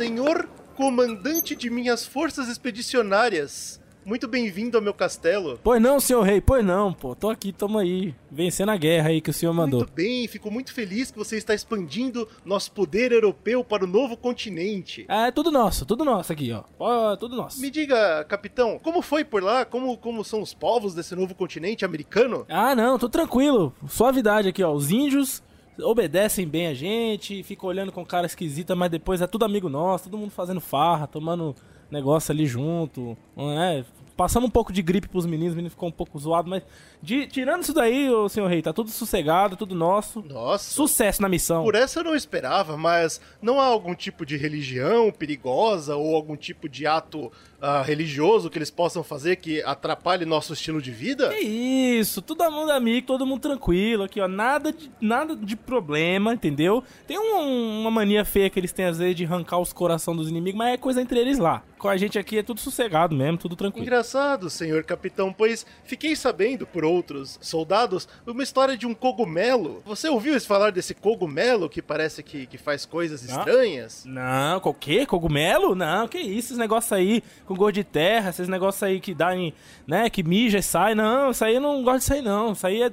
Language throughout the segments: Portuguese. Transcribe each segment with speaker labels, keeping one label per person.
Speaker 1: Senhor comandante de minhas forças expedicionárias, muito bem-vindo ao meu castelo.
Speaker 2: Pois não, senhor rei, pois não, pô. Tô aqui, tamo aí, vencendo a guerra aí que o senhor mandou.
Speaker 1: Muito bem, fico muito feliz que você está expandindo nosso poder europeu para o novo continente.
Speaker 2: Ah, é tudo nosso, tudo nosso aqui, ó. ó tudo nosso.
Speaker 1: Me diga, capitão, como foi por lá? Como, como são os povos desse novo continente americano?
Speaker 2: Ah, não, tô tranquilo. Suavidade aqui, ó. Os índios obedecem bem a gente, ficam olhando com cara esquisita, mas depois é tudo amigo nosso, todo mundo fazendo farra, tomando negócio ali junto, né? Passando um pouco de gripe pros meninos, o menino ficou um pouco zoado, mas de, tirando isso daí, ô senhor rei, tá tudo sossegado, tudo nosso.
Speaker 1: Nossa.
Speaker 2: Sucesso na missão.
Speaker 1: Por essa eu não esperava, mas não há algum tipo de religião perigosa ou algum tipo de ato uh, religioso que eles possam fazer que atrapalhe nosso estilo de vida?
Speaker 2: Que isso, todo mundo amigo, todo mundo tranquilo aqui, ó. Nada de, nada de problema, entendeu? Tem um, uma mania feia que eles têm às vezes de arrancar os corações dos inimigos, mas é coisa entre eles lá. Com a gente aqui é tudo sossegado mesmo, tudo tranquilo.
Speaker 1: Engraçado, senhor capitão, pois fiquei sabendo por outros soldados uma história de um cogumelo. Você ouviu falar desse cogumelo que parece que, que faz coisas
Speaker 2: Não.
Speaker 1: estranhas?
Speaker 2: Não, o quê? Cogumelo? Não, que isso, esses negócios aí com gosto de terra, esses negócios aí que dá em, né, que mija e sai. Não, isso aí eu não gosto disso aí não. Isso aí é...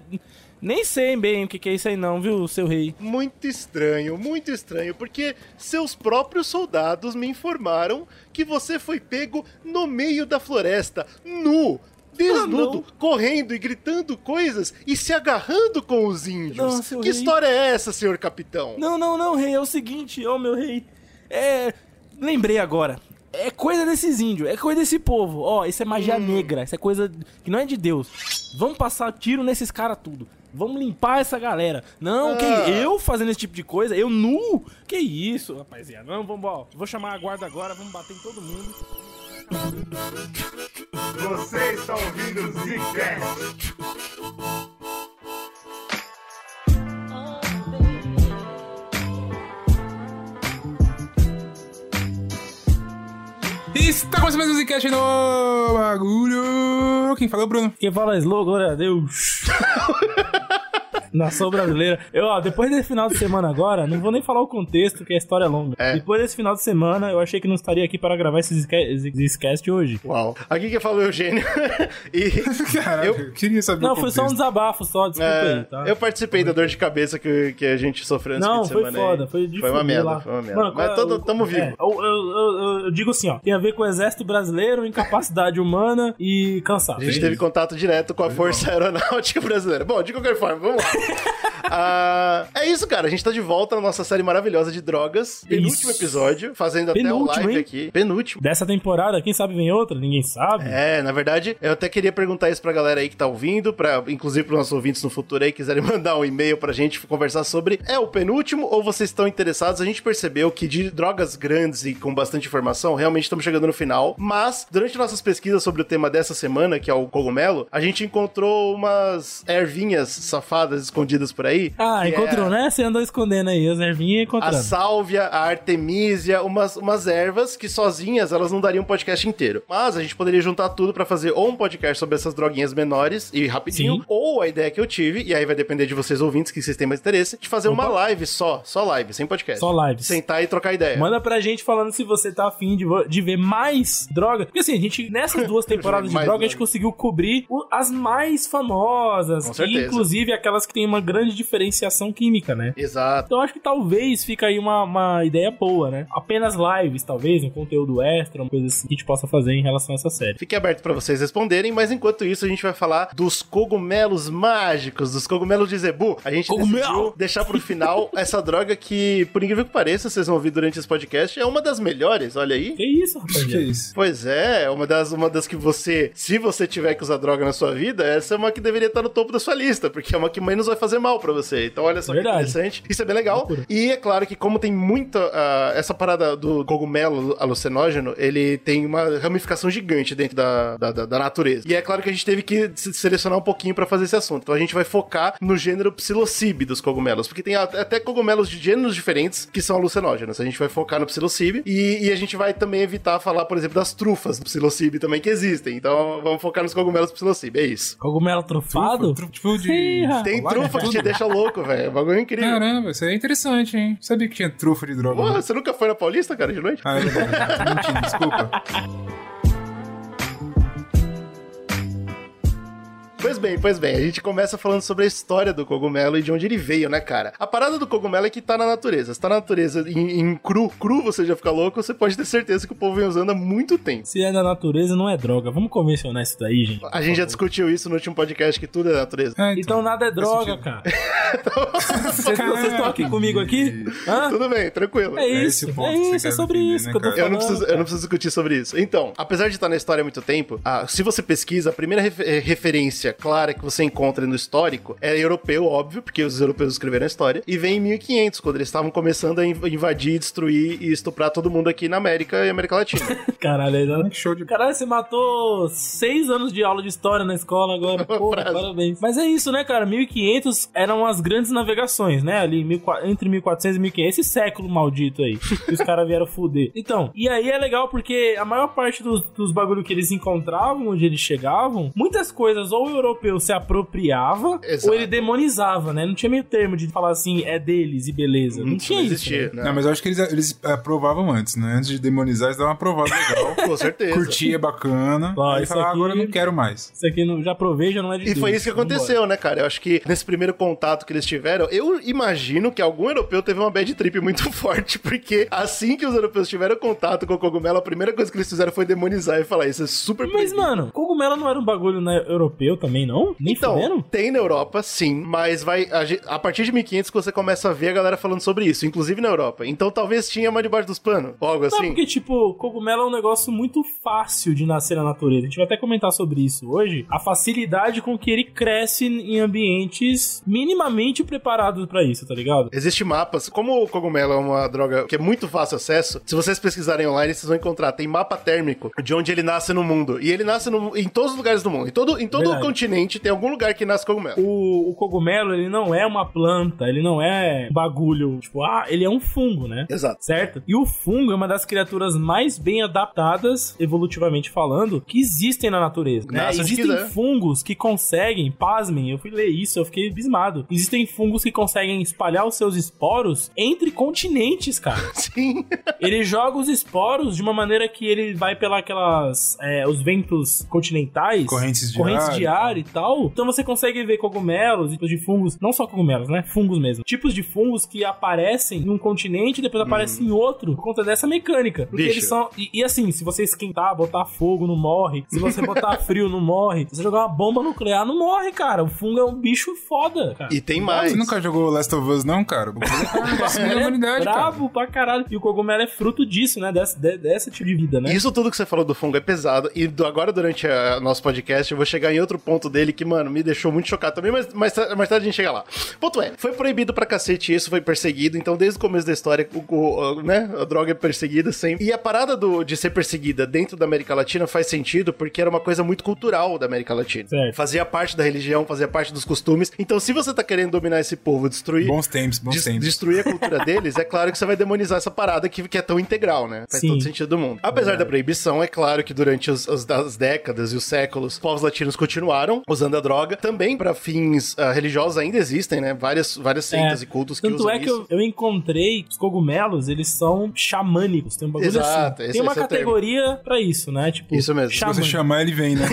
Speaker 2: Nem sei bem o que, que é isso aí não, viu, seu rei?
Speaker 1: Muito estranho, muito estranho, porque seus próprios soldados me informaram que você foi pego no meio da floresta, nu, desnudo,
Speaker 2: Ah,
Speaker 1: correndo e gritando coisas e se agarrando com os índios.
Speaker 2: Não,
Speaker 1: que
Speaker 2: rei.
Speaker 1: história é essa, senhor capitão?
Speaker 2: Não, não, não, rei, é o seguinte, ó, meu rei. É. Lembrei agora. É coisa desses índios, é coisa desse povo. Ó, isso é magia negra, isso é coisa que não é de Deus. Vamos passar tiro nesses caras tudo. Vamos limpar essa galera. Não,
Speaker 1: Ah.
Speaker 2: que eu fazendo esse tipo de coisa, eu nu? Que isso, rapaziada. Não, vamos, ó. Vou chamar a guarda agora, vamos bater em todo mundo.
Speaker 3: Você está ouvindo o Zcast.
Speaker 4: Está começando mais um Zcast no bagulho. Quem falou, Bruno?
Speaker 2: Quem fala é slow, glória a Deus. Nação brasileira. Eu, ó, depois desse final de semana agora, não vou nem falar o contexto, que a história é longa.
Speaker 1: É.
Speaker 2: Depois desse final de semana, eu achei que não estaria aqui para gravar esse Zsca- Zcast hoje.
Speaker 1: Uau. Aqui que falou Eugênio. e
Speaker 4: Caralho, eu queria saber
Speaker 2: Não,
Speaker 4: o
Speaker 2: foi só um desabafo só, desculpa
Speaker 1: é,
Speaker 2: aí, tá?
Speaker 1: eu participei da dor de cabeça que, que a gente sofreu nesse
Speaker 2: Não,
Speaker 1: fim de
Speaker 2: foi
Speaker 1: semana. aí.
Speaker 2: foda, foi de
Speaker 1: Foi uma merda, foi uma merda.
Speaker 2: Mano,
Speaker 1: Mas
Speaker 2: qual-
Speaker 1: todo, tamo
Speaker 2: é,
Speaker 1: vivo.
Speaker 2: eu, eu- eu- eu digo assim, ó, tem a ver com o exército brasileiro, incapacidade humana e cansaço.
Speaker 1: A gente teve contato direto com a Força Aeronáutica Brasileira. Bom, de qualquer forma, vamos lá. Ah, é isso, cara. A gente tá de volta na nossa série maravilhosa de drogas. Penúltimo
Speaker 2: Isso.
Speaker 1: episódio, fazendo até o
Speaker 2: Penúltimo,
Speaker 1: live
Speaker 2: hein?
Speaker 1: aqui. Penúltimo.
Speaker 2: Dessa temporada, quem sabe vem outra? Ninguém sabe.
Speaker 1: É, na verdade, eu até queria perguntar isso pra galera aí que tá ouvindo, pra, inclusive pros nossos ouvintes no futuro aí, quiserem mandar um e-mail pra gente conversar sobre é o penúltimo ou vocês estão interessados? A gente percebeu que de drogas grandes e com bastante informação, realmente estamos chegando no final, mas durante nossas pesquisas sobre o tema dessa semana, que é o cogumelo, a gente encontrou umas ervinhas safadas escondidas por aí.
Speaker 2: Ah, encontrou,
Speaker 1: é
Speaker 2: né? Você andou escondendo aí, as ervinhas
Speaker 1: A
Speaker 2: encontrando.
Speaker 1: sálvia, a artemisia, umas, umas ervas que sozinhas elas não dariam um podcast inteiro. Mas a gente poderia juntar tudo pra fazer ou um podcast sobre essas droguinhas menores e rapidinho,
Speaker 2: Sim.
Speaker 1: ou a ideia que eu tive, e aí vai depender de vocês ouvintes que vocês têm mais interesse, de fazer uma
Speaker 2: Opa.
Speaker 1: live só, só live, sem podcast.
Speaker 2: Só lives.
Speaker 1: Sentar e trocar ideia.
Speaker 2: Manda pra gente falando se você tá afim de, de ver mais droga. Porque assim, a gente, nessas duas temporadas de
Speaker 1: Mais
Speaker 2: droga, a gente
Speaker 1: droga.
Speaker 2: conseguiu cobrir o- as mais famosas.
Speaker 1: Com
Speaker 2: e,
Speaker 1: certeza.
Speaker 2: inclusive aquelas que têm uma grande diferenciação química, né?
Speaker 1: Exato.
Speaker 2: Então acho que talvez fica aí uma, uma ideia boa, né? Apenas lives, talvez, um conteúdo extra, uma coisa assim que a gente possa fazer em relação a essa série.
Speaker 1: Fique aberto pra vocês responderem, mas enquanto isso a gente vai falar dos cogumelos mágicos, dos cogumelos de Zebu. A gente
Speaker 2: Cogumelo!
Speaker 1: decidiu deixar pro final essa droga que, por incrível que pareça, vocês vão ouvir durante esse podcast, é uma das melhores, olha aí.
Speaker 2: Que isso,
Speaker 4: Que
Speaker 2: rapaziada?
Speaker 4: isso?
Speaker 1: Pois é, uma das, uma das que você, se você tiver que usar droga na sua vida, essa é uma que deveria estar no topo da sua lista, porque é uma que menos vai fazer mal pra você. Então olha só
Speaker 2: Verdade.
Speaker 1: que interessante. Isso é bem legal. E é claro que como tem muita ah, essa parada do cogumelo alucinógeno, ele tem uma ramificação gigante dentro da, da, da- da natureza. E é claro que a gente teve que se- selecionar um pouquinho pra fazer esse assunto. Então a gente vai focar no gênero psilocybe dos cogumelos, porque tem até cogumelos de gêneros diferentes que são alucinógenos. A gente vai focar no psilocybe e, e a gente vai também evitar falar, por exemplo, das trufas do psilocybe também que existem. Então vamos focar nos cogumelos psilocybe, é isso.
Speaker 2: Cogumelo trufado?
Speaker 4: Trufa, Tipo de.
Speaker 2: Ih,
Speaker 1: Tem
Speaker 4: chocolate?
Speaker 1: Trufa que te deixa louco, velho. É um bagulho incrível.
Speaker 4: Caramba, isso é interessante, hein? Sabia que tinha trufa de droga.
Speaker 1: Porra,
Speaker 4: né?
Speaker 1: você nunca foi na Paulista, cara, de noite?
Speaker 4: Ah, é verdade. Tô mentindo, desculpa.
Speaker 1: Pois bem, pois bem, a gente começa falando sobre a história do cogumelo e de onde ele veio, né, cara? A parada do cogumelo é que tá na natureza. Se tá na natureza em, em cru, cru você já fica louco, você pode ter certeza que o povo vem usando há muito tempo.
Speaker 2: Se é da natureza, não é droga. Vamos convencionar isso daí, gente.
Speaker 1: A gente já discutiu isso no último podcast, que tudo é natureza.
Speaker 4: Ah,
Speaker 2: Então nada é droga, cara. Vocês vocês estão aqui comigo aqui? Hã?
Speaker 1: Tudo bem, tranquilo.
Speaker 2: É
Speaker 4: É
Speaker 2: isso,
Speaker 4: esse o ponto
Speaker 2: é
Speaker 4: você
Speaker 2: isso, é sobre
Speaker 4: defender,
Speaker 2: isso
Speaker 4: né,
Speaker 2: que eu tô
Speaker 4: cara?
Speaker 1: Eu
Speaker 2: falando.
Speaker 1: não, preciso, eu não preciso discutir sobre isso. Então, apesar de estar na história há muito tempo, ah, se você pesquisa, a primeira ref- eh, referência clara que você encontra no histórico é europeu, óbvio, porque os europeus escreveram a história, e vem em 1500, quando eles estavam começando a inv- invadir, destruir e estuprar todo mundo aqui na América e América Latina.
Speaker 2: Caralho, aí-
Speaker 4: Show de...
Speaker 2: Caralho, você matou seis anos de aula de história na escola agora. Porra, parabéns. Mas é isso, né, cara? 1500 eram as grandes navegações, né? Ali, 1400 entre 1400 e 1500. Esse século maldito aí. que os caras vieram fuder. Então, e aí é legal porque a maior parte dos, dos bagulho que eles encontravam, onde eles chegavam, muitas coisas ou europeu se apropriava
Speaker 1: Exato.
Speaker 2: ou ele demonizava, né? Não tinha meio termo de falar assim, é deles e beleza. Não,
Speaker 1: Isso
Speaker 2: tinha
Speaker 1: não
Speaker 2: isso.
Speaker 1: existia,
Speaker 2: né?
Speaker 1: né?
Speaker 4: Não, mas eu acho que eles, eles aprovavam antes, né? Antes de demonizar, eles davam uma aprovada legal.
Speaker 1: Com certeza.
Speaker 4: Curtia, é bacana. Aí
Speaker 2: isso
Speaker 4: falar,
Speaker 2: aqui-
Speaker 4: agora eu não quero mais.
Speaker 2: Isso aqui não, já provei, já não é de
Speaker 1: E foi
Speaker 2: Deus.
Speaker 1: isso que aconteceu, né, cara? Eu acho que nesse primeiro contato que eles tiveram, eu imagino que algum europeu teve uma bad trip muito forte, porque assim que os europeus tiveram contato com o cogumelo, a primeira coisa que eles fizeram foi demonizar e falar isso é super
Speaker 2: Mas,
Speaker 1: proibido.
Speaker 2: mano, cogumelo não era um bagulho né, europeu também, não? Nem
Speaker 1: Então,
Speaker 2: fudendo?
Speaker 1: tem na Europa, sim, mas vai a, a partir de 1500 que você começa a ver a galera falando sobre isso, inclusive na Europa. Então talvez tinha mais debaixo dos panos, ou algo
Speaker 2: Não,
Speaker 1: assim.
Speaker 2: porque, tipo, cogumelo é um negócio muito fácil de nascer na natureza. A gente vai até comentar sobre isso hoje. A facilidade com que ele cresce em ambientes minimamente preparados pra isso, tá ligado?
Speaker 1: Existem mapas, como o cogumelo é uma droga que é muito fácil acesso, se vocês pesquisarem online, vocês vão encontrar, tem mapa térmico de onde ele nasce no mundo. E ele nasce no- em todos os lugares do mundo. Em todo, em todo o. continente tem algum lugar que nasce cogumelo.
Speaker 2: O, o cogumelo, ele não é uma planta, ele não é um bagulho, tipo, ah, ele é um fungo, né?
Speaker 1: Exato.
Speaker 2: certo? E o fungo é uma das criaturas mais bem adaptadas, evolutivamente falando, que existem na natureza. Né? Existem
Speaker 1: quiser.
Speaker 2: fungos que conseguem, pasmem, eu fui ler isso, eu fiquei abismado. Existem fungos que conseguem espalhar os seus esporos entre continentes, cara.
Speaker 1: Sim.
Speaker 2: ele joga os esporos de uma maneira que ele vai pela aquelas é, os ventos continentais,
Speaker 4: Correntes de
Speaker 2: correntes
Speaker 4: ar
Speaker 2: de ar e tal. Então você consegue ver cogumelos, tipos de fungos, não só cogumelos, né? Fungos mesmo. Tipos de fungos que aparecem em um continente e depois aparecem em outro por conta dessa mecânica. Porque
Speaker 1: Bicho.
Speaker 2: eles são. E, e assim, se você esquentar, botar fogo, não morre. Se você botar frio, não morre. Se você jogar uma bomba nuclear, não morre, cara. O fungo é um bicho foda, cara.
Speaker 1: E tem mais.
Speaker 4: Você nunca jogou Last of Us, não, cara? Bagulho é
Speaker 2: é
Speaker 4: humanidade, cara.
Speaker 2: brabo pra caralho. E o cogumelo é fruto disso, né? Dessa, de- dessa tipo de vida, né?
Speaker 1: Isso tudo que você falou do fungo é pesado. E do- agora, durante o nosso podcast, eu vou chegar em outro ponto dele que, mano, me deixou muito chocado também, mas mais, mais tarde a gente chega lá. Ponto é, foi proibido pra cacete isso, foi perseguido. Então, desde o começo da história, o, o- o- né, a droga é perseguida sempre. E a parada do, de ser perseguida dentro da América Latina faz sentido porque era uma coisa muito cultural da América Latina.
Speaker 2: Certo.
Speaker 1: Fazia parte da religião, fazia parte dos costumes. Então, se você tá querendo dominar esse povo, destruir.
Speaker 4: Bons tempos, bons
Speaker 1: Des-
Speaker 4: tempos.
Speaker 1: destruir a cultura deles, é claro que você vai demonizar essa parada que, que é tão integral, né? Faz
Speaker 2: Sim.
Speaker 1: todo sentido do mundo. Apesar da proibição, é claro que durante os, os- as décadas e os séculos, os povos latinos continuaram usando a droga. Também para fins ah, religiosos ainda existem, né? Várias, várias seitas
Speaker 2: É.
Speaker 1: e cultos que
Speaker 2: Tanto
Speaker 1: usam
Speaker 2: é que
Speaker 1: isso.
Speaker 2: eu, eu encontrei os cogumelos, eles são xamânicos. Tem um bagulho
Speaker 1: Exato,
Speaker 2: assim.
Speaker 1: esse-
Speaker 2: Tem uma
Speaker 1: esse é
Speaker 2: categoria pra isso, né? Tipo,
Speaker 1: Isso mesmo. Se
Speaker 4: Se
Speaker 2: xamânico.
Speaker 4: você chamar, ele vem, né?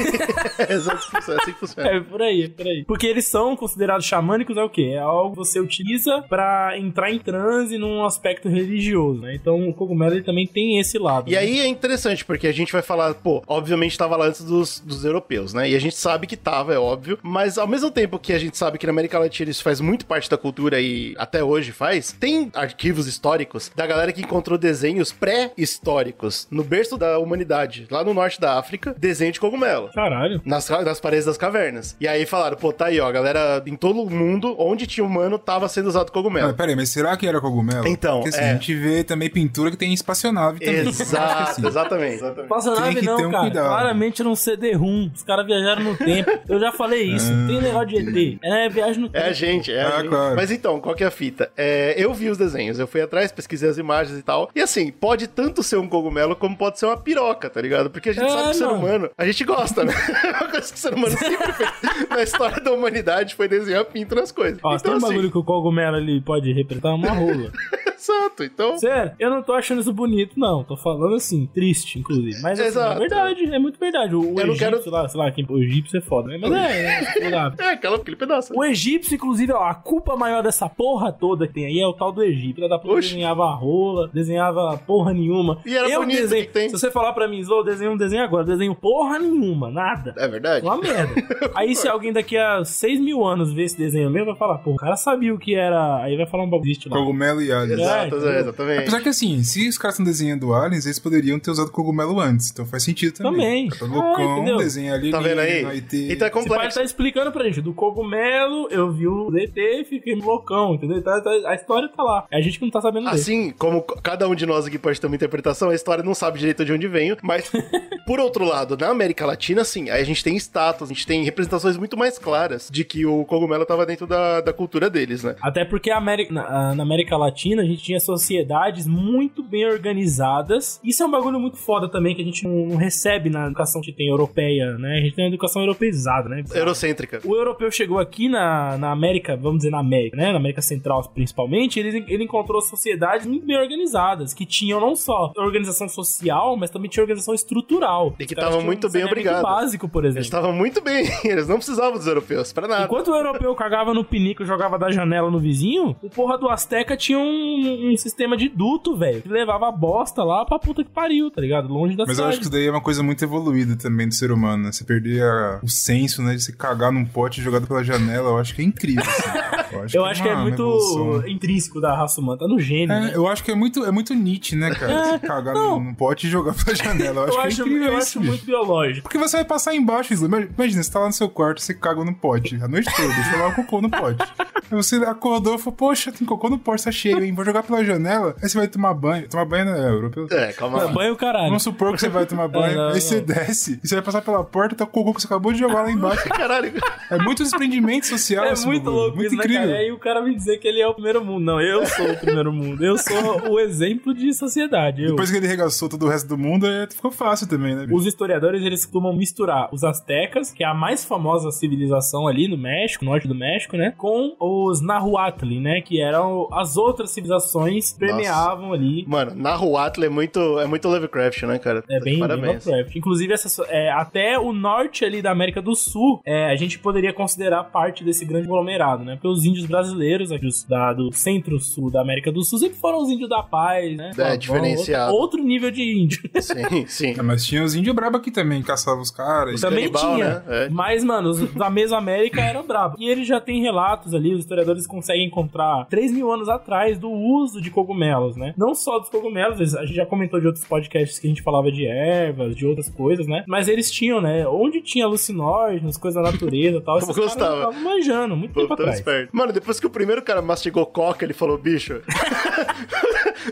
Speaker 1: É exato, é assim que funciona.
Speaker 2: É, por aí, por aí. Porque eles são considerados xamânicos, é o quê? É algo que você utiliza pra entrar em transe num aspecto religioso, né? Então o cogumelo ele também tem esse lado.
Speaker 1: E
Speaker 2: né?
Speaker 1: aí é interessante, porque a gente vai falar, pô, obviamente tava lá antes dos, dos europeus, né? E a gente sabe que tava, é óbvio, mas ao mesmo tempo que a gente sabe que na América Latina isso faz muito parte da cultura e até hoje faz, tem arquivos históricos da galera que encontrou desenhos pré-históricos no berço da humanidade, lá no norte da África, desenho de cogumelo.
Speaker 2: Caralho.
Speaker 1: Nas, nas paredes das cavernas. E aí falaram, pô, tá aí, ó, a galera em todo o mundo, onde tinha humano, tava sendo usado cogumelo.
Speaker 4: Mas peraí, mas será que era cogumelo?
Speaker 1: Então,
Speaker 4: Porque assim,
Speaker 1: é.
Speaker 4: a gente vê também pintura que tem espaçonave também. Que
Speaker 1: Exato,
Speaker 4: assim.
Speaker 1: exatamente. exatamente.
Speaker 2: Passa nave
Speaker 4: que
Speaker 2: não,
Speaker 4: ter um
Speaker 2: cara.
Speaker 4: cuidado.
Speaker 2: Claramente era um CD-ROM. Os caras viajaram no tempo. Eu já falei isso. Tem negócio de ET. É viagem no
Speaker 1: É a
Speaker 2: tempo.
Speaker 1: gente, é a
Speaker 4: Ah,
Speaker 1: gente.
Speaker 4: claro.
Speaker 1: Mas então, qual que é a fita? É, eu vi os desenhos, eu fui atrás, pesquisei as imagens e tal. E assim, pode tanto ser um cogumelo como pode ser uma piroca, tá ligado? Porque a gente
Speaker 2: É,
Speaker 1: sabe que o ser
Speaker 2: mano.
Speaker 1: humano, a gente gosta, né? É uma coisa que o ser humano sempre fez na história da humanidade foi desenhar pinto nas coisas.
Speaker 2: Ó, tem
Speaker 1: então,
Speaker 2: um
Speaker 1: assim,
Speaker 2: bagulho que o cogumelo ali pode representar uma rola.
Speaker 1: Exato. Então,
Speaker 2: Sério, eu não tô achando isso bonito, não. Tô falando assim, triste, inclusive. Mas assim,
Speaker 1: Exato.
Speaker 2: é verdade, é muito verdade. O, o
Speaker 1: Eu não
Speaker 2: egípcio
Speaker 1: quero-
Speaker 2: lá, sei lá, quem, o egípcio é foda, né? Mas é, é, sei lá.
Speaker 1: é aquela, aquele pedaço.
Speaker 2: O egípcio, inclusive, ó, a culpa maior dessa porra toda que tem aí é o tal do Egito. Filha da
Speaker 1: Oxi.
Speaker 2: desenhava rola, desenhava porra nenhuma.
Speaker 1: E era
Speaker 2: eu
Speaker 1: bonito,
Speaker 2: desenho,
Speaker 1: que tem?
Speaker 2: Se você falar pra mim, Zô, desenho um desenho agora, desenho porra nenhuma, nada.
Speaker 1: É verdade?
Speaker 2: Uma merda. Aí se alguém daqui a 6 mil anos ver esse desenho meu, vai falar, pô, o cara sabia o que era. Aí vai falar um bagulho lá.
Speaker 4: Cogumelo e aliens.
Speaker 2: É,
Speaker 1: Exato, exatamente.
Speaker 4: Apesar que assim, se os caras estão desenhando aliens, eles poderiam ter usado cogumelo antes. Então faz sentido também.
Speaker 2: Também.
Speaker 4: Tá
Speaker 2: Ah,
Speaker 4: loucão,
Speaker 2: entendeu?
Speaker 4: desenha ali.
Speaker 1: Tá vendo aí? Então é
Speaker 2: Esse pai
Speaker 1: complexo.
Speaker 2: tá explicando pra gente. Do cogumelo, eu vi o DT e fiquei loucão, entendeu? Tá- tá- a história tá lá. É a gente que não tá sabendo.
Speaker 1: Assim como c- cada um de nós aqui pode ter uma interpretação, a história não sabe direito de onde veio, mas por outro lado, na América Latina, sim, aí a gente tem status, a gente tem representações muito mais claras de que o cogumelo tava dentro da, da cultura deles, né?
Speaker 2: Até porque a América- na, na América Latina a gente tinha sociedades muito bem organizadas. Isso é um bagulho muito foda também que a gente não, não recebe na educação que tem europeia, né? A gente tem uma educação europeizada, né?
Speaker 1: Eurocêntrica.
Speaker 2: O europeu chegou aqui na, na América, vamos dizer na América, né? Na América Central principalmente, ele, ele encontrou sociedades muito bem organizadas, que tinham não só organização social, mas também tinha organização estrutural.
Speaker 1: E que estavam
Speaker 2: tinham
Speaker 1: muito
Speaker 2: um
Speaker 1: bem obrigado.
Speaker 2: básico, por
Speaker 1: Eles
Speaker 2: exemplo.
Speaker 1: estavam muito bem, eles não precisavam dos europeus, pra nada.
Speaker 2: Enquanto o europeu cagava no pinico e jogava da janela no vizinho, o porra do Azteca tinha um, um sistema de duto, velho, que levava a bosta lá pra puta que pariu, tá ligado? Longe da
Speaker 4: Mas eu
Speaker 2: cidade.
Speaker 4: acho que isso daí é uma coisa muito evoluída também do ser humano, né? Você perder a- o senso, né? De se cagar num pote jogado pela janela, eu acho que é incrível, assim. Eu acho
Speaker 2: Eu acho que é muito
Speaker 4: revolução.
Speaker 2: intrínseco da raça humana, tá no gênio, né?
Speaker 4: É, eu acho que é muito, é muito Nietzsche, né, cara? Se cagar
Speaker 2: não.
Speaker 4: num pote e jogar pela janela. Eu acho
Speaker 2: Eu
Speaker 4: que
Speaker 2: acho,
Speaker 4: é incrível
Speaker 2: eu
Speaker 4: isso,
Speaker 2: acho
Speaker 4: bicho.
Speaker 2: muito biológico.
Speaker 4: Porque você vai passar embaixo. Imagina, você tá lá no seu quarto, você caga no pote a noite toda, você lá o cocô no pote. Aí você acordou e falou, poxa, tem cocô no pote, tá cheio, hein? Vou jogar pela janela. Aí você vai tomar banho. Tomar banho não é europeu.
Speaker 1: É, calma lá.
Speaker 2: Banho caralho.
Speaker 4: Vamos supor que você vai tomar banho,
Speaker 2: não,
Speaker 4: aí você
Speaker 2: não.
Speaker 4: desce e você vai passar pela porta e tá o cocô que você acabou de jogar lá embaixo.
Speaker 1: Caralho.
Speaker 4: É muito desprendimento social
Speaker 2: É
Speaker 4: esse
Speaker 2: muito
Speaker 4: bagulho.
Speaker 2: louco
Speaker 4: Muito
Speaker 2: isso, né,
Speaker 4: incrível.
Speaker 2: cara? E aí o cara me dizer que ele é o primeiro mundo. Não, eu sou o primeiro mundo. Eu sou o exemplo de sociedade. Eu.
Speaker 4: Depois que ele regaçou todo o resto do mundo, é, ficou fácil também, né? bicho?
Speaker 2: Os historiadores, eles costumam misturar os aztecas, que é a mais famosa civilização ali no México, no norte do México, né? Com os Nahuatl, né? Que eram as outras civilizações que permeavam ali.
Speaker 1: Mano, Nahuatl é muito, é muito Lovecraft, né, cara?
Speaker 2: É bem, bem. Lovecraft. Inclusive, essa, é, até o norte ali da América do Sul, é, a gente poderia considerar parte desse grande aglomerado, né? Porque os índios brasileiros, aqui, os da, do centro-sul da América do Sul, sempre foram os índios da paz, né?
Speaker 1: É, diferenciado.
Speaker 2: Outro, outro nível de índio.
Speaker 1: Sim, sim.
Speaker 4: Ah, mas tinha os índios brabo aqui também, caçavam os caras.
Speaker 2: Também
Speaker 1: canibal,
Speaker 2: tinha.
Speaker 1: né? É.
Speaker 2: Mas, mano, os da Mesoamérica eram bravos. E ele já tem relatos ali, os historiadores conseguem encontrar 3 mil anos atrás do uso de cogumelos, né? Não só dos cogumelos, a gente já comentou de outros podcasts que a gente falava de ervas, de outras coisas, né? Mas eles tinham, né? Onde tinha alucinógenos, coisa da natureza e tal. caras
Speaker 1: gostava.
Speaker 2: estavam manjando, muito
Speaker 1: Pô,
Speaker 2: tempo atrás.
Speaker 1: esperto. Mano, depois que o primeiro cara mastigou coca, ele falou, bicho.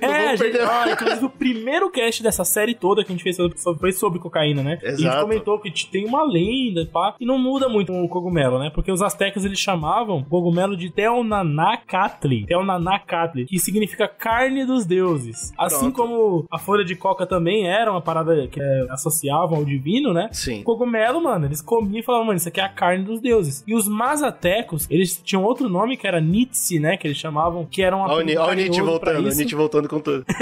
Speaker 2: É, gente, ah, inclusive o primeiro cast dessa série toda que a gente fez sobre- foi sobre cocaína, né? E a gente
Speaker 1: Exato.
Speaker 2: comentou que tem uma lenda, pá, e não muda muito o cogumelo, né? Porque os astecas eles chamavam o cogumelo de Teonanacatli, Teonanacatli, que significa carne dos deuses. Assim
Speaker 1: Pronto.
Speaker 2: como a folha de coca também era uma parada que é, associavam ao divino, né?
Speaker 1: Sim.
Speaker 2: Cogumelo, mano, eles comiam e falavam, mano, isso aqui é a carne dos deuses. E os mazatecos, eles tinham outro nome que era Nitsi, né? Que eles chamavam, que era um
Speaker 1: Olha o o Nietzsche voltando, o. Nietzsche voltando com tudo.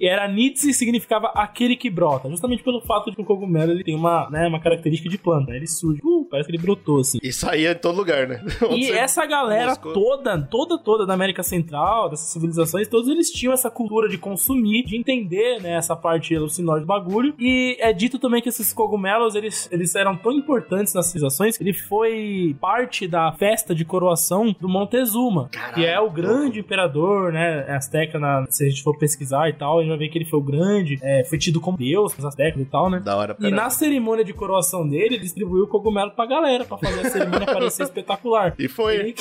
Speaker 2: E era Nitsi significava aquele que brota, justamente pelo fato de que o cogumelo ele tem uma, né, uma característica de planta. Ele surge, uh, parece que ele brotou assim.
Speaker 1: E saía em todo lugar, né?
Speaker 2: E essa galera toda, toda, toda da América Central, dessas civilizações, todos eles tinham essa cultura de consumir, de entender, né, essa parte alucinógena do bagulho. E é dito também que esses cogumelos, eles, eles eram tão importantes nas civilizações, ele foi parte da festa de coroação do Montezuma, que é o grande imperador, né, azteca, na, gente for pesquisar e tal, a gente vai ver que ele foi o grande, é, foi tido como deus, os aztecas e tal, né?
Speaker 1: Da hora,
Speaker 2: E
Speaker 1: pera.
Speaker 2: na cerimônia de coroação dele, ele distribuiu o cogumelo pra galera pra fazer a cerimônia parecer espetacular.
Speaker 1: E foi.
Speaker 2: E,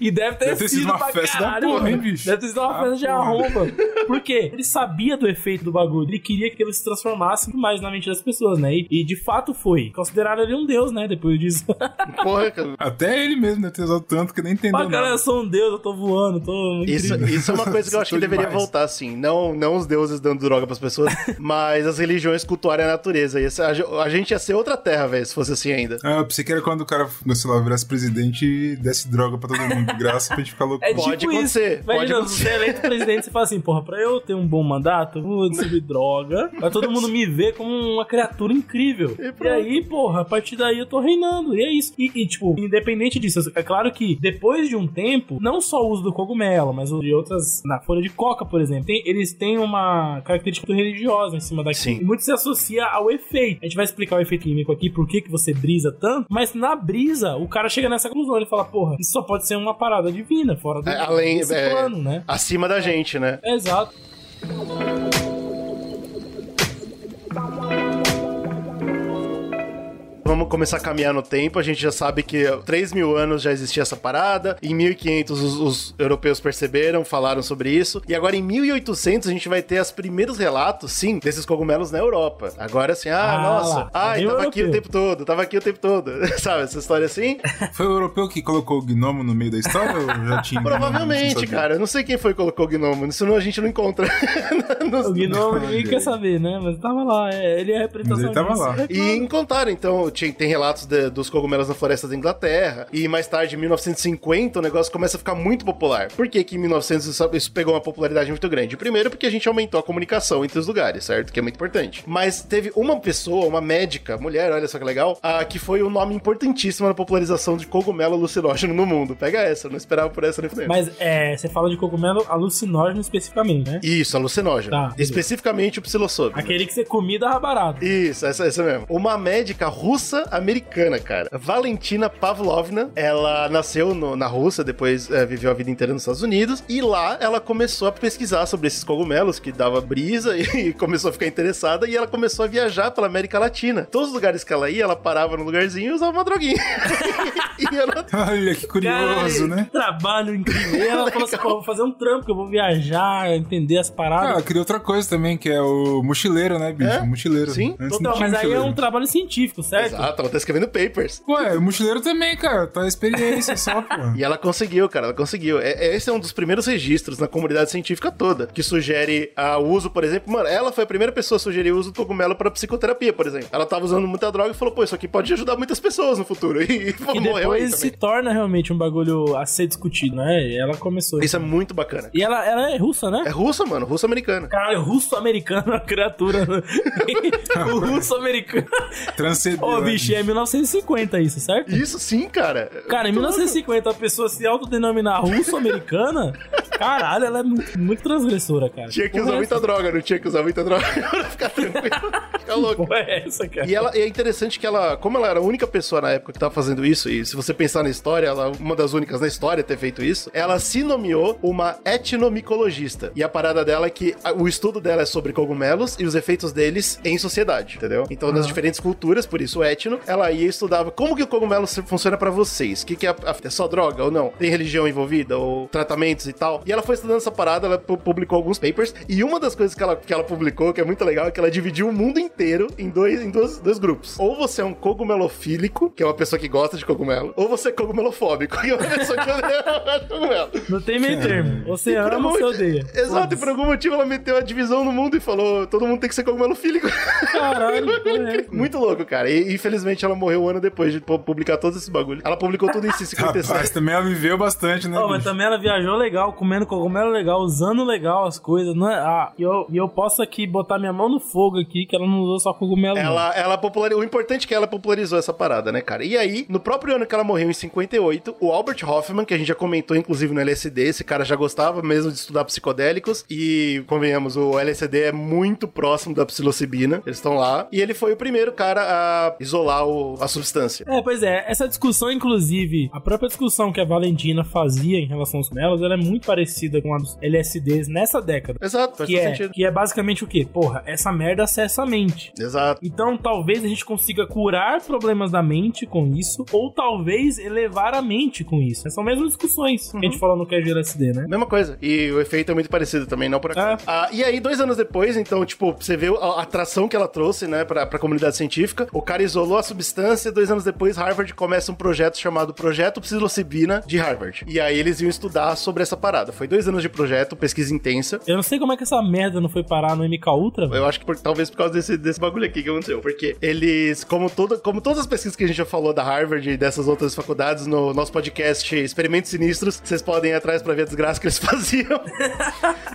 Speaker 2: e deve ter,
Speaker 4: Deve ter sido uma
Speaker 2: pra
Speaker 4: festa da
Speaker 2: caralho,
Speaker 4: porra, hein, bicho?
Speaker 2: Deve ter sido uma
Speaker 4: Ah,
Speaker 2: festa de arromba. Por quê? Ele sabia do efeito do bagulho. Ele queria que ele se transformasse mais na mente das pessoas, né? E, e de fato foi. Consideraram ele um deus, né? Depois disso.
Speaker 1: Porra, cara.
Speaker 4: Até ele mesmo deve ter usado tanto que nem entendeu
Speaker 2: Ah, cara, eu sou um deus, eu tô voando, tô
Speaker 1: Isso,
Speaker 2: incrível.
Speaker 1: isso é uma coisa que eu acho que deveria
Speaker 4: demais.
Speaker 1: Voltar, assim. Não, não os deuses dando droga pras pessoas, mas as religiões cultuarem a natureza. E essa- a, a gente ia ser outra terra, velho, se fosse assim ainda.
Speaker 4: Ah, eu pensei que era quando o cara, sei lá, virasse presidente e desse droga pra todo mundo de graça pra gente ficar louco.
Speaker 2: É
Speaker 1: Pode
Speaker 2: tipo
Speaker 1: acontecer,
Speaker 2: isso.
Speaker 1: pode
Speaker 2: Imagina,
Speaker 1: acontecer.
Speaker 2: você é eleito presidente, você fala assim, porra, pra eu ter um bom mandato, eu vou distribuir droga, pra todo mundo me ver como uma criatura incrível.
Speaker 1: E
Speaker 2: E, aí, porra, a partir daí eu tô reinando. E é isso. E, e, tipo, independente disso, é claro que depois de um tempo, não só o uso do cogumelo, mas o de outras. Na folha de coca, por exemplo, tem- eles têm uma característica religiosa em cima daquilo.
Speaker 1: Sim.
Speaker 2: E muito se associa ao efeito. A gente vai explicar o efeito químico aqui, por que, que você brisa tanto, mas na brisa, o cara chega nessa conclusão. Ele fala, porra, isso só pode ser uma parada divina, fora do
Speaker 1: É, além- é,
Speaker 2: plano, né?
Speaker 1: Acima da gente, né?
Speaker 2: Exato.
Speaker 1: Vamos começar a caminhar no tempo. A gente já sabe que há 3 mil anos já existia essa parada. Em 1500 os, os europeus perceberam, falaram sobre isso. E agora em 1800 a gente vai ter os primeiros relatos, sim, desses cogumelos na Europa. Agora assim, ah,
Speaker 2: Ah,
Speaker 1: nossa,
Speaker 2: lá.
Speaker 1: ai,
Speaker 2: Bem
Speaker 1: tava aqui o
Speaker 2: europeu.
Speaker 1: tempo todo, tava aqui o tempo todo. Sabe essa história assim?
Speaker 4: Foi o europeu que colocou o gnomo no meio da história ou já tinha?
Speaker 1: Provavelmente, cara. Eu não sei quem foi que colocou o gnomo. Senão a gente não encontra. Nos-
Speaker 2: O gnomo ninguém quer saber, né? Mas tava lá, é, ele é a representação
Speaker 4: Mas ele tava
Speaker 2: disso.
Speaker 4: lá.
Speaker 1: E encontraram, então, tem relatos de- dos cogumelos na floresta da Inglaterra. E mais tarde, em 1950, o negócio começa a ficar muito popular. Por que que em 1900 isso- pegou uma popularidade muito grande? Primeiro, porque a gente aumentou a comunicação entre os lugares, certo? Que é muito importante. Mas teve uma pessoa, uma médica, mulher, olha só que legal, ah, que foi um nome importantíssimo na popularização de cogumelo alucinógeno no mundo. Pega essa, eu não esperava por essa nem.
Speaker 2: Mas é, você fala de cogumelo alucinógeno especificamente, né?
Speaker 1: Isso, alucinógeno.
Speaker 2: Tá.
Speaker 1: Especificamente o psilocybe.
Speaker 2: Aquele que você comia dava barato.
Speaker 1: Isso, essa, essa mesmo. Uma médica russa-americana, cara. Valentina Pavlovna. Ela nasceu no- na Rússia, depois eh, viveu a vida inteira nos Estados Unidos. E lá ela começou a pesquisar sobre esses cogumelos, que dava brisa, e começou a ficar interessada. E ela começou a viajar pela América Latina. Todos os lugares que ela ia, ela parava no lugarzinho e usava uma droguinha. e ela
Speaker 4: Olha que curioso,
Speaker 2: Cara,
Speaker 4: né?
Speaker 2: Trabalho incrível. E ela falou assim, pô, vou fazer um trampo, que eu vou viajar, entender as
Speaker 4: Ah,
Speaker 2: paradas.
Speaker 4: ela criou outra coisa também, que é o mochileiro, né, bicho?
Speaker 1: É?
Speaker 4: O mochileiro.
Speaker 1: Sim,
Speaker 4: Antes
Speaker 2: Total, mas aí é um trabalho científico, certo?
Speaker 1: Exato, ela tá escrevendo papers.
Speaker 4: Ué, o mochileiro também, cara. Tá experiência só, pô.
Speaker 1: E ela conseguiu, cara, ela conseguiu. É- é- esse é um dos primeiros registros na comunidade científica toda que sugere ah, o uso, por exemplo. Mano, ela foi a primeira pessoa a sugerir o uso do cogumelo pra psicoterapia, por exemplo. Ela tava usando muita droga e falou, pô, isso aqui pode ajudar muitas pessoas no futuro. E, pô,
Speaker 2: E
Speaker 1: morreu aí
Speaker 2: depois se torna realmente um bagulho a ser discutido, né? E ela começou.
Speaker 1: Isso é muito bacana.
Speaker 2: E ela, ela é russa, né?
Speaker 1: É russa, mano, russa-americana.
Speaker 2: Caralho, russo-americano, é criatura. né? o russo-americano.
Speaker 4: Transcendeu.
Speaker 2: Ô, bicho, é 1950 isso, certo?
Speaker 1: Isso sim, cara.
Speaker 2: Cara, em
Speaker 1: Tô louco.
Speaker 2: 1950 a pessoa se autodenominar russo-americana, caralho, ela é muito, muito transgressora, cara.
Speaker 1: Tinha que
Speaker 2: Porra
Speaker 1: usar
Speaker 2: é
Speaker 1: muita
Speaker 2: essa?
Speaker 1: droga, não tinha que usar muita droga pra ficar tranquilo. Ficar louco.
Speaker 2: Porra é essa, cara?
Speaker 1: E ela e é interessante que ela, como ela era a única pessoa na época que tava fazendo isso, e se você pensar na história, ela é uma das únicas na história a ter feito isso, ela se nomeou uma etnomicologista. E a parada dela é que o estudo dela é sobre cogumelos e os efeitos deles em sociedade, entendeu? Então, nas diferentes culturas, por isso ela ia e estudava como que o cogumelo funciona pra vocês. O que, que é, a- é só droga ou não? Tem religião envolvida ou tratamentos e tal. E ela foi estudando essa parada, ela pu- publicou alguns papers. E uma das coisas que ela, que ela publicou, que é muito legal, é que ela dividiu o mundo inteiro em dois, em dois, dois grupos. Ou você é um cogumelofílico, que é uma pessoa que gosta de cogumelo, ou você é cogumelofóbico, que é uma pessoa que odeia cogumelo.
Speaker 2: Não tem meio termo. Você ama ou você odeia.
Speaker 1: Exato, e por algum motivo ela meteu a divisão no mundo e falou: todo mundo tem que ser cogumelofílico.
Speaker 2: Caralho, é?
Speaker 1: Muito louco, cara. E infelizmente ela morreu um ano depois de pu- publicar todos esses bagulhos. Ela publicou tudo isso em
Speaker 4: Rapaz,
Speaker 1: 57.
Speaker 4: também ela viveu bastante, né?
Speaker 2: Ó, mas também ela viajou legal, comendo cogumelo legal, usando legal as coisas, não é? Ah, e eu, e eu posso aqui botar minha mão no fogo aqui, que ela não usou só cogumelo, não.
Speaker 1: Ela, ela popularizou. O importante é que ela popularizou essa parada, né, cara? E aí, no próprio ano que ela morreu, em 58, o Albert Hoffman, que a gente já comentou, inclusive, no LSD, esse cara já gostava mesmo de estudar psicodélicos. E, convenhamos, o LSD é muito próximo da psilocibina. Eles estão lá. E ele foi o primeiro cara a isolar o- a substância.
Speaker 2: É, pois é, essa discussão, inclusive, a própria discussão que a Valentina fazia em relação aos cogumelos, ela é muito parecida com a dos LSDs nessa década.
Speaker 1: Exato, faz
Speaker 2: Que é,
Speaker 1: sentido.
Speaker 2: que é basicamente o quê? Porra, essa merda acessa a mente.
Speaker 1: Exato.
Speaker 2: Então, talvez a gente consiga curar problemas da mente com isso, ou talvez elevar a mente com isso. São mesmas discussões que a gente falou no QG LSD, né?
Speaker 1: Mesma coisa. E o efeito é muito parecido também, não por acaso. Ah, e aí, dois anos depois, então, tipo, você vê a a atração que ela trouxe, né, pra, pra comunidade científica. O cara isolou a substância dois anos depois, Harvard começa um projeto chamado Projeto Psilocibina de Harvard. E aí eles iam estudar sobre essa parada. Foi dois anos de projeto, pesquisa intensa.
Speaker 2: Eu não sei como é que essa merda não foi parar no MK Ultra.
Speaker 1: Eu acho que por- talvez por causa desse, desse bagulho aqui que aconteceu. Porque eles, como, toda, como todas as pesquisas que a gente já falou da Harvard e dessas outras faculdades, no nosso podcast Experimentos Sinistros, vocês podem ir atrás pra ver a desgraça que eles faziam.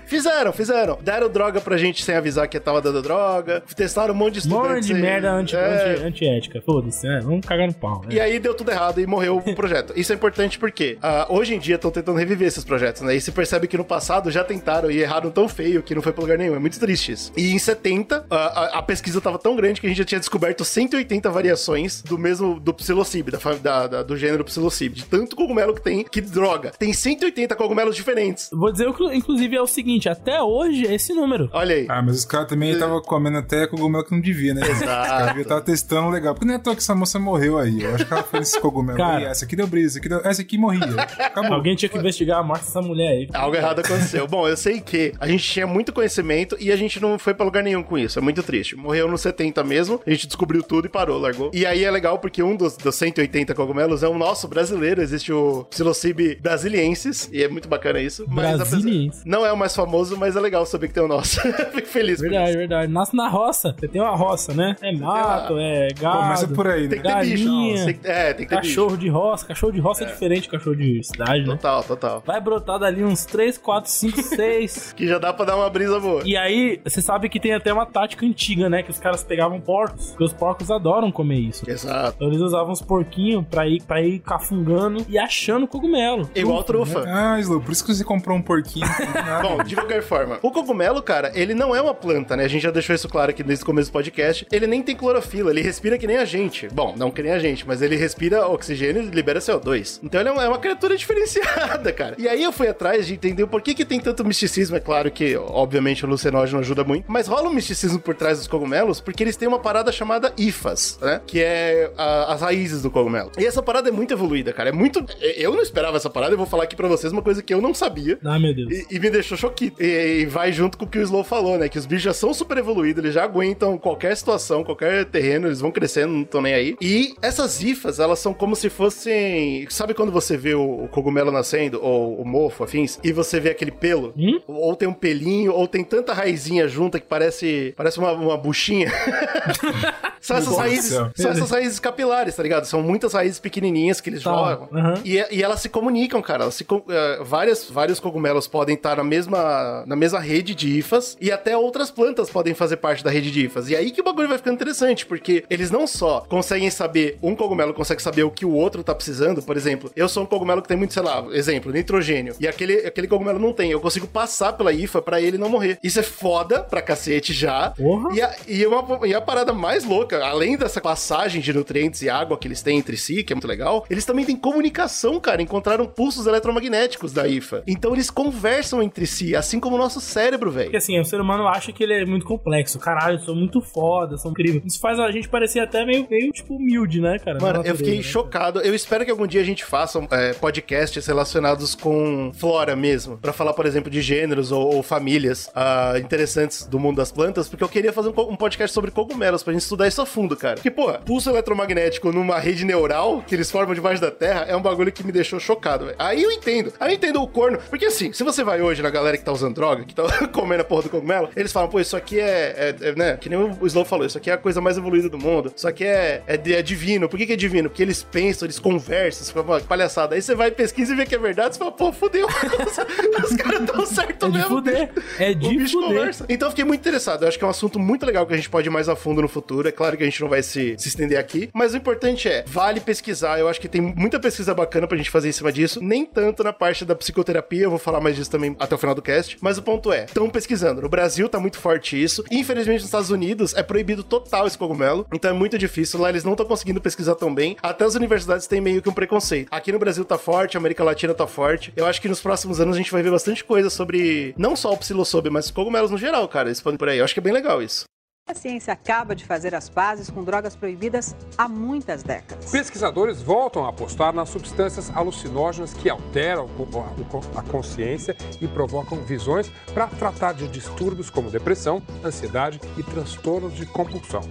Speaker 1: fizeram, fizeram. Deram droga pra gente sem avisar que tava dando droga. Testaram um monte de
Speaker 2: Um
Speaker 1: estudantes.
Speaker 2: monte de merda anti,
Speaker 1: É.
Speaker 2: anti- antiética. Foda-se, né? Vamos cagar no pau. né?
Speaker 1: E aí deu tudo errado e morreu o projeto. Isso é importante porque ah, hoje em dia estão tentando reviver esses projetos, né? E se percebe que no passado já tentaram e erraram tão feio que não foi pra lugar nenhum. É muito triste isso. E em 70, ah, a, a pesquisa tava tão grande que a gente já tinha descoberto 180 variações do mesmo, do psilocybe, da, da- da- do gênero psilocybe. De tanto cogumelo que tem, que droga. Tem 180 cogumelos diferentes.
Speaker 2: Vou dizer, inclusive, é o seguinte: até hoje é esse número.
Speaker 1: Olha aí.
Speaker 4: Ah, mas os caras também estavam comendo até cogumelo que não devia, né? Os caras tava testando legal. Porque não é à toa que essa moça morreu aí. Eu acho que ela fez esse cogumelo
Speaker 2: Cara.
Speaker 4: Essa aqui deu brisa, essa aqui, deu... essa aqui morria. Acabou.
Speaker 2: Alguém tinha que investigar a morte dessa mulher aí.
Speaker 1: Algo errado aconteceu. Bom, eu sei que a gente tinha muito conhecimento e a gente não foi pra lugar nenhum com isso. É muito triste. Morreu nos 70 mesmo, a gente descobriu tudo e parou, largou. E aí é legal porque um dos, dos 180 cogumelos é um nosso brasileiro. Existe o Psilocybe brasiliensis e é muito bacana isso. Mas apesar-
Speaker 2: Brasiliensis.
Speaker 1: Não é o mais famoso, mas é legal saber que tem o nosso. Fico feliz por
Speaker 2: Verdade,
Speaker 1: isso.
Speaker 2: verdade. Nasce na roça. Você tem uma roça, né? É mato, é gado.
Speaker 4: Começa por aí,
Speaker 1: Tem
Speaker 4: né?
Speaker 1: que ter bicho.
Speaker 2: Galinha.
Speaker 1: Tem que- é, tem que ter bicho.
Speaker 2: Cachorro de roça. Cachorro de roça é, diferente de cachorro de cidade, né?
Speaker 1: Total, total.
Speaker 2: Vai brotar dali uns 3, 4, 5, 6.
Speaker 1: Que já dá pra dar uma brisa boa.
Speaker 2: E aí, você sabe que tem até uma tática antiga, né? Que os caras pegavam porcos. Porque os porcos adoram comer isso.
Speaker 1: Exato.
Speaker 2: Então eles usavam os porquinhos pra ir, pra ir cafungando e achando cogumelo.
Speaker 1: Igual trufa.
Speaker 4: Ah, Slow, por isso que você comprou um porquinho. tem.
Speaker 1: Bom, de qualquer forma, o cogumelo, cara, ele não é uma planta, né? A gente já deixou isso claro aqui desde o começo do podcast. Ele nem tem clorofila, ele respira que nem a gente. Bom, não que nem a gente, mas ele respira oxigênio e libera CO2. Então ele é uma, é uma criatura diferenciada, cara. E aí eu fui atrás de entender o porquê que tem tanto misticismo. É claro que, obviamente, o lucenógeno ajuda muito, mas rola um misticismo por trás dos cogumelos porque eles têm uma parada chamada IFAS, né? Que é a- as raízes do cogumelo. E essa parada é muito evoluída, cara. É muito. Eu não esperava essa parada, eu vou falar aqui pra vocês uma coisa que eu não sabia.
Speaker 2: Ah, meu Deus.
Speaker 1: E, e me deixou choquito. E, e vai junto com o que o Slow falou, né? Que os bichos já são super evoluídos, eles já aguentam qualquer situação, qualquer terreno, eles vão crescendo, não estão nem aí. E essas ifas, elas são como se fossem. Sabe quando você vê o, cogumelo nascendo, ou o mofo, afins, e você vê aquele pelo?
Speaker 2: Hum?
Speaker 1: Ou tem um pelinho, ou tem tanta raizinha junta que parece, parece uma, uma buchinha. são essas raízes. São essas raízes capilares, tá ligado? São muitas raízes pequenininhas que eles
Speaker 2: Tá,
Speaker 1: jogam.
Speaker 2: aham.
Speaker 1: E, e elas se comunicam, cara. Elas se eh, várias, vários cogumelos podem estar na mesma, na mesma rede de ifas e até outras plantas podem fazer parte da rede de ifas. E aí que o bagulho vai ficando interessante, porque eles não só conseguem saber, um cogumelo consegue saber o que o outro tá precisando. Por exemplo, eu sou um cogumelo que tem muito, sei lá, exemplo, nitrogênio. E aquele, aquele cogumelo não tem. Eu consigo passar pela ifa pra ele não morrer. Isso é foda pra cacete já.
Speaker 2: Porra.
Speaker 1: E a, e, uma, e a parada mais louca, além dessa passagem de nutrientes e água que eles têm entre si, que é muito legal, eles também têm comunicação, cara. Encontraram pulsos eletromagnéticos da IFA. Então eles conversam entre si, assim como o nosso cérebro, velho.
Speaker 2: Porque assim, o ser humano acha que ele é muito complexo. Caralho, eu sou muito foda, sou incrível. Isso faz a gente parecer até meio, meio tipo, humilde, né, cara?
Speaker 1: Mano, eu fiquei
Speaker 2: né?
Speaker 1: chocado. Eu espero que algum dia a gente faça é, podcasts relacionados com flora mesmo. Pra falar, por exemplo, de gêneros ou, ou famílias ah, interessantes do mundo das plantas. Porque eu queria fazer um, um podcast sobre cogumelos pra gente estudar isso a fundo, cara. Porque, pô, pulso eletromagnético numa rede neural que eles formam debaixo da Terra é um bagulho que me deixou chocado, velho. Aí eu entendo. Aí eu entendo o corno. Porque assim, se você vai hoje na galera que tá usando droga, que tá comendo a porra do cogumelo, eles falam, pô, isso aqui é, é- é, né? Que nem o Slow falou, isso aqui é a coisa mais evoluída do mundo. Isso aqui é, é, é divino. Por que, que é divino? Porque eles pensam, eles conversam, você fala, "Pô, que palhaçada. Aí você vai pesquisa e vê que é verdade, você fala, pô, fudeu. Os caras tão certos
Speaker 2: É
Speaker 1: mesmo.
Speaker 2: fuder. É
Speaker 1: O
Speaker 2: de
Speaker 1: bicho
Speaker 2: fuder.
Speaker 1: conversa. Então eu fiquei muito interessado. Eu acho que é um assunto muito legal que a gente pode ir mais a fundo no futuro. É claro que a gente não vai se, se estender aqui. Mas o importante é, vale pesquisar. Eu acho que tem muita pesquisa bacana pra gente fazer em cima disso. Nem tanto na parte da psicoterapia. Eu vou falar mais disso também até o final do cast. Mas o ponto é, estão pesquisando. No Brasil tá muito forte isso. Infelizmente nos Estados Unidos é proibido total esse cogumelo. Então é muito difícil. Lá eles não estão conseguindo pesquisar tão bem. Até as universidades têm meio que um preconceito. Aqui no Brasil tá forte, a América Latina tá forte. Eu acho que nos próximos anos a gente vai ver bastante coisa sobre não só o psilosobe, mas cogumelos no geral, cara. Expande por aí. Eu acho que é bem legal isso.
Speaker 5: A ciência acaba de fazer as pazes com drogas proibidas há muitas décadas.
Speaker 6: Pesquisadores voltam a apostar nas substâncias alucinógenas que alteram a consciência e provocam visões para tratar de distúrbios como depressão, ansiedade e transtornos de compulsão.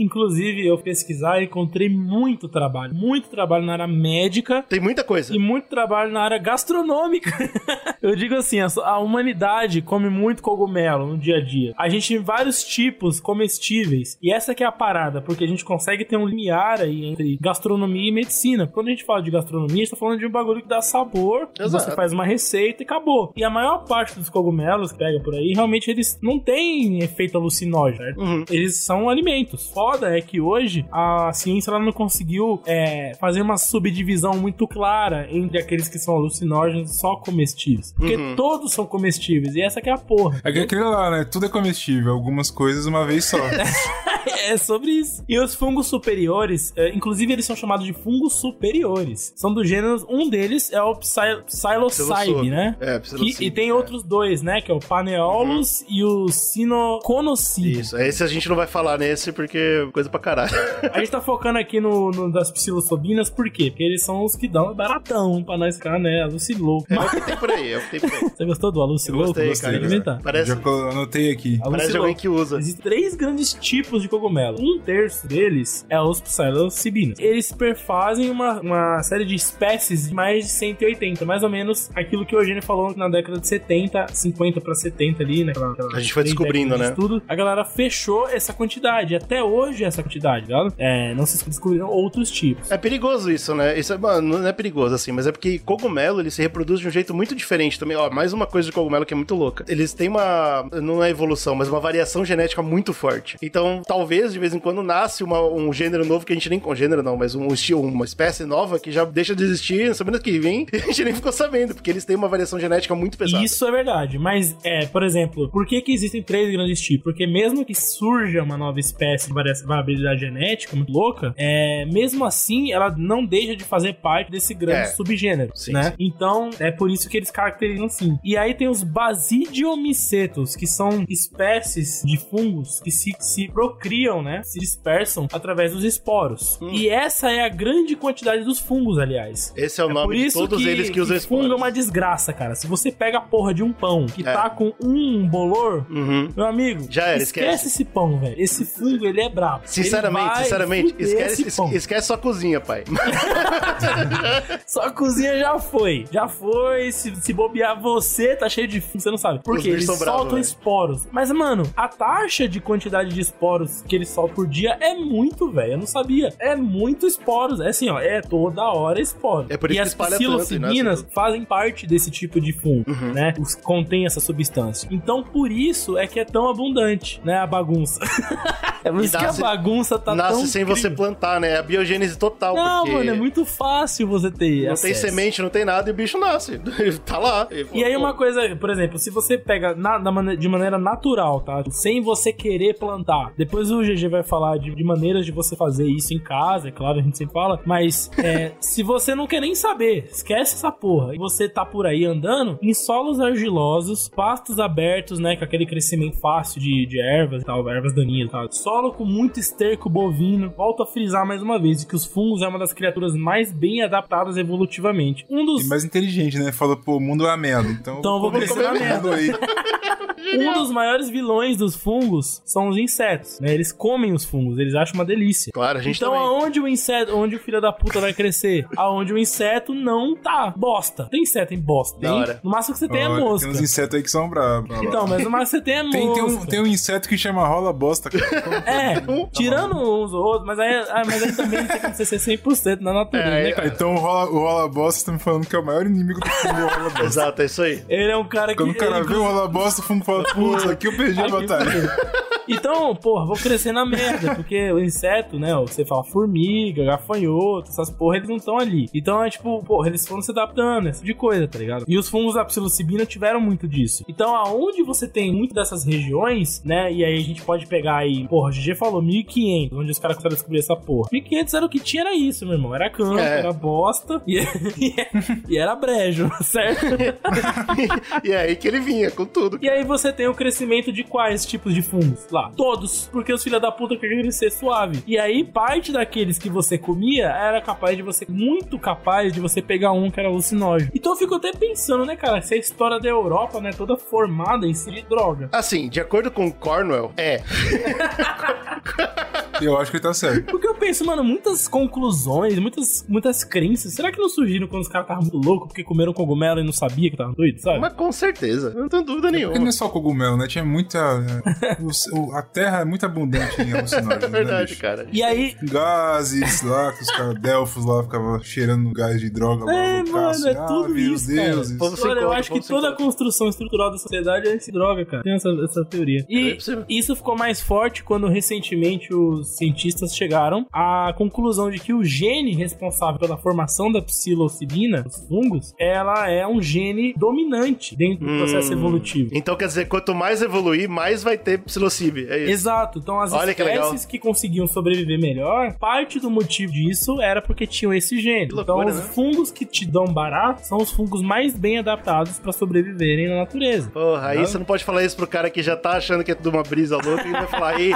Speaker 2: Inclusive, eu pesquisar e encontrei muito trabalho. Muito trabalho na área médica.
Speaker 1: Tem muita coisa.
Speaker 2: E muito trabalho na área gastronômica. eu digo assim, a, humanidade come muito cogumelo no dia a dia. A gente tem vários tipos comestíveis. E essa que é a parada, porque a gente consegue ter um limiar aí entre gastronomia e medicina. Quando a gente fala de gastronomia, a gente tá falando de um bagulho que dá sabor. Exato. Você faz uma receita e acabou. E a maior parte dos cogumelos que pega por aí, realmente eles não têm efeito alucinógeno? Uhum. Eles são alimentos foda é que hoje a ciência ela não conseguiu é, fazer uma subdivisão muito clara entre aqueles que são alucinógenos e só comestíveis. Porque uhum. todos são comestíveis, e essa que é a porra.
Speaker 4: É que aquilo lá, né? Tudo é comestível, algumas coisas uma vez só.
Speaker 2: é sobre isso. E os fungos superiores, é, inclusive eles são chamados de fungos superiores. São do gênero, um deles é o psilocybe, né? É, psilocybe. e tem é. outros dois, né? Que é o Paneolus uhum. e o Sinoconocybe.
Speaker 1: Isso, esse a gente não vai falar nesse porque coisa pra caralho.
Speaker 2: A gente tá focando aqui no, no das psilosobinas, por quê? Porque eles são os que dão baratão pra nós ficar, né, alucilouco.
Speaker 1: É, é o que tem por aí, é o que tem por aí.
Speaker 2: Você gostou do alucilouco?
Speaker 1: Gostei, gostei, cara. Inventar.
Speaker 4: Parece... Já anotei aqui.
Speaker 1: Parece alguém que usa.
Speaker 2: Existem três grandes tipos de cogumelo. Um terço deles é os psilocibinas. Eles perfazem uma, uma série de espécies de mais de 180, mais ou menos aquilo que o Eugênio falou na década de 70, 50 pra 70 ali, né? Aquela,
Speaker 1: aquela a gente foi descobrindo, né?
Speaker 2: Tudo. A galera fechou essa quantidade. Até hoje hoje essa quantidade, tá ligado? É, não se descobriram outros tipos.
Speaker 1: É perigoso isso, né? Isso é, mano, não é perigoso assim, mas é porque cogumelo ele se reproduz de um jeito muito diferente também. Ó, mais uma coisa de cogumelo que é muito louca. Eles têm uma, não é evolução, mas uma variação genética muito forte. Então, talvez de vez em quando nasce uma, um gênero novo que a gente nem com gênero não, mas um estilo, uma espécie nova que já deixa de existir na semana que vem e a gente nem ficou sabendo, porque eles têm uma variação genética muito pesada.
Speaker 2: Isso é verdade, mas é, por exemplo, por que que existem três grandes tipos? Porque mesmo que surja uma nova espécie de variação variabilidade genética muito louca, é, mesmo assim, ela não deixa de fazer parte desse grande é. subgênero, sim, né? Sim. Então, é por isso que eles caracterizam assim. E aí tem os basidiomicetos, que são espécies de fungos que se, se procriam, né? Se dispersam através dos esporos. Hum. E essa é a grande quantidade dos fungos, aliás.
Speaker 1: Esse é o é nome de todos que, eles que usam esporos.
Speaker 2: fungo é uma desgraça, cara. Se você pega a porra de um pão que é. tá com um bolor, uhum. meu amigo, já era, esquece. esquece esse pão, velho. Esse fungo, ele é brabo.
Speaker 1: Sinceramente, sinceramente, esquece, esquece sua cozinha, pai.
Speaker 2: sua cozinha já foi. Já foi. Se, se bobear você, tá cheio de fungo, você não sabe. Por quê? Eles soltam esporos. Mas, mano, a taxa de quantidade de esporos que eles soltam por dia é muito, velho. Eu não sabia. É muito esporos. É assim, ó. É toda hora esporos. É por isso e as psilocibinas né? fazem parte desse tipo de fungo, uhum. né? Os, contém essa substância. Então, por isso é que é tão abundante, né? A bagunça. é por isso que a bagunça tá
Speaker 1: nasce
Speaker 2: tão
Speaker 1: sem você plantar, né? É a biogênese total.
Speaker 2: Não, porque... mano, é muito fácil você ter
Speaker 1: Não acesso. tem semente, não tem nada e o bicho nasce. tá lá.
Speaker 2: E, e aí uma coisa, por exemplo, se você pega na, na, de maneira natural, tá? Sem você querer plantar. Depois o GG vai falar de, de maneiras de você fazer isso em casa, é claro, a gente sempre fala. Mas é, se você não quer nem saber, esquece essa porra. E você tá por aí andando em solos argilosos, pastos abertos, né? Com aquele crescimento fácil de, de ervas e tal, ervas daninhas e tal. Solo com muito esterco bovino. Volto a frisar mais uma vez que os fungos é uma das criaturas mais bem adaptadas evolutivamente. Um dos.
Speaker 4: E mais inteligente, né? Falou, pô, o mundo é uma merda. Então,
Speaker 2: então eu vou crescer na merda. Aí. um dos maiores vilões dos fungos são os insetos, né? Eles comem os fungos, eles acham uma delícia.
Speaker 1: Claro, a gente
Speaker 2: Então
Speaker 1: também.
Speaker 2: aonde o inseto, onde o filho da puta vai crescer? aonde o inseto não tá. Bosta. Tem inseto em bosta. Tem? No máximo que você tem é mosca.
Speaker 4: Tem uns insetos aí que são bravos.
Speaker 2: Então, mas no máximo que você tem é mosca.
Speaker 4: Tem, tem, um, tem um inseto que chama rola bosta.
Speaker 2: é, tirando uns outros, mas aí, ah, mas aí também tem que ser 100% na natureza, é, né, cara?
Speaker 4: Então o rola, o rola bosta tá me falando que é o maior inimigo do fungo, o rola bosta.
Speaker 1: Exato, é isso aí.
Speaker 2: Ele é um cara
Speaker 4: que... Quando o cara vê o rola bosta, o fungo fala, putz, aqui eu perdi a batalha.
Speaker 2: Então, porra, vou crescer na merda, porque o inseto, né, você fala formiga, gafanhoto, essas porra, eles não estão ali. Então é tipo, porra, eles foram se adaptando, esse tipo de coisa, tá ligado? E os fungos da psilocibina tiveram muito disso. Então, aonde você tem muito dessas regiões, né, e aí a gente pode pegar aí, porra, o GG falou 1500, onde os caras começaram a descobrir essa porra. 1500 era o que tinha, era isso, meu irmão. Era campo, é. era bosta e, e, era brejo, certo?
Speaker 1: e é aí que ele vinha com tudo.
Speaker 2: E aí você tem o crescimento de quais tipos de fungos? Lá. Todos. Porque os filha da puta queriam ser suave. E aí, parte daqueles que você comia era capaz de você, muito capaz de você pegar um que era alucinógeno. Então eu fico até pensando, né, cara, se a história da Europa, né, toda formada em si de droga.
Speaker 1: Assim, de acordo com Cornwell, é.
Speaker 4: Eu acho que ele tá certo.
Speaker 2: Porque eu penso, mano, muitas conclusões, muitas, muitas crenças, será que não surgiram quando os caras estavam muito loucos porque comeram cogumelo e não sabia que estavam doidos, sabe?
Speaker 1: Mas com certeza, não tenho dúvida
Speaker 4: Porque não é só cogumelo, né? Tinha muita. é, o- o- a terra é muito abundante em alucinógenos.
Speaker 1: É
Speaker 4: né,
Speaker 1: verdade,
Speaker 4: bicho?
Speaker 1: cara.
Speaker 2: E aí,
Speaker 4: Gases lá, que os caras Delfos lá ficavam cheirando gás de droga lá.
Speaker 2: É, mano, é
Speaker 4: Ah,
Speaker 2: tudo
Speaker 4: meu
Speaker 2: isso,
Speaker 4: Deus,
Speaker 2: cara. Eu acho que toda a construção estrutural da sociedade é esse droga, cara. Tem essa, essa teoria.
Speaker 1: É
Speaker 2: E
Speaker 1: possível.
Speaker 2: isso ficou mais forte quando recentemente os cientistas chegaram à conclusão de que o gene responsável pela formação da psilocibina, os fungos, ela é um gene dominante dentro do processo
Speaker 1: Hum.
Speaker 2: evolutivo.
Speaker 1: Então quer dizer, quanto mais evoluir, mais vai ter psilocibe. É isso.
Speaker 2: Exato. Então as
Speaker 1: Olha que
Speaker 2: espécies que, conseguiam sobreviver melhor, parte do motivo disso era porque tinham esse gene.
Speaker 1: Que loucura,
Speaker 2: então os
Speaker 1: né?
Speaker 2: fungos que te dão barato são os fungos mais bem adaptados para sobreviverem na natureza.
Speaker 1: Porra, aí
Speaker 2: Não?
Speaker 1: você não pode falar isso pro cara que já tá achando que é tudo uma brisa louca e vai falar, aí,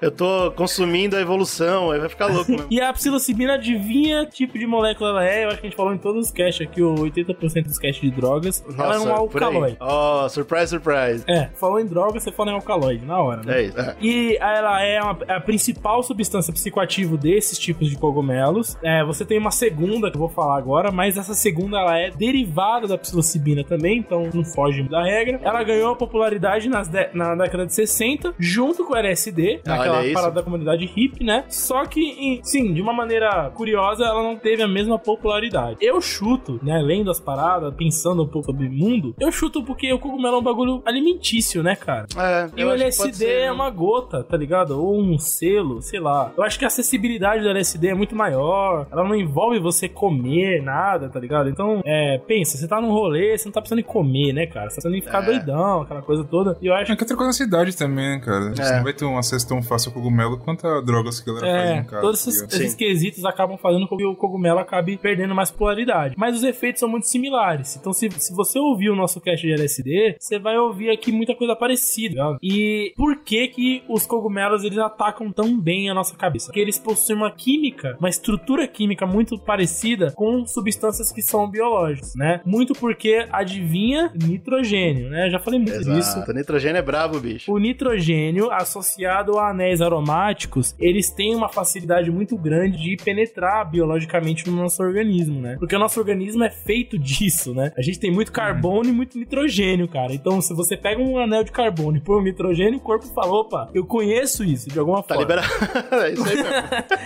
Speaker 1: eu tô consumindo a evolução, aí vai ficar louco mesmo.
Speaker 2: E a psilocibina, adivinha que tipo de molécula ela é? Eu acho que a gente falou em todos os caches aqui, o 80% dos caches de drogas. ela é um alcaloide.
Speaker 1: Ó, surprise, surprise.
Speaker 2: É, falou em droga, você fala em alcaloide, na hora, né?
Speaker 1: É isso. é.
Speaker 2: E ela é uma- a principal substância psicoativa desses tipos de cogumelos. É, você tem uma segunda que eu vou falar agora, mas essa segunda ela é derivada da psilocibina também, então não foge da regra. Ela ganhou popularidade nas de- na década de 60, junto com o LSD,
Speaker 1: Olha
Speaker 2: naquela
Speaker 1: isso.
Speaker 2: parada da comunidade hippie, né? Só que, em- sim, de uma maneira curiosa, ela não teve a mesma popularidade. Eu chuto, né, lendo as paradas, pensando um pouco sobre o mundo, eu chuto porque o cogumelo é um bagulho alimentício, né, cara?
Speaker 1: É,
Speaker 2: E o LSD
Speaker 1: ser,
Speaker 2: é uma gota, tá ligado? Ou um selo, sei lá. Eu acho que a acessibilidade do LSD é muito maior. Ela não envolve você comer nada, tá ligado? Então, é, pensa, você tá num rolê, você não tá precisando em comer, né, cara? Você tá precisando em ficar
Speaker 1: É.
Speaker 2: doidão, aquela coisa toda. E eu acho
Speaker 4: É que outra coisa na cidade também, né, cara? Você
Speaker 1: É.
Speaker 4: não vai ter um acesso tão fácil ao cogumelo quanto a drogas que a galera faz
Speaker 2: É,
Speaker 4: em casa.
Speaker 2: todos
Speaker 4: tá
Speaker 2: esses, esses quesitos acabam fazendo com que o cogumelo acabe perdendo mais popularidade. Mas os efeitos são muito similares. Então, se, se você ouvir o nosso cast de LSD, você vai ouvir aqui muita coisa parecida. E por que que os cogumelos eles atacam tão bem a nossa cabeça? Porque eles possuem uma química, uma estrutura química muito parecida com substâncias que são biológicas, né? Muito porque adivinha nitrogênio, né? Já falei muito disso.
Speaker 1: Exato, nitrogênio é brabo, bicho.
Speaker 2: O nitrogênio, associado a anéis aromáticos, eles têm uma facilidade muito grande de penetrar biologicamente no nosso organismo, né? Porque o nosso organismo é feito disso, né? A gente tem muito carbono e muito nitrogênio, cara. Então, se você pega um anel de carbono e põe um nitrogênio, o corpo fala, opa, eu conheço isso de alguma
Speaker 1: Tá
Speaker 2: forma.
Speaker 1: liberado. é isso aí mesmo.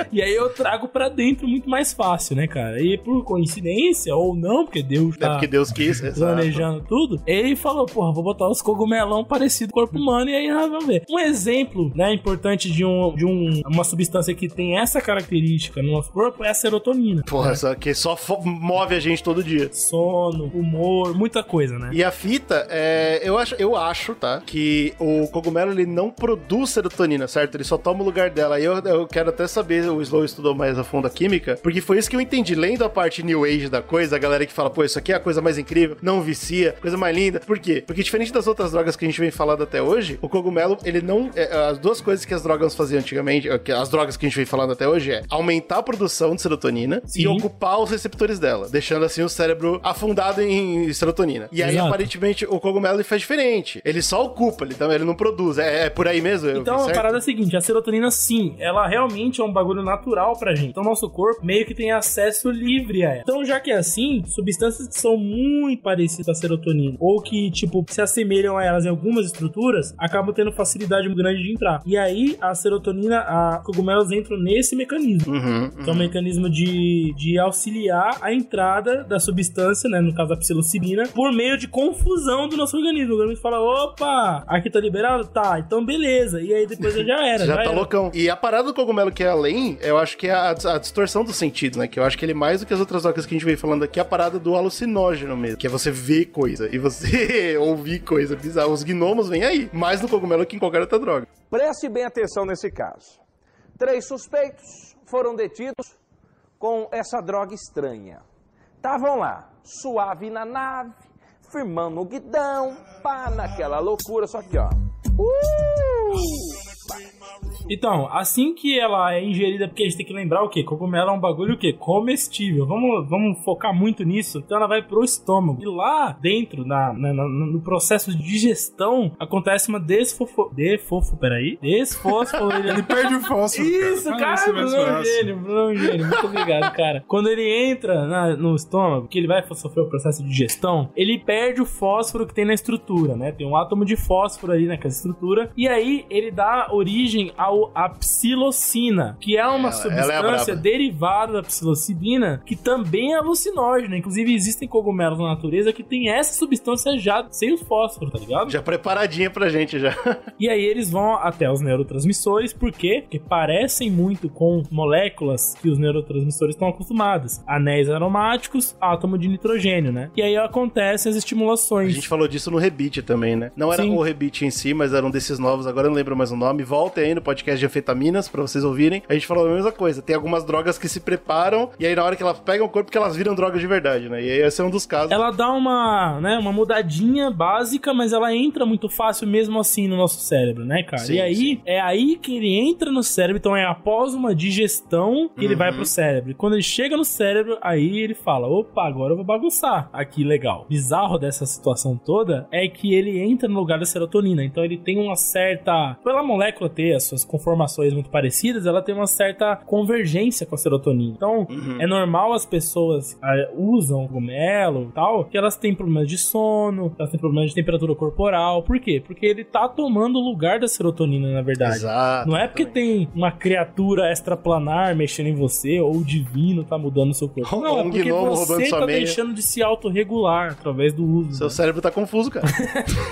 Speaker 2: E aí eu trago pra dentro muito mais fácil, né, cara? E por coincidência, ou não, porque Deus
Speaker 1: É
Speaker 2: tá
Speaker 1: porque Deus quis. exato.
Speaker 2: planejando tudo, ele falou, porra, vou botar os cogumelão parecido com o corpo humano e aí nós vamos ver. Um exemplo, né, importante de, um, de um, uma substância que tem essa característica no nosso corpo é a serotonina.
Speaker 1: Porra, só que só move a gente todo dia.
Speaker 2: Sono, humor, muita coisa, né?
Speaker 1: E a fita, é, eu, acho, eu acho, tá? Que o cogumelo ele não produz serotonina, certo? Ele só toma o lugar dela. Aí eu, eu quero até saber, o Slow estudou mais a fundo a química, porque foi isso que eu entendi. Lendo a parte New Age da coisa, a galera que fala, pô, isso aqui é a coisa mais incrível, não vicia, coisa mais linda. Por quê? Porque diferente das outras drogas que a gente vem falando até hoje, o cogumelo, ele não. é, as duas coisas que as drogas faziam antigamente, é, as drogas que a gente vem falando até hoje é aumentar a produção de serotonina
Speaker 2: Sim.
Speaker 1: e ocupar os receptores dela, deixando assim o cérebro afundado em serotonina. E aí,
Speaker 2: Exato.
Speaker 1: aparentemente, o cogumelo ele faz diferente. Ele só ocupa, ele, ele não produz. É, é por aí mesmo?
Speaker 2: Então, a
Speaker 1: certo?
Speaker 2: parada é a seguinte, a serotonina sim, ela realmente é um bagulho natural pra gente. Então, nosso corpo meio que tem acesso livre a ela. Então, já que é assim, substâncias que são muito parecidas à serotonina, ou que, tipo, se assemelham a elas em algumas estruturas, acabam tendo facilidade muito grande de entrar. E aí, a serotonina, a cogumelos entram nesse mecanismo.
Speaker 1: Uhum,
Speaker 2: Que é um mecanismo de, de auxiliar a entrada da substância, né? No caso da psilocibina, por meio de confusão do nosso organismo. Organismo fala: opa, aqui tá liberado? Tá, então beleza. E aí depois já era.
Speaker 1: Já, tá
Speaker 2: era.
Speaker 1: loucão. E a parada do cogumelo que é além, eu acho que é a, a distorção dos sentidos, né? Que eu acho que ele mais do que as outras drogas que a gente veio falando aqui é a parada do alucinógeno mesmo. Que é você ver coisa e você ouvir coisa bizarra. Os gnomos vêm aí. Mais no cogumelo que em qualquer outra droga.
Speaker 7: Preste bem atenção nesse caso. Três suspeitos foram detidos com essa droga estranha. Estavam lá, suave na nave, firmando o guidão, pá, naquela loucura, só que ó. Uh!
Speaker 2: Então, assim que ela é ingerida, porque a gente tem que lembrar o quê? Cogumelo é um bagulho o quê? Comestível. Vamos, vamos focar muito nisso. Então ela vai pro estômago. E lá dentro, na, na- na- no processo de digestão, acontece uma desfofo... Defofo, peraí.
Speaker 4: Ele
Speaker 2: Desfosforilação.
Speaker 4: perde o fósforo.
Speaker 2: Isso, cara,
Speaker 4: mais
Speaker 2: Bruno é um gênio, Bruno é um gênio. Muito obrigado, cara. Quando ele entra na- no estômago, que ele vai sofrer o processo de digestão, ele perde o fósforo que tem na estrutura, né? Tem um átomo de fósforo ali naquela estrutura. E aí ele dá origem ao, à psilocina, que é uma
Speaker 1: Ela- ela é a
Speaker 2: substância derivada da psilocibina, que também é alucinógena. Inclusive, existem cogumelos na natureza que tem essa substância já sem o fósforo, tá ligado?
Speaker 1: Já preparadinha pra gente já.
Speaker 2: E aí eles vão até os neurotransmissores, por quê? Porque parecem muito com moléculas que os neurotransmissores estão acostumados. Anéis aromáticos, átomo de nitrogênio, né? E aí acontecem as
Speaker 1: A
Speaker 2: estimulações.
Speaker 1: gente falou disso no Rebite também, né? Não era
Speaker 2: Sim.
Speaker 1: o Rebite em si, mas era um desses novos, agora eu não lembro mais o nome. Voltem aí no podcast de anfetaminas pra vocês ouvirem. A gente falou a mesma coisa. Tem algumas drogas que se preparam e aí na hora que elas pegam o corpo que elas viram drogas de verdade, né? E aí esse é um dos casos.
Speaker 2: Ela dá uma, né, uma mudadinha básica, mas ela entra muito fácil mesmo assim no nosso cérebro, né, cara?
Speaker 1: Sim,
Speaker 2: e aí,
Speaker 1: sim.
Speaker 2: é aí que ele entra no cérebro, então é após uma digestão que ele
Speaker 1: Uhum.
Speaker 2: vai pro cérebro. E quando ele chega no cérebro, aí ele fala, opa, agora eu vou bagunçar. Aqui, legal. Bizarro dessa situação toda é que ele entra no lugar da serotonina, então ele tem uma certa... Pela molécula ter as suas conformações muito parecidas, ela tem uma certa convergência com a serotonina. Então,
Speaker 1: Uhum.
Speaker 2: é normal as pessoas ah, usam cogumelo e tal, que elas têm problemas de sono, elas têm problemas de temperatura corporal. Por quê? Porque ele tá tomando o lugar da serotonina, na verdade.
Speaker 1: Exato.
Speaker 2: Não é porque tem uma criatura extraplanar mexendo em você, ou o divino tá mudando o seu corpo. Não, é porque você tá deixando de se autorregular através do uso.
Speaker 1: Seu
Speaker 2: né?
Speaker 1: cérebro tá confuso, cara.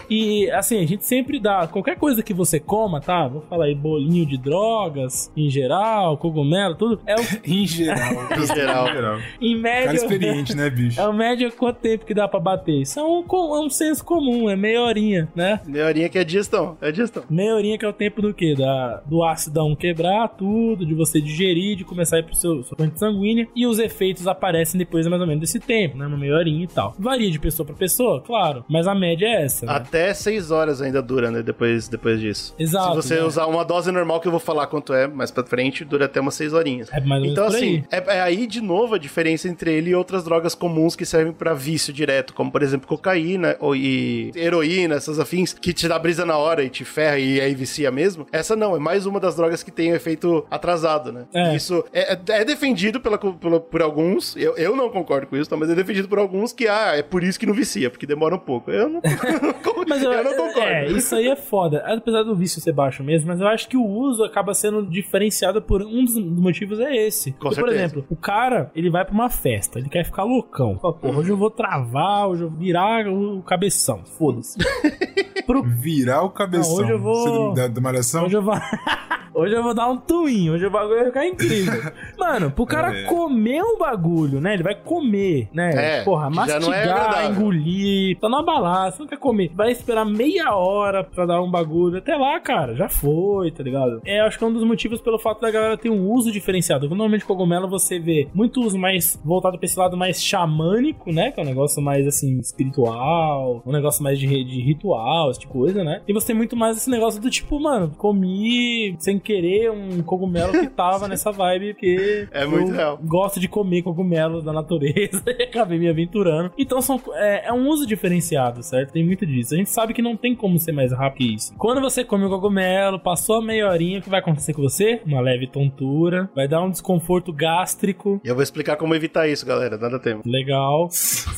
Speaker 2: E assim, a gente sempre dá qualquer coisa que você coma, tá? Vou falar aí, bolinho de drogas, em geral, cogumelo, tudo. É o,
Speaker 4: Em geral.
Speaker 1: Em geral.
Speaker 4: Em
Speaker 2: média.
Speaker 4: Cara experiente, né, bicho?
Speaker 2: É o média quanto tempo que dá pra bater? Isso é um, é um senso comum, é meia horinha, né?
Speaker 1: Meia horinha que é digestão. É digestão.
Speaker 2: Meia horinha que é o tempo do quê? Da, do ácidão quebrar tudo, de você digerir, de começar a ir pro seu sua corrente sanguínea. E os efeitos aparecem depois mais ou menos desse tempo, né? Uma meia horinha e tal. Varia de pessoa pra pessoa, claro. Mas a média é essa, né?
Speaker 1: Até 6 horas ainda dura, né? Depois, depois disso.
Speaker 2: Exato,
Speaker 1: Se você
Speaker 2: né?
Speaker 1: usar uma dose normal, que eu vou falar quanto é mais pra frente, dura até umas 6 horinhas.
Speaker 2: É mais ou
Speaker 1: Então, assim,
Speaker 2: aí.
Speaker 1: é, é aí de novo a diferença entre ele e outras drogas comuns que servem pra vício direto, como por exemplo cocaína ou, e heroína, essas afins, que te dá brisa na hora e te ferra e aí vicia mesmo. Essa não, é mais uma das drogas que tem um efeito atrasado, né?
Speaker 2: É.
Speaker 1: Isso é, é- é defendido pela, pela- por alguns, eu, eu não concordo com isso, tá? mas é defendido por alguns que, ah, é por isso que não vicia, porque demora um pouco. Eu não,
Speaker 2: eu
Speaker 1: não concordo.
Speaker 2: É, isso aí é foda. Apesar do vício ser baixo mesmo, mas eu acho que o uso acaba sendo diferenciado por um dos motivos é esse.
Speaker 1: Com
Speaker 2: Porque, por exemplo, o cara, ele vai pra uma festa, ele quer ficar loucão. Fala, porra, hoje eu vou travar, hoje eu vou virar o cabeção. Foda-se. Pro
Speaker 4: Virar o cabeção.
Speaker 2: Não, hoje eu vou-
Speaker 4: Você da, da malhação?
Speaker 2: Hoje eu vou. Hoje eu vou dar um twin, hoje o bagulho vai ficar incrível. Mano, pro cara
Speaker 4: É.
Speaker 2: comer um bagulho, né? Ele vai comer, né?
Speaker 1: É,
Speaker 2: Porra,
Speaker 1: é
Speaker 2: mastigar,
Speaker 1: agradável.
Speaker 2: engolir, tá numa balada, você não quer comer. Vai esperar meia hora pra dar um bagulho. Até lá, cara, já foi, tá ligado? É, acho que é um dos motivos pelo fato da galera ter um uso diferenciado. Normalmente cogumelo você vê muito uso mais voltado pra esse lado mais xamânico, né? Que é um negócio mais assim, espiritual, um negócio mais de, de ritual, esse tipo de coisa, né? E você tem muito mais esse negócio do tipo, mano, comi sem querer um cogumelo que tava nessa vibe, porque
Speaker 1: É muito
Speaker 2: eu
Speaker 1: real.
Speaker 2: gosto de comer cogumelos da natureza e acabei me aventurando. Então são, é, é um uso diferenciado, certo? Tem muito disso. A gente sabe que não tem como ser mais rápido que isso. Quando você come o cogumelo, passou a meia horinha, o que vai acontecer com você? Uma leve tontura, vai dar um desconforto gástrico.
Speaker 1: E eu vou explicar como evitar isso, galera. Nada tempo.
Speaker 2: Legal.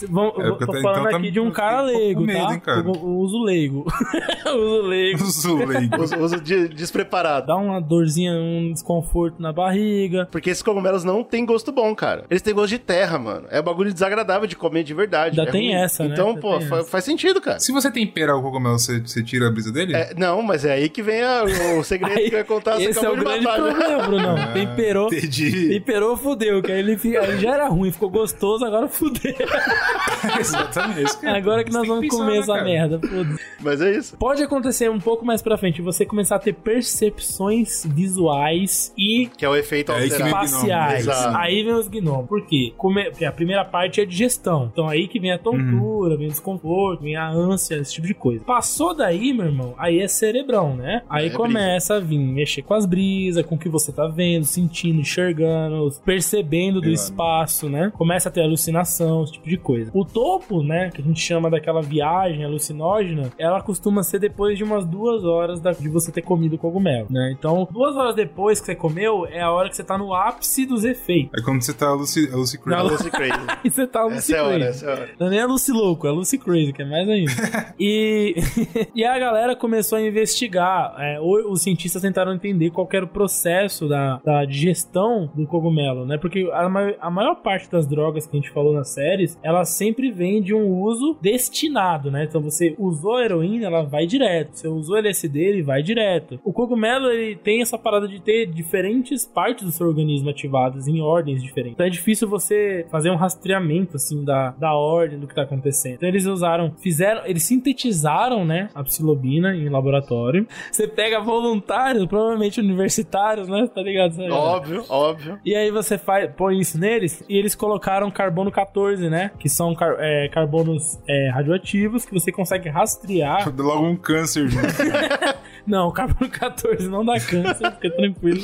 Speaker 2: Vão,
Speaker 4: É,
Speaker 2: tô
Speaker 4: até
Speaker 2: falando
Speaker 4: então tá-
Speaker 2: aqui de um cara
Speaker 4: um
Speaker 2: leigo,
Speaker 4: medo,
Speaker 2: tá?
Speaker 4: hein, cara?
Speaker 2: O, o uso leigo. o uso leigo.
Speaker 4: Zuleigo.
Speaker 1: Uso, uso de- despreparado.
Speaker 2: Dá uma dorzinha, um desconforto na barriga.
Speaker 1: Porque esses cogumelos não têm gosto bom, cara. Eles têm gosto de terra, mano. É um bagulho desagradável de comer de verdade.
Speaker 2: Ainda
Speaker 1: É
Speaker 2: tem
Speaker 1: ruim.
Speaker 2: essa, né?
Speaker 1: Então,
Speaker 2: Ainda
Speaker 1: pô, fa-
Speaker 2: essa.
Speaker 1: faz sentido, cara.
Speaker 4: Se você temperar o cogumelo, você, você tira a brisa dele?
Speaker 1: É, não, mas é aí que vem a- o segredo
Speaker 2: Aí,
Speaker 1: que vai contar. Você
Speaker 2: Esse é o grande problema, Brunão.
Speaker 4: Ah,
Speaker 2: Temperou.
Speaker 4: Entendi.
Speaker 2: Temperou, fudeu. Que aí ele, fica, aí já era ruim, ficou gostoso, agora fudeu.
Speaker 4: Exatamente.
Speaker 2: Agora que nós vamos
Speaker 4: pensar,
Speaker 2: comer
Speaker 4: né,
Speaker 2: essa merda. foda-se.
Speaker 1: Mas é isso.
Speaker 2: Pode acontecer um pouco mais pra frente, você começar a ter percepções ilusões visuais e
Speaker 1: Que é o efeito
Speaker 4: É
Speaker 2: espaciais. Aí vem os gnomos. Por quê? Porque a primeira parte é de gestão. Então aí que vem a tontura, vem o desconforto, vem a ânsia, esse tipo de coisa. Passou daí, meu irmão, aí é cerebrão, né? Aí
Speaker 1: É
Speaker 2: começa a vir mexer com as brisas, com o que você tá vendo, sentindo, enxergando, percebendo do
Speaker 4: Meu
Speaker 2: espaço, né? Começa a ter alucinação, esse tipo de coisa. O topo, né, que a gente chama daquela viagem alucinógena, ela costuma ser depois de umas duas horas de você ter comido o cogumelo, né? Então, duas horas depois que você comeu, é a hora que você tá no ápice dos efeitos.
Speaker 4: É quando você tá Lucy, Lucy
Speaker 2: Não,
Speaker 4: Crazy.
Speaker 1: Lucy Crazy.
Speaker 2: E você tá Lucy
Speaker 1: Essa é a hora,
Speaker 2: Crazy.
Speaker 1: essa é a hora.
Speaker 2: Não é nem a Lucy Louco, é a Lucy Crazy, que é mais ainda. e, e a galera começou a investigar. é, os cientistas tentaram entender qual que era o processo da, da digestão do cogumelo, né? Porque a, a maior parte das drogas que a gente falou nas séries, ela sempre vem de um uso destinado, né? Então você usou a heroína, ela vai direto. Você usou LSD, ele vai direto. O cogumelo, ele tem essa parada de ter diferentes partes do seu organismo ativadas em ordens diferentes. Então é difícil você fazer um rastreamento, assim, da, da ordem do que tá acontecendo. Então eles usaram, fizeram, eles sintetizaram, né, a psilobina em laboratório. Você pega voluntários, provavelmente universitários, né, tá ligado? Você-
Speaker 1: Óbvio, óbvio.
Speaker 2: e aí você faz, põe isso neles e eles colocaram carbono 14, né? Que são car- é, carbonos é, radioativos que você consegue rastrear.
Speaker 4: Logo um câncer, gente.
Speaker 2: Não, carbono 14 não dá câncer, fica tranquilo.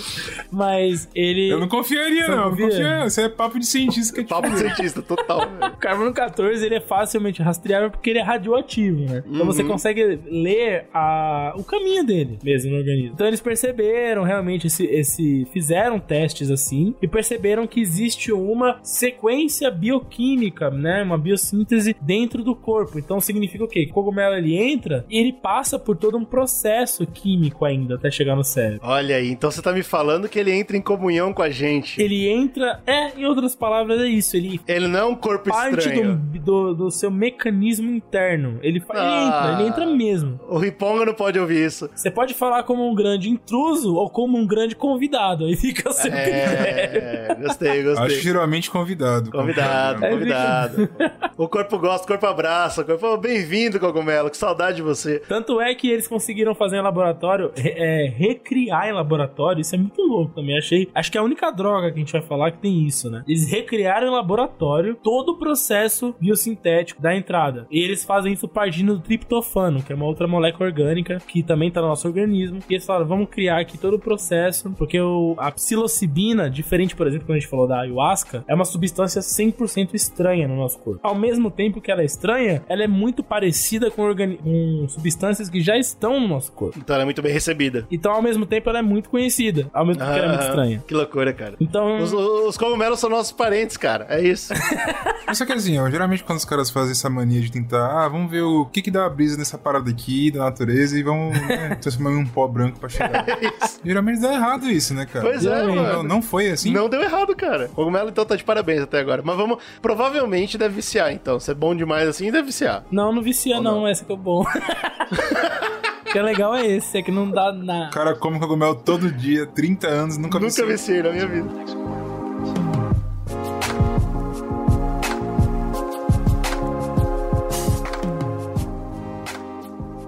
Speaker 2: Mas ele.
Speaker 4: Eu não confiaria, não.
Speaker 2: não
Speaker 4: Não
Speaker 2: confia?
Speaker 4: confia. Isso é papo de cientista que é
Speaker 1: Papo de cientista, total.
Speaker 2: O carbono 14 ele é facilmente rastreável porque ele é radioativo, né? Então você consegue ler a, o caminho dele mesmo no organismo. Então eles perceberam realmente esse, esse fizeram testes assim e perceberam que existe uma sequência bioquímica, né? Uma biossíntese dentro do corpo. Então significa o quê? Que o cogumelo ele entra e ele passa por todo um processo químico ainda até chegar no cérebro.
Speaker 1: Olha aí, então você tá me falando que ele entra em comunhão com a gente.
Speaker 2: Ele entra, é, em outras palavras é isso, ele
Speaker 1: Ele não é um corpo
Speaker 2: parte
Speaker 1: estranho.
Speaker 2: do, do, do seu mecanismo interno. Ele, fa- ele
Speaker 1: Ah.
Speaker 2: entra, ele entra mesmo.
Speaker 1: O Riponga não pode ouvir isso.
Speaker 2: Você pode falar como um grande intruso ou como um grande convidado. Aí fica seu critério.
Speaker 1: É, gostei,
Speaker 4: Acho que
Speaker 1: gostei.
Speaker 4: geralmente convidado.
Speaker 1: Convidado,
Speaker 2: É,
Speaker 1: convidado. O corpo gosta, o corpo abraça. O corpo, "Oh, bem-vindo, cogumelo, que saudade de você.
Speaker 2: Tanto é que eles conseguiram fazer em laboratório, é, recriar em laboratório. Isso é muito louco também. Achei. Acho que é a única droga que a gente vai falar que tem isso, né? Eles recriaram em laboratório todo o processo biosintético da entrada. E eles fazem isso partindo do triptofano, que é uma outra molécula orgânica que também tá no nosso organismo. E eles falaram, vamos criar aqui todo o processo, porque o, a psilocibina, diferente, por exemplo, quando a gente falou da ayahuasca, é uma substância 100% estranha no nosso corpo. Ao mesmo tempo que ela é estranha, ela é muito parecida com, com substâncias que já estão no nosso corpo.
Speaker 1: Então ela é muito bem recebida.
Speaker 2: Então, ao mesmo tempo, ela é muito conhecida, ao mesmo tempo que ela é muito
Speaker 1: Ah,
Speaker 2: estranha.
Speaker 1: Que loucura, cara.
Speaker 2: Então,
Speaker 1: Os, os cogumelos são nossos parentes, cara. É isso.
Speaker 4: Mas só que assim, ó, geralmente quando os caras fazem essa mania de tentar, ah, vamos ver o que que dá a brisa nessa parada aqui, da natureza, e vamos né, transformar em um pó branco pra chegar. geralmente dá errado isso, né, cara?
Speaker 1: Pois é,
Speaker 2: Não,
Speaker 1: mano.
Speaker 4: Não, não foi assim?
Speaker 1: Não deu errado, cara. Cogumelo, então, tá de parabéns até agora. Mas vamos. Provavelmente deve viciar, então. Se é bom demais assim, deve viciar.
Speaker 2: não, não vicia, não. Essa que é o bom. O que é legal é esse, é que não dá na.
Speaker 4: O cara come cogumelo todo dia, 30 anos, nunca,
Speaker 1: Nunca
Speaker 4: viciou.
Speaker 1: viciei na minha vida.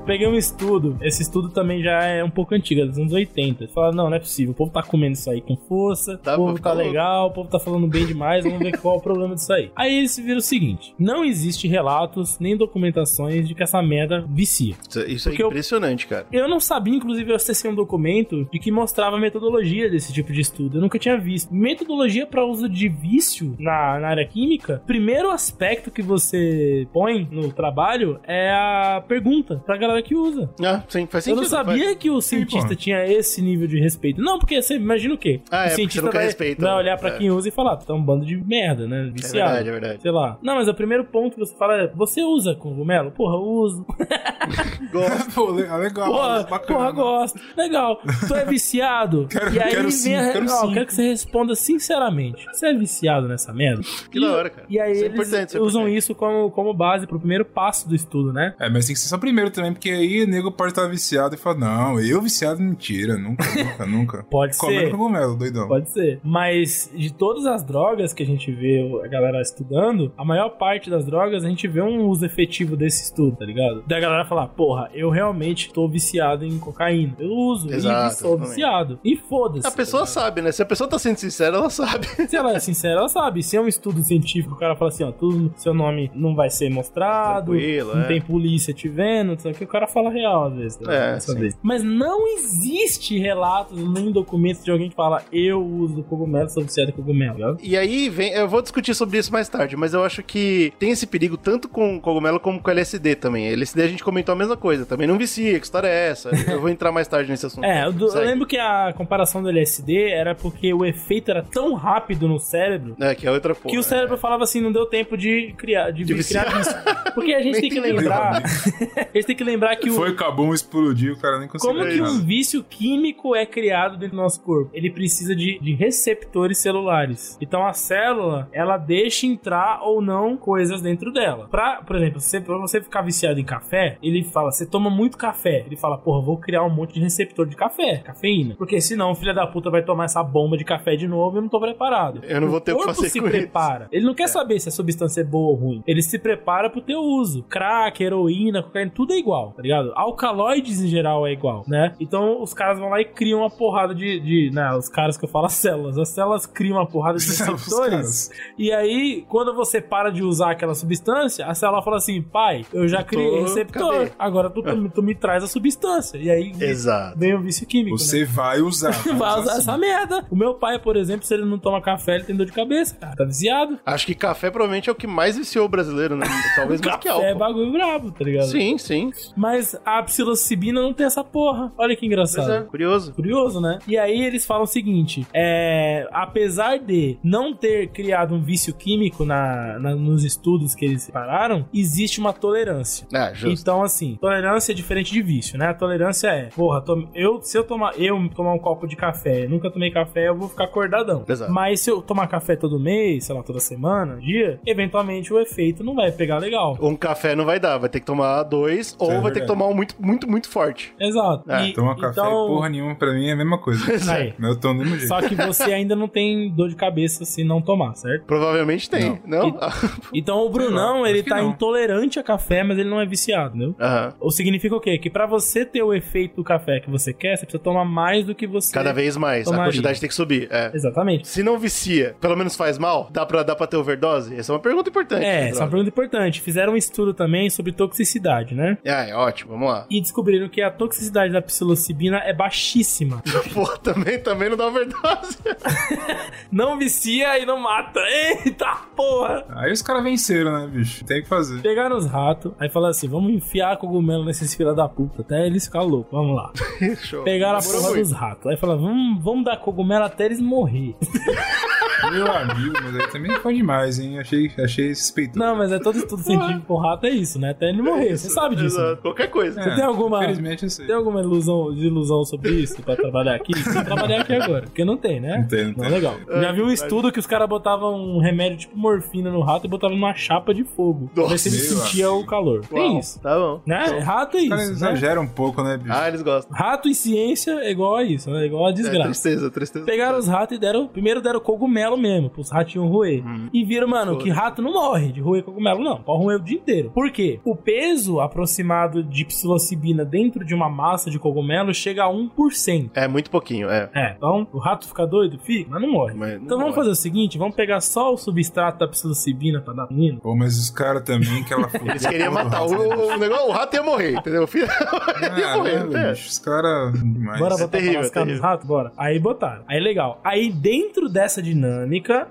Speaker 2: Peguei um estudo, esse estudo também já é um pouco antigo, é dos anos 80. Eles falaram, não, não é possível, o povo tá comendo isso aí com força,
Speaker 1: Tá,
Speaker 2: o povo tá
Speaker 1: louco.
Speaker 2: legal, o povo tá falando bem demais, vamos ver qual é o problema disso aí. Aí eles viram o seguinte, não existe relatos nem documentações de que essa merda vicia.
Speaker 1: Isso, isso é
Speaker 2: Porque eu-
Speaker 1: impressionante, cara.
Speaker 2: Eu não sabia, inclusive, eu acessei um documento de que mostrava a metodologia desse tipo de estudo. Eu nunca tinha visto. Metodologia para uso de vício na, na área química. Primeiro aspecto que você põe no trabalho é a pergunta pra galera que usa.
Speaker 1: Ah, sim, faz
Speaker 2: Eu
Speaker 1: sentido.
Speaker 2: não sabia
Speaker 1: faz.
Speaker 2: que o cientista
Speaker 4: pô.
Speaker 2: tinha esse nível de respeito. Não, porque você imagina o quê?
Speaker 1: Ah, é,
Speaker 2: o
Speaker 1: porque
Speaker 2: cientista vai,
Speaker 1: respeita,
Speaker 2: vai
Speaker 1: né?
Speaker 2: olhar pra
Speaker 1: É.
Speaker 2: quem usa e falar, tu tá um bando de merda, né?
Speaker 1: É
Speaker 2: Viciado.
Speaker 1: verdade, é verdade.
Speaker 2: Sei lá. Não, mas o primeiro ponto que você fala é: você usa cogumelo? Porra, eu uso.
Speaker 1: Gosto.
Speaker 4: Pô, ah, legal,
Speaker 2: Porra,
Speaker 4: bacana.
Speaker 2: porra, gosto. Legal. Tu é viciado?
Speaker 4: Quero-
Speaker 2: e aí
Speaker 4: quero
Speaker 2: vem
Speaker 4: sim,
Speaker 2: a...
Speaker 4: quero
Speaker 2: Não,
Speaker 4: sim.
Speaker 2: quero que você responda sinceramente. Você é viciado nessa merda?
Speaker 1: Que da hora, cara.
Speaker 2: E aí
Speaker 1: é
Speaker 2: eles
Speaker 1: é
Speaker 2: usam isso como, como base pro primeiro passo do estudo, né?
Speaker 4: É, mas tem que ser só primeiro também, porque porque aí o nego pode estar viciado e falar, não, eu viciado, mentira, nunca, nunca, nunca.
Speaker 2: Pode
Speaker 4: Comendo
Speaker 2: ser.
Speaker 4: cogumelo, doidão.
Speaker 2: Pode ser. Mas de todas as drogas que a gente vê a galera estudando, a maior parte das drogas a gente vê um uso efetivo desse estudo, tá ligado? Da galera falar, porra, eu realmente tô viciado em cocaína. Eu uso,
Speaker 1: Exato,
Speaker 2: e sou
Speaker 1: exatamente.
Speaker 2: viciado. E foda-se.
Speaker 1: A pessoa
Speaker 2: tá
Speaker 1: sabe, né? Se a pessoa tá sendo sincera, ela sabe.
Speaker 2: Se ela é sincera, ela sabe. Se é um estudo científico, o cara fala assim, ó, tudo, seu nome não vai ser mostrado,
Speaker 1: Tranquilo,
Speaker 2: não
Speaker 1: é.
Speaker 2: tem polícia te vendo, não sei o que, o cara fala real às vezes. né?
Speaker 1: É.
Speaker 2: Mas não existe relatos nem documentos de alguém que fala, eu uso cogumelo, sou viciado em cogumelo. ligado?
Speaker 1: E aí vem, eu vou discutir sobre isso mais tarde, mas eu acho que tem esse perigo tanto com cogumelo como com LSD também. LSD a gente comentou a mesma coisa, também não vicia, que história é essa? Eu vou entrar mais tarde nesse assunto.
Speaker 2: É, eu, do- eu lembro que a comparação do LSD era porque o efeito era tão rápido no cérebro
Speaker 1: É, que é outra porra.
Speaker 2: que o cérebro falava assim, não deu tempo de criar, de,
Speaker 1: De
Speaker 2: criar isso. Porque a gente tem que lembrar, a gente tem que lembrar que o,
Speaker 4: Foi, acabou, explodiu, o cara nem conseguiu.
Speaker 2: Como que
Speaker 4: nada.
Speaker 2: um vício químico é criado dentro do nosso corpo? Ele precisa de, de receptores celulares. Então a célula, ela deixa entrar ou não coisas dentro dela. Pra, por exemplo, se, pra você ficar viciado em café, ele fala, você toma muito café. Ele fala, porra, vou criar um monte de receptor de café, cafeína. Porque senão o filho da puta vai tomar essa bomba de café de novo e eu não tô preparado.
Speaker 1: Eu não vou ter o que
Speaker 2: corpo
Speaker 1: fazer
Speaker 2: se
Speaker 1: com isso.
Speaker 2: prepara. Ele não quer saber se a substância é boa ou ruim. Ele se prepara pro teu uso. Crack, heroína, cocaína, tudo é igual, tá ligado? Alcaloides em geral é igual, né? Então os caras vão lá e criam uma porrada de. de né, os caras que eu falo, as células. As células criam uma porrada de receptores. E aí, quando você para de usar aquela substância, a célula fala assim: pai, eu já criei
Speaker 1: Tô-
Speaker 2: receptor.
Speaker 1: cadê?
Speaker 2: Agora tu, tu, tu me traz a substância. E aí
Speaker 1: Exato.
Speaker 2: vem o vício químico. né?
Speaker 4: Você vai usar.
Speaker 2: Vai usar essa merda. O meu pai, por exemplo, se ele não toma café, ele tem dor de cabeça. Cara, tá viciado.
Speaker 1: Acho que café provavelmente é o que mais viciou o brasileiro, né? Talvez mais que
Speaker 2: é
Speaker 1: álcool.
Speaker 2: bagulho brabo, tá ligado?
Speaker 1: Sim, sim.
Speaker 2: Mas a psilocibina não tem essa porra. Olha que
Speaker 1: Pois
Speaker 2: engraçado.
Speaker 1: é, curioso.
Speaker 2: Curioso, né? E aí eles falam o seguinte: é, apesar de não ter criado um vício químico na, na- nos estudos que eles separaram, existe uma tolerância.
Speaker 1: Ah, justo.
Speaker 2: Então, assim, tolerância é diferente de vício, né? A tolerância é, porra, eu, se eu tomar, eu tomar um copo de café, nunca tomei café, eu vou ficar acordadão.
Speaker 1: Exato.
Speaker 2: Mas se eu tomar café todo mês, sei lá, toda semana, dia, eventualmente o efeito não vai pegar legal.
Speaker 1: Um café não vai dar, vai ter que tomar dois, ou
Speaker 4: é
Speaker 1: vai ter que tomar um muito, muito, muito forte.
Speaker 2: Exato.
Speaker 1: É,
Speaker 2: E-
Speaker 4: Toma café
Speaker 2: então,
Speaker 4: e porra nenhuma, pra mim é a mesma coisa.
Speaker 2: Aí.
Speaker 4: Mas eu tomo do mesmo jeito.
Speaker 2: Só que você ainda não tem dor de cabeça se não tomar, certo?
Speaker 1: Provavelmente tem, não?
Speaker 2: Então o Brunão, ele tá
Speaker 4: não.
Speaker 2: intolerante a café, mas ele não é viciado, entendeu?
Speaker 1: Aham.
Speaker 2: Ou significa o quê? Que pra você ter o efeito do café que você quer, você precisa tomar mais do que você.
Speaker 1: Cada vez mais, a
Speaker 2: Tomaria.
Speaker 1: quantidade tem que subir. É.
Speaker 2: Exatamente.
Speaker 1: Se não vicia, pelo menos faz mal, dá pra, dá pra ter overdose? Essa é uma pergunta importante.
Speaker 2: É,
Speaker 1: né,
Speaker 2: essa é uma pergunta importante. Fizeram um estudo também sobre toxicidade, né?
Speaker 1: Ah, é ótimo, vamos lá.
Speaker 2: E descobriram que a toxicidade da psilocibina é baixíssima.
Speaker 1: Pô, também, também não dá overdose.
Speaker 2: não vicia e não mata. Eita porra!
Speaker 4: Aí os caras venceram, né, bicho? Tem que fazer.
Speaker 2: Pegaram os ratos, aí falaram assim: vamos enfiar cogumelo nesses filha da puta, até eles ficarem loucos, vamos lá.
Speaker 1: Show.
Speaker 2: Pegaram a porra
Speaker 1: muito.
Speaker 2: dos ratos. Aí falaram: vamos, vamos dar cogumelo até eles morrer.
Speaker 4: Meu amigo, mas aí também foi demais, hein? Achei, achei suspeitoso.
Speaker 2: Não, mas é todo estudo científico com rato é isso, né? Até ele morrer. Você sabe disso. né?
Speaker 1: Exato, qualquer coisa.
Speaker 2: Você tem alguma-
Speaker 4: Infelizmente eu sei.
Speaker 2: Tem alguma ilusão, ilusão sobre isso pra trabalhar aqui? Tem que trabalhar aqui agora. Porque não tem, né?
Speaker 4: Não tem, não tem.
Speaker 2: legal. Já vi um estudo que os caras botavam um remédio tipo morfina no rato e botavam numa chapa de fogo. Pra ver se ele
Speaker 4: Nossa,
Speaker 2: sentia o calor. Tem
Speaker 1: Uau,
Speaker 2: isso.
Speaker 1: Tá bom.
Speaker 2: Né? Rato é
Speaker 4: Os caras
Speaker 2: isso. Né?
Speaker 4: exageram um pouco, né, bicho?
Speaker 1: Ah, eles gostam.
Speaker 2: Rato e ciência é igual a isso, né? É igual a
Speaker 1: É,
Speaker 2: desgraça.
Speaker 1: tristeza, tristeza.
Speaker 2: Pegaram os ratos e deram. Primeiro deram cogumelo mesmo, pros ratinhos roer. E viram, mano, que rato não morre de roer cogumelo, não. Pode roer o dia inteiro. Por quê? O peso aproximado de psilocibina dentro de uma massa de cogumelo chega a 1%.
Speaker 1: É muito pouquinho, é.
Speaker 2: É, então o rato fica doido? Fica, mas não morre.
Speaker 1: Mas não
Speaker 2: então vamos
Speaker 1: morre.
Speaker 2: fazer o seguinte: vamos pegar só o substrato da psilocibina pra dar menino.
Speaker 4: Pô, mas os caras também, que ela.
Speaker 1: Eles queriam matar. O,
Speaker 4: rato.
Speaker 1: o, o negócio, o rato ia morrer, entendeu? O filho ia
Speaker 4: Ah,
Speaker 1: morrer.
Speaker 4: não,
Speaker 1: é.
Speaker 4: bicho, os caras. Demais.
Speaker 2: Bora botar
Speaker 1: terrível,
Speaker 2: pra lascar nos
Speaker 1: terrível.
Speaker 2: ratos? Bora. Aí botaram. Aí legal. Aí dentro dessa dinâmica,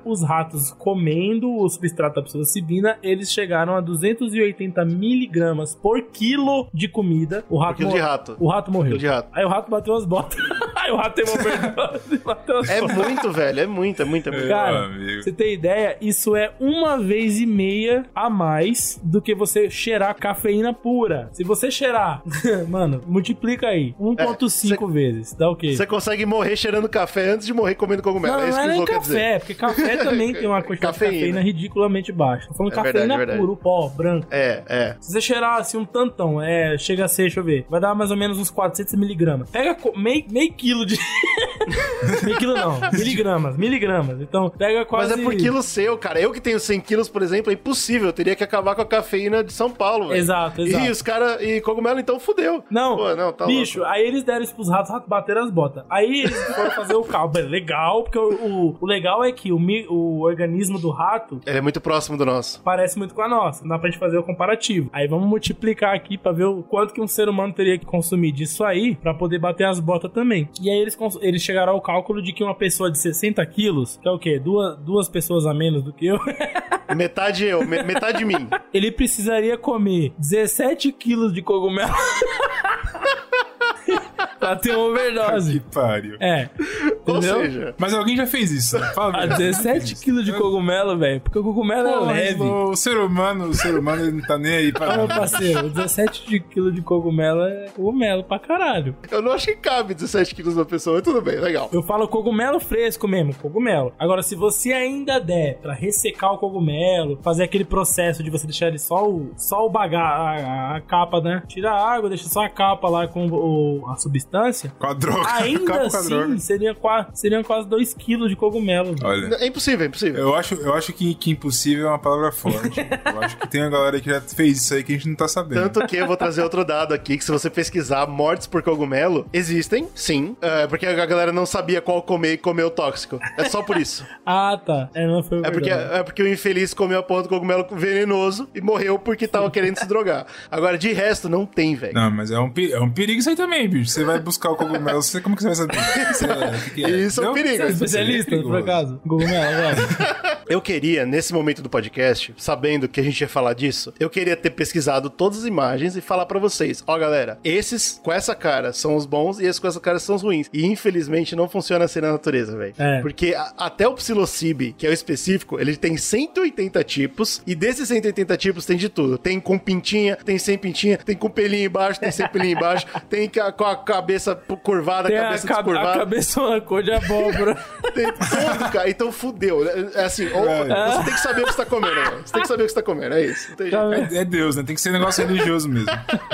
Speaker 2: os ratos comendo o substrato da psilocibina, eles chegaram a 280 miligramas por quilo de comida. O rato,
Speaker 1: quilo de rato.
Speaker 2: O rato morreu.
Speaker 1: De rato.
Speaker 2: Aí o rato bateu as botas. Aí o rato tem uma overdose e bateu as
Speaker 1: É muito, velho. É muito, é muito, é muito.
Speaker 2: Cara,
Speaker 4: amigo.
Speaker 2: você tem ideia? Isso é uma vez e meia a mais do que você cheirar cafeína pura. Se você cheirar, mano, multiplica aí. 1.5 vezes. Dá o quê?
Speaker 1: Você consegue morrer cheirando café antes de morrer comendo cogumelo.
Speaker 2: Não,
Speaker 1: é isso
Speaker 2: não
Speaker 1: que
Speaker 2: é nem
Speaker 1: quer dizer.
Speaker 2: Café, porque café também tem uma quantidade de
Speaker 1: Cafeína.
Speaker 2: cafeína ridiculamente baixa. Tô falando
Speaker 1: É
Speaker 2: cafeína
Speaker 1: verdade, verdade.
Speaker 2: pura, o pó, branco.
Speaker 1: É, é.
Speaker 2: Se você cheirar assim um tantão, é, chega a ser, deixa eu ver, vai dar mais ou menos uns 400 miligramas. Pega meio, meio quilo de. Meio quilo não, miligramas, miligramas. Então pega quase.
Speaker 1: Mas é por quilo seu, cara. Eu que tenho 100 quilos, por exemplo, é impossível. Eu teria que acabar com a cafeína de São Paulo, velho.
Speaker 2: Exato, exato.
Speaker 1: E os caras. E cogumelo, então, fudeu.
Speaker 2: Não,
Speaker 1: Pô, não, tá
Speaker 2: bicho,
Speaker 1: louco.
Speaker 2: aí eles deram isso pros ratos, os ratos bateram as botas. Aí eles foram fazer o cálculo. Beleza, Legal, porque o, o, o legal é que o, o organismo do rato
Speaker 1: Ele é muito próximo do nosso.
Speaker 2: parece muito com a nossa. Não dá pra gente fazer o comparativo. Aí vamos multiplicar aqui pra ver o quanto que um ser humano teria que consumir disso aí pra poder bater as botas também. E aí eles, eles chegaram ao cálculo de que uma pessoa de 60 quilos, que é o quê? Duas, duas pessoas a menos do que eu,
Speaker 1: Metade eu, me- metade mim.
Speaker 2: ele precisaria comer 17 quilos de cogumelo pra ter uma
Speaker 4: Que
Speaker 2: overdose.
Speaker 4: pariu.
Speaker 2: É.
Speaker 1: Ou
Speaker 2: Entendeu?
Speaker 1: seja,
Speaker 4: Mas alguém já fez isso. né? Fala,
Speaker 2: A
Speaker 4: velho.
Speaker 2: 17 quilos de cogumelo, velho. Porque o cogumelo é
Speaker 4: Pô, mas
Speaker 2: leve.
Speaker 4: O ser humano, o ser humano ele não tá nem aí pra
Speaker 2: Ah, meu
Speaker 4: nada.
Speaker 2: parceiro, 17 de quilo de cogumelo é cogumelo pra caralho.
Speaker 1: eu não acho que cabe 17 quilos na pessoa, mas tudo bem, legal.
Speaker 2: Eu falo cogumelo fresco mesmo, cogumelo. Agora, se você ainda der pra ressecar o cogumelo, fazer aquele processo de você deixar ele só o, só o baga a, a capa, né? Tira a água, deixa só a capa lá com o- a substância.
Speaker 4: Com a droga.
Speaker 2: Ainda
Speaker 4: droga.
Speaker 2: assim, seria quase, seriam quase 2 quilos de cogumelo.
Speaker 4: Olha.
Speaker 1: É impossível, é impossível.
Speaker 4: Eu acho, eu acho que, que impossível é uma palavra forte. Eu acho que tem uma galera que já fez isso aí que a gente não tá sabendo.
Speaker 1: Tanto que eu vou trazer outro dado aqui, que se você pesquisar mortes por cogumelo, existem, sim. É, porque a galera não sabia qual comer e comeu tóxico. É só por isso.
Speaker 2: Ah, tá. É, não foi
Speaker 1: É porque, é porque o infeliz comeu a porra do cogumelo venenoso e morreu porque tava querendo se drogar. Agora, de resto, não tem, velho.
Speaker 4: Não, mas é um, é um perigo isso aí também, bicho. Você vai buscar o cogumelo, você, como que você vai saber? Você, que que é?
Speaker 1: Isso é um perigo.
Speaker 2: Você é especialista, por acaso? Cogumelo, velho.
Speaker 1: Eu queria, nesse momento do podcast, sabendo que a gente ia falar disso, eu queria ter pesquisado todas as imagens e falar pra vocês: ó, galera, esses com essa cara são os bons e esses com essa cara são os ruins. E infelizmente não funciona assim na natureza, velho.
Speaker 2: É.
Speaker 1: Porque a- até o psilocibe, que é o específico, ele tem 180 tipos e desses 180 tipos tem de tudo. Tem com pintinha, tem sem pintinha, tem com pelinho embaixo, tem sem pelinho embaixo, tem ca- com a cabeça curvada,
Speaker 2: Tem a,
Speaker 1: cabeça
Speaker 2: ca- a
Speaker 1: descurvada.
Speaker 2: cabeça uma cor de abóbora.
Speaker 1: Tem tudo, cara. Então fudeu. É assim, ou-
Speaker 4: É.
Speaker 1: você tem que saber o que você tá comendo, velho. Você tem que saber o que você tá comendo, é isso.
Speaker 4: É, é Deus, né? Tem que ser um negócio religioso mesmo.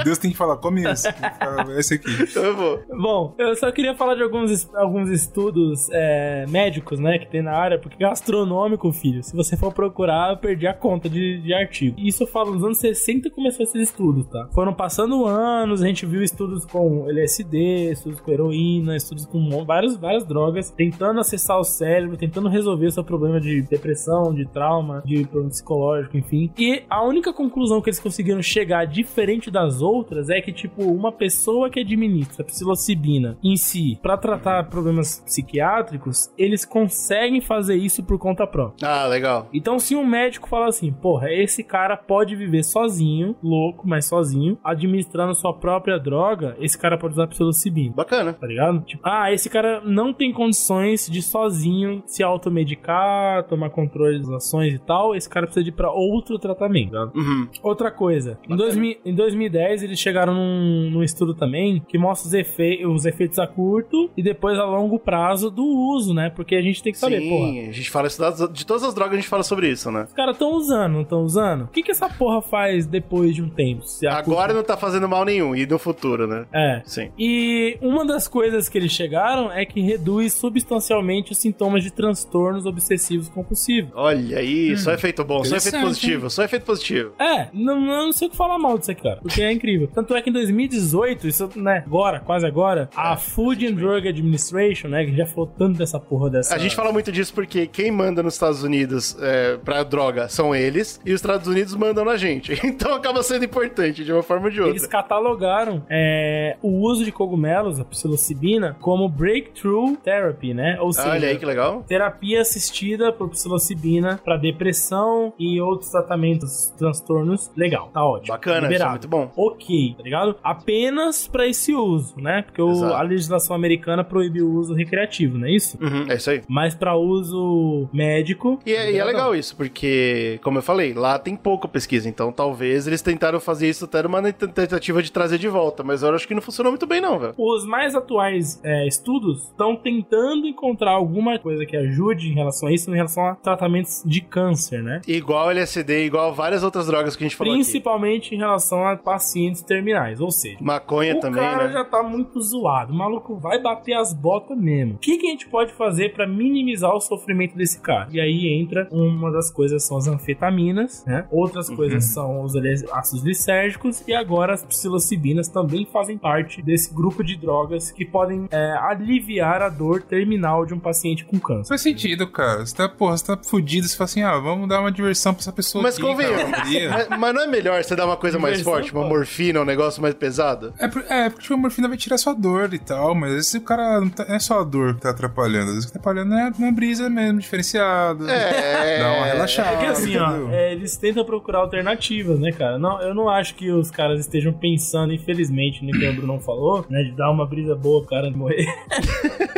Speaker 4: Deus tem que falar, come esse. Fala, Esse aqui.
Speaker 1: Então eu vou.
Speaker 2: Bom, eu só queria falar de alguns, alguns estudos é, médicos, né, que tem na área, porque gastronômico, filho, se você for procurar, eu perdi a conta de, de artigo. Isso eu falo nos anos 60 começou esses estudos, tá? Foram passando anos, a gente viu estudos com LSD, estudos com heroína, estudos com várias, várias drogas, tentando acessar o cérebro, tentando resolver o seu problema de depressão, de trauma, de problema psicológico, enfim. E a única conclusão que eles conseguiram chegar, diferente das outras, é que, tipo, uma pessoa que administra psilocibina em si pra tratar problemas psiquiátricos, eles conseguem fazer isso por conta própria.
Speaker 1: Ah, legal.
Speaker 2: Então, se um médico fala assim, porra, esse cara pode viver sozinho, louco, mas sozinho, administrando sua própria droga, esse cara pode usar psilocibina.
Speaker 1: Bacana.
Speaker 2: Tá ligado? Tipo, ah, esse cara não tem condições de sozinho se automedicar, tomar controle das ações e tal. Esse cara precisa de ir pra outro tratamento. tá?
Speaker 1: Uhum.
Speaker 2: Outra coisa, em, 2000 em 2010 eles chegaram num, num estudo também que mostra os, efe- os efeitos a curto e depois a longo prazo do uso, né? Porque a gente tem que saber, porra.
Speaker 1: Sim, a gente fala isso das, de todas as drogas, a gente fala sobre isso, né?
Speaker 2: Os caras estão usando, não estão usando? O que, que essa porra faz depois de um tempo?
Speaker 1: Agora
Speaker 2: curto-
Speaker 1: não tá fazendo mal nenhum, e no futuro, né?
Speaker 2: É.
Speaker 1: Sim.
Speaker 2: E uma das coisas que eles chegaram é que reduz substancialmente os sintomas de transtornos obsessivos compulsivos.
Speaker 1: Olha aí, só efeito bom, só efeito positivo, só efeito positivo.
Speaker 2: É, não, não sei o que falar mal disso aqui, cara. Porque é incrível. Tanto é que em 2018, isso, né, agora, quase agora, a Food and Drug Administration, né, que já falou tanto dessa porra dessa.
Speaker 1: A gente fala muito disso porque quem manda nos Estados Unidos é, pra droga são eles, e os Estados Unidos mandam na gente. Então acaba sendo importante de uma forma ou de outra.
Speaker 2: Eles catalogaram é, o uso de cogumelos, a psilocibina, como breakthrough Therapy, né? Ou seja,
Speaker 1: Olha aí que legal.
Speaker 2: terapia assistida por psilocibina para depressão e outros tratamentos, transtornos. Legal, tá ótimo.
Speaker 1: Bacana, é
Speaker 2: Liberado.
Speaker 1: muito bom.
Speaker 2: Ok, tá ligado? Apenas pra esse uso, né? Porque o- a legislação americana proíbe o uso recreativo, não é isso?
Speaker 1: Uhum, é isso aí.
Speaker 2: Mas pra uso médico.
Speaker 1: E é, e é legal isso, porque, como eu falei, lá tem pouca pesquisa, então talvez eles tentaram fazer isso até numa tentativa de trazer de volta, mas eu acho que não funcionou muito bem não,
Speaker 2: Os mais atuais é, estudos estão tentando encontrar alguma coisa que ajude em relação a isso, em relação a tratamentos de câncer, né?
Speaker 1: Igual LSD, igual várias outras drogas que a gente falou aqui.
Speaker 2: Principalmente em relação a pacientes terminais, ou seja,
Speaker 1: Maconha
Speaker 2: o
Speaker 1: também,
Speaker 2: cara
Speaker 1: né?
Speaker 2: já tá muito zoado. O maluco vai bater as botas mesmo. O que, que a gente pode fazer pra minimizar o sofrimento desse cara? E aí entra uma das coisas são as anfetaminas, né? Outras
Speaker 1: Uhum.
Speaker 2: coisas são os ácidos lisérgicos e agora as psilocibinas também fazem parte desse grupo de drogas que podem é, aliviar a dor terminal de um paciente com câncer.
Speaker 4: Faz sentido, cara. Você tá, porra, você tá fudido, você fala assim, ah, vamos dar uma diversão pra essa pessoa
Speaker 1: Mas
Speaker 4: dia.
Speaker 1: mas, mas não é melhor você dar uma coisa mais forte, uma
Speaker 2: pô.
Speaker 1: morfina, um negócio mais pesado?
Speaker 4: É, é, porque tipo, a morfina vai tirar sua dor e tal, mas às vezes o cara não, tá- não é só a dor que tá atrapalhando, às vezes o que tá atrapalhando é uma brisa mesmo, diferenciada.
Speaker 1: É.
Speaker 4: Dá uma relaxada.
Speaker 2: É que assim, ó, é, eles tentam procurar alternativas, né, cara? Não, eu não acho que os caras estejam pensando, infelizmente, no que o Bruno falou, né, de dar uma brisa boa pro cara morrer.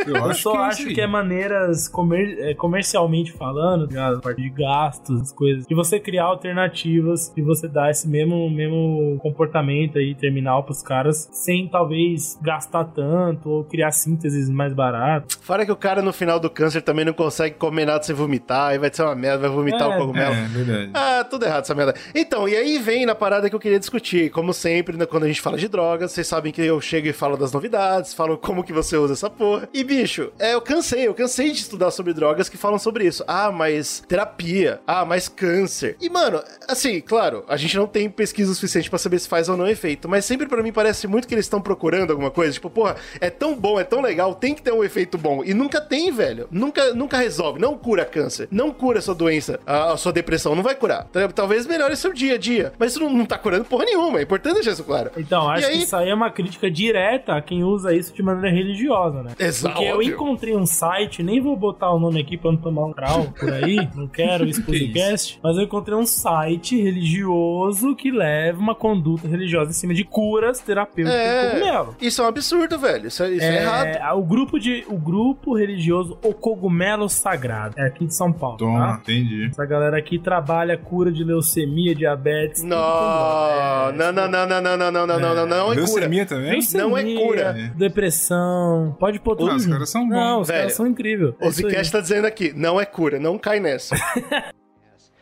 Speaker 4: Eu,
Speaker 2: Eu só
Speaker 4: que é
Speaker 2: acho que é maneiras comer- é, comercialmente falando, ligado? a parte de gastos, as coisas, de você criar alternativas e você dar esse mesmo, mesmo comportamento aí terminal pros caras, sem talvez gastar tanto ou criar sínteses mais baratas.
Speaker 1: Fora que o cara no final do câncer também não consegue comer nada sem vomitar, aí vai ser uma merda, vai vomitar
Speaker 2: É,
Speaker 1: o cogumelo.
Speaker 4: É, verdade.
Speaker 1: Ah, tudo errado essa merda. Então, e aí vem na parada que eu queria discutir. Como sempre, né, quando a gente fala de drogas, vocês sabem que eu chego e falo das novidades, falo como que você usa essa porra. E, bicho, é, eu cansei, eu cansei de estudar sobre drogas que falam sobre isso. Ah, mas terapia. Ah, mas câncer. E, mano, assim, claro, a gente não tem pesquisa suficiente pra saber se faz ou não efeito, mas sempre pra mim parece muito que eles estão procurando alguma coisa. Tipo, porra, é tão bom, é tão legal, tem que ter um efeito bom. E nunca tem, velho. Nunca, nunca resolve. Não cura câncer. Não cura sua doença, a, a sua depressão. Não vai curar. Tal- Talvez melhore seu dia a dia. Mas isso não, não tá curando porra nenhuma. É importante deixar isso claro.
Speaker 2: Então, acho
Speaker 1: aí-
Speaker 2: que isso aí é uma crítica direta a quem usa isso de maneira religiosa, né?
Speaker 1: Exato,
Speaker 2: Porque eu encontrei um site, nem vou botar o nome aqui pra não tomar um grau por aí, não quero
Speaker 4: Que
Speaker 2: podcast, mas eu encontrei um site religioso que leva uma conduta religiosa em cima de curas terapêuticas de cogumelo.
Speaker 1: É, isso é um absurdo, velho. Isso é, isso é errado.
Speaker 2: É, o grupo de o grupo religioso O Cogumelo Sagrado, é aqui de São Paulo,
Speaker 4: Toma,
Speaker 2: tá?
Speaker 4: entendi.
Speaker 2: Essa galera aqui trabalha cura de leucemia, diabetes, tudo com
Speaker 1: Não,
Speaker 2: droga.
Speaker 1: não, não, não, não, não, não, não, não, não, não, não é cura.
Speaker 4: Leucemia também?
Speaker 1: Não é cura.
Speaker 2: Leucemia, Depressão. Pode pôr tudo.
Speaker 4: Ah, os caras são bons.
Speaker 2: Não, os
Speaker 1: Velho,
Speaker 2: caras são incríveis. É
Speaker 1: O
Speaker 2: aí.
Speaker 1: Zcast tá dizendo aqui, não é cura, não cai nessa.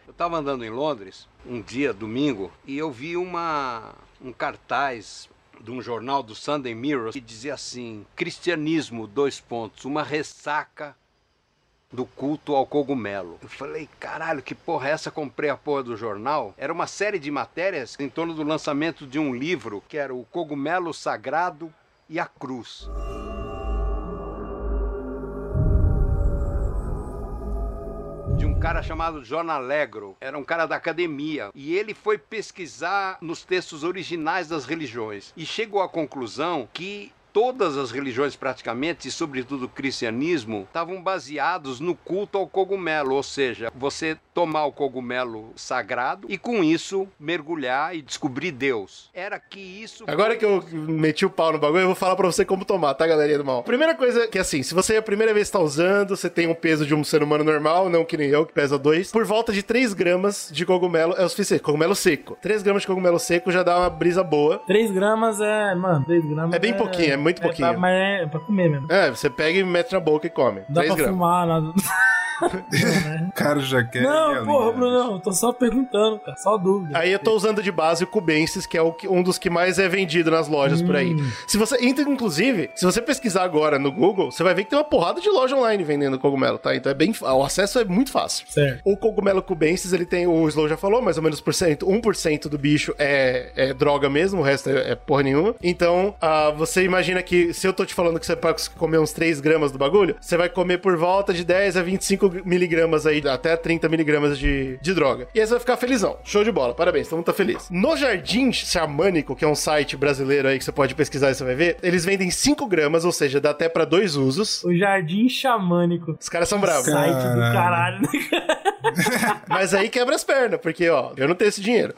Speaker 8: Eu estava andando em Londres um dia, domingo, e eu vi uma, um cartaz de um jornal do Sunday Mirror que dizia assim: Cristianismo, dois pontos, uma ressaca do culto ao cogumelo. Eu falei, caralho, que porra é essa? Comprei a porra do jornal. Era uma série de matérias em torno do lançamento de um livro que era o Cogumelo Sagrado e a Cruz. de um cara chamado John Allegro. Era um cara da academia. E ele foi pesquisar nos textos originais das religiões. E chegou à conclusão que todas as religiões praticamente, e sobretudo o cristianismo, estavam baseados no culto ao cogumelo, ou seja, você tomar o cogumelo sagrado e com isso mergulhar e descobrir Deus. Era que isso
Speaker 1: Agora que eu meti o pau no bagulho, eu vou falar pra você como tomar, tá, galerinha do mal? Primeira coisa que, assim, se você é a primeira vez que tá usando, você tem um peso de um ser humano normal, não que nem eu, que pesa 2, por volta de 3 gramas de cogumelo é o suficiente. Cogumelo seco. 3 gramas de cogumelo seco já dá uma brisa boa.
Speaker 2: 3 gramas é. Mano, 3 gramas.
Speaker 1: É bem pouquinho, é muito pouquinho.
Speaker 2: pra- mas é pra comer mesmo.
Speaker 1: É, você pega e mete na boca e come.
Speaker 2: Dá
Speaker 1: 3
Speaker 2: pra
Speaker 1: gramas.
Speaker 2: fumar nada.
Speaker 4: O cara já quer.
Speaker 2: Não, porra,
Speaker 4: né?
Speaker 2: Bruno, não. Tô só perguntando, cara. Só dúvida.
Speaker 1: Aí eu tô usando de base o Cubensis, que é o que- um dos que mais é vendido nas lojas por aí. Se você, inclusive, se você pesquisar agora no Google, você vai ver que tem uma porrada de loja online vendendo cogumelo, tá? Então é bem, o acesso é muito fácil.
Speaker 2: Certo.
Speaker 1: O cogumelo cubensis, ele tem, o Slow já falou, mais ou menos por cento, 1% do bicho é, é droga mesmo, o resto é, é porra nenhuma. Então, ah, você imagina que se eu tô te falando que você pode comer uns 3 gramas do bagulho, você vai comer por volta de 10 a 25 miligramas aí, até 30 miligramas de, de droga. E aí você vai ficar felizão. Show de bola, parabéns, todo mundo tá feliz. No Jardim Xamânico, que é um site brasileiro aí que você pode pesquisar e você vai ver, eles vendem 5 gramas, ou seja, dá até pra dois usos.
Speaker 2: O Jardim Xamânico.
Speaker 1: Os caras são bravos.
Speaker 2: Site do caralho, né?
Speaker 1: Mas aí quebra as pernas, porque, ó, eu não tenho esse dinheiro.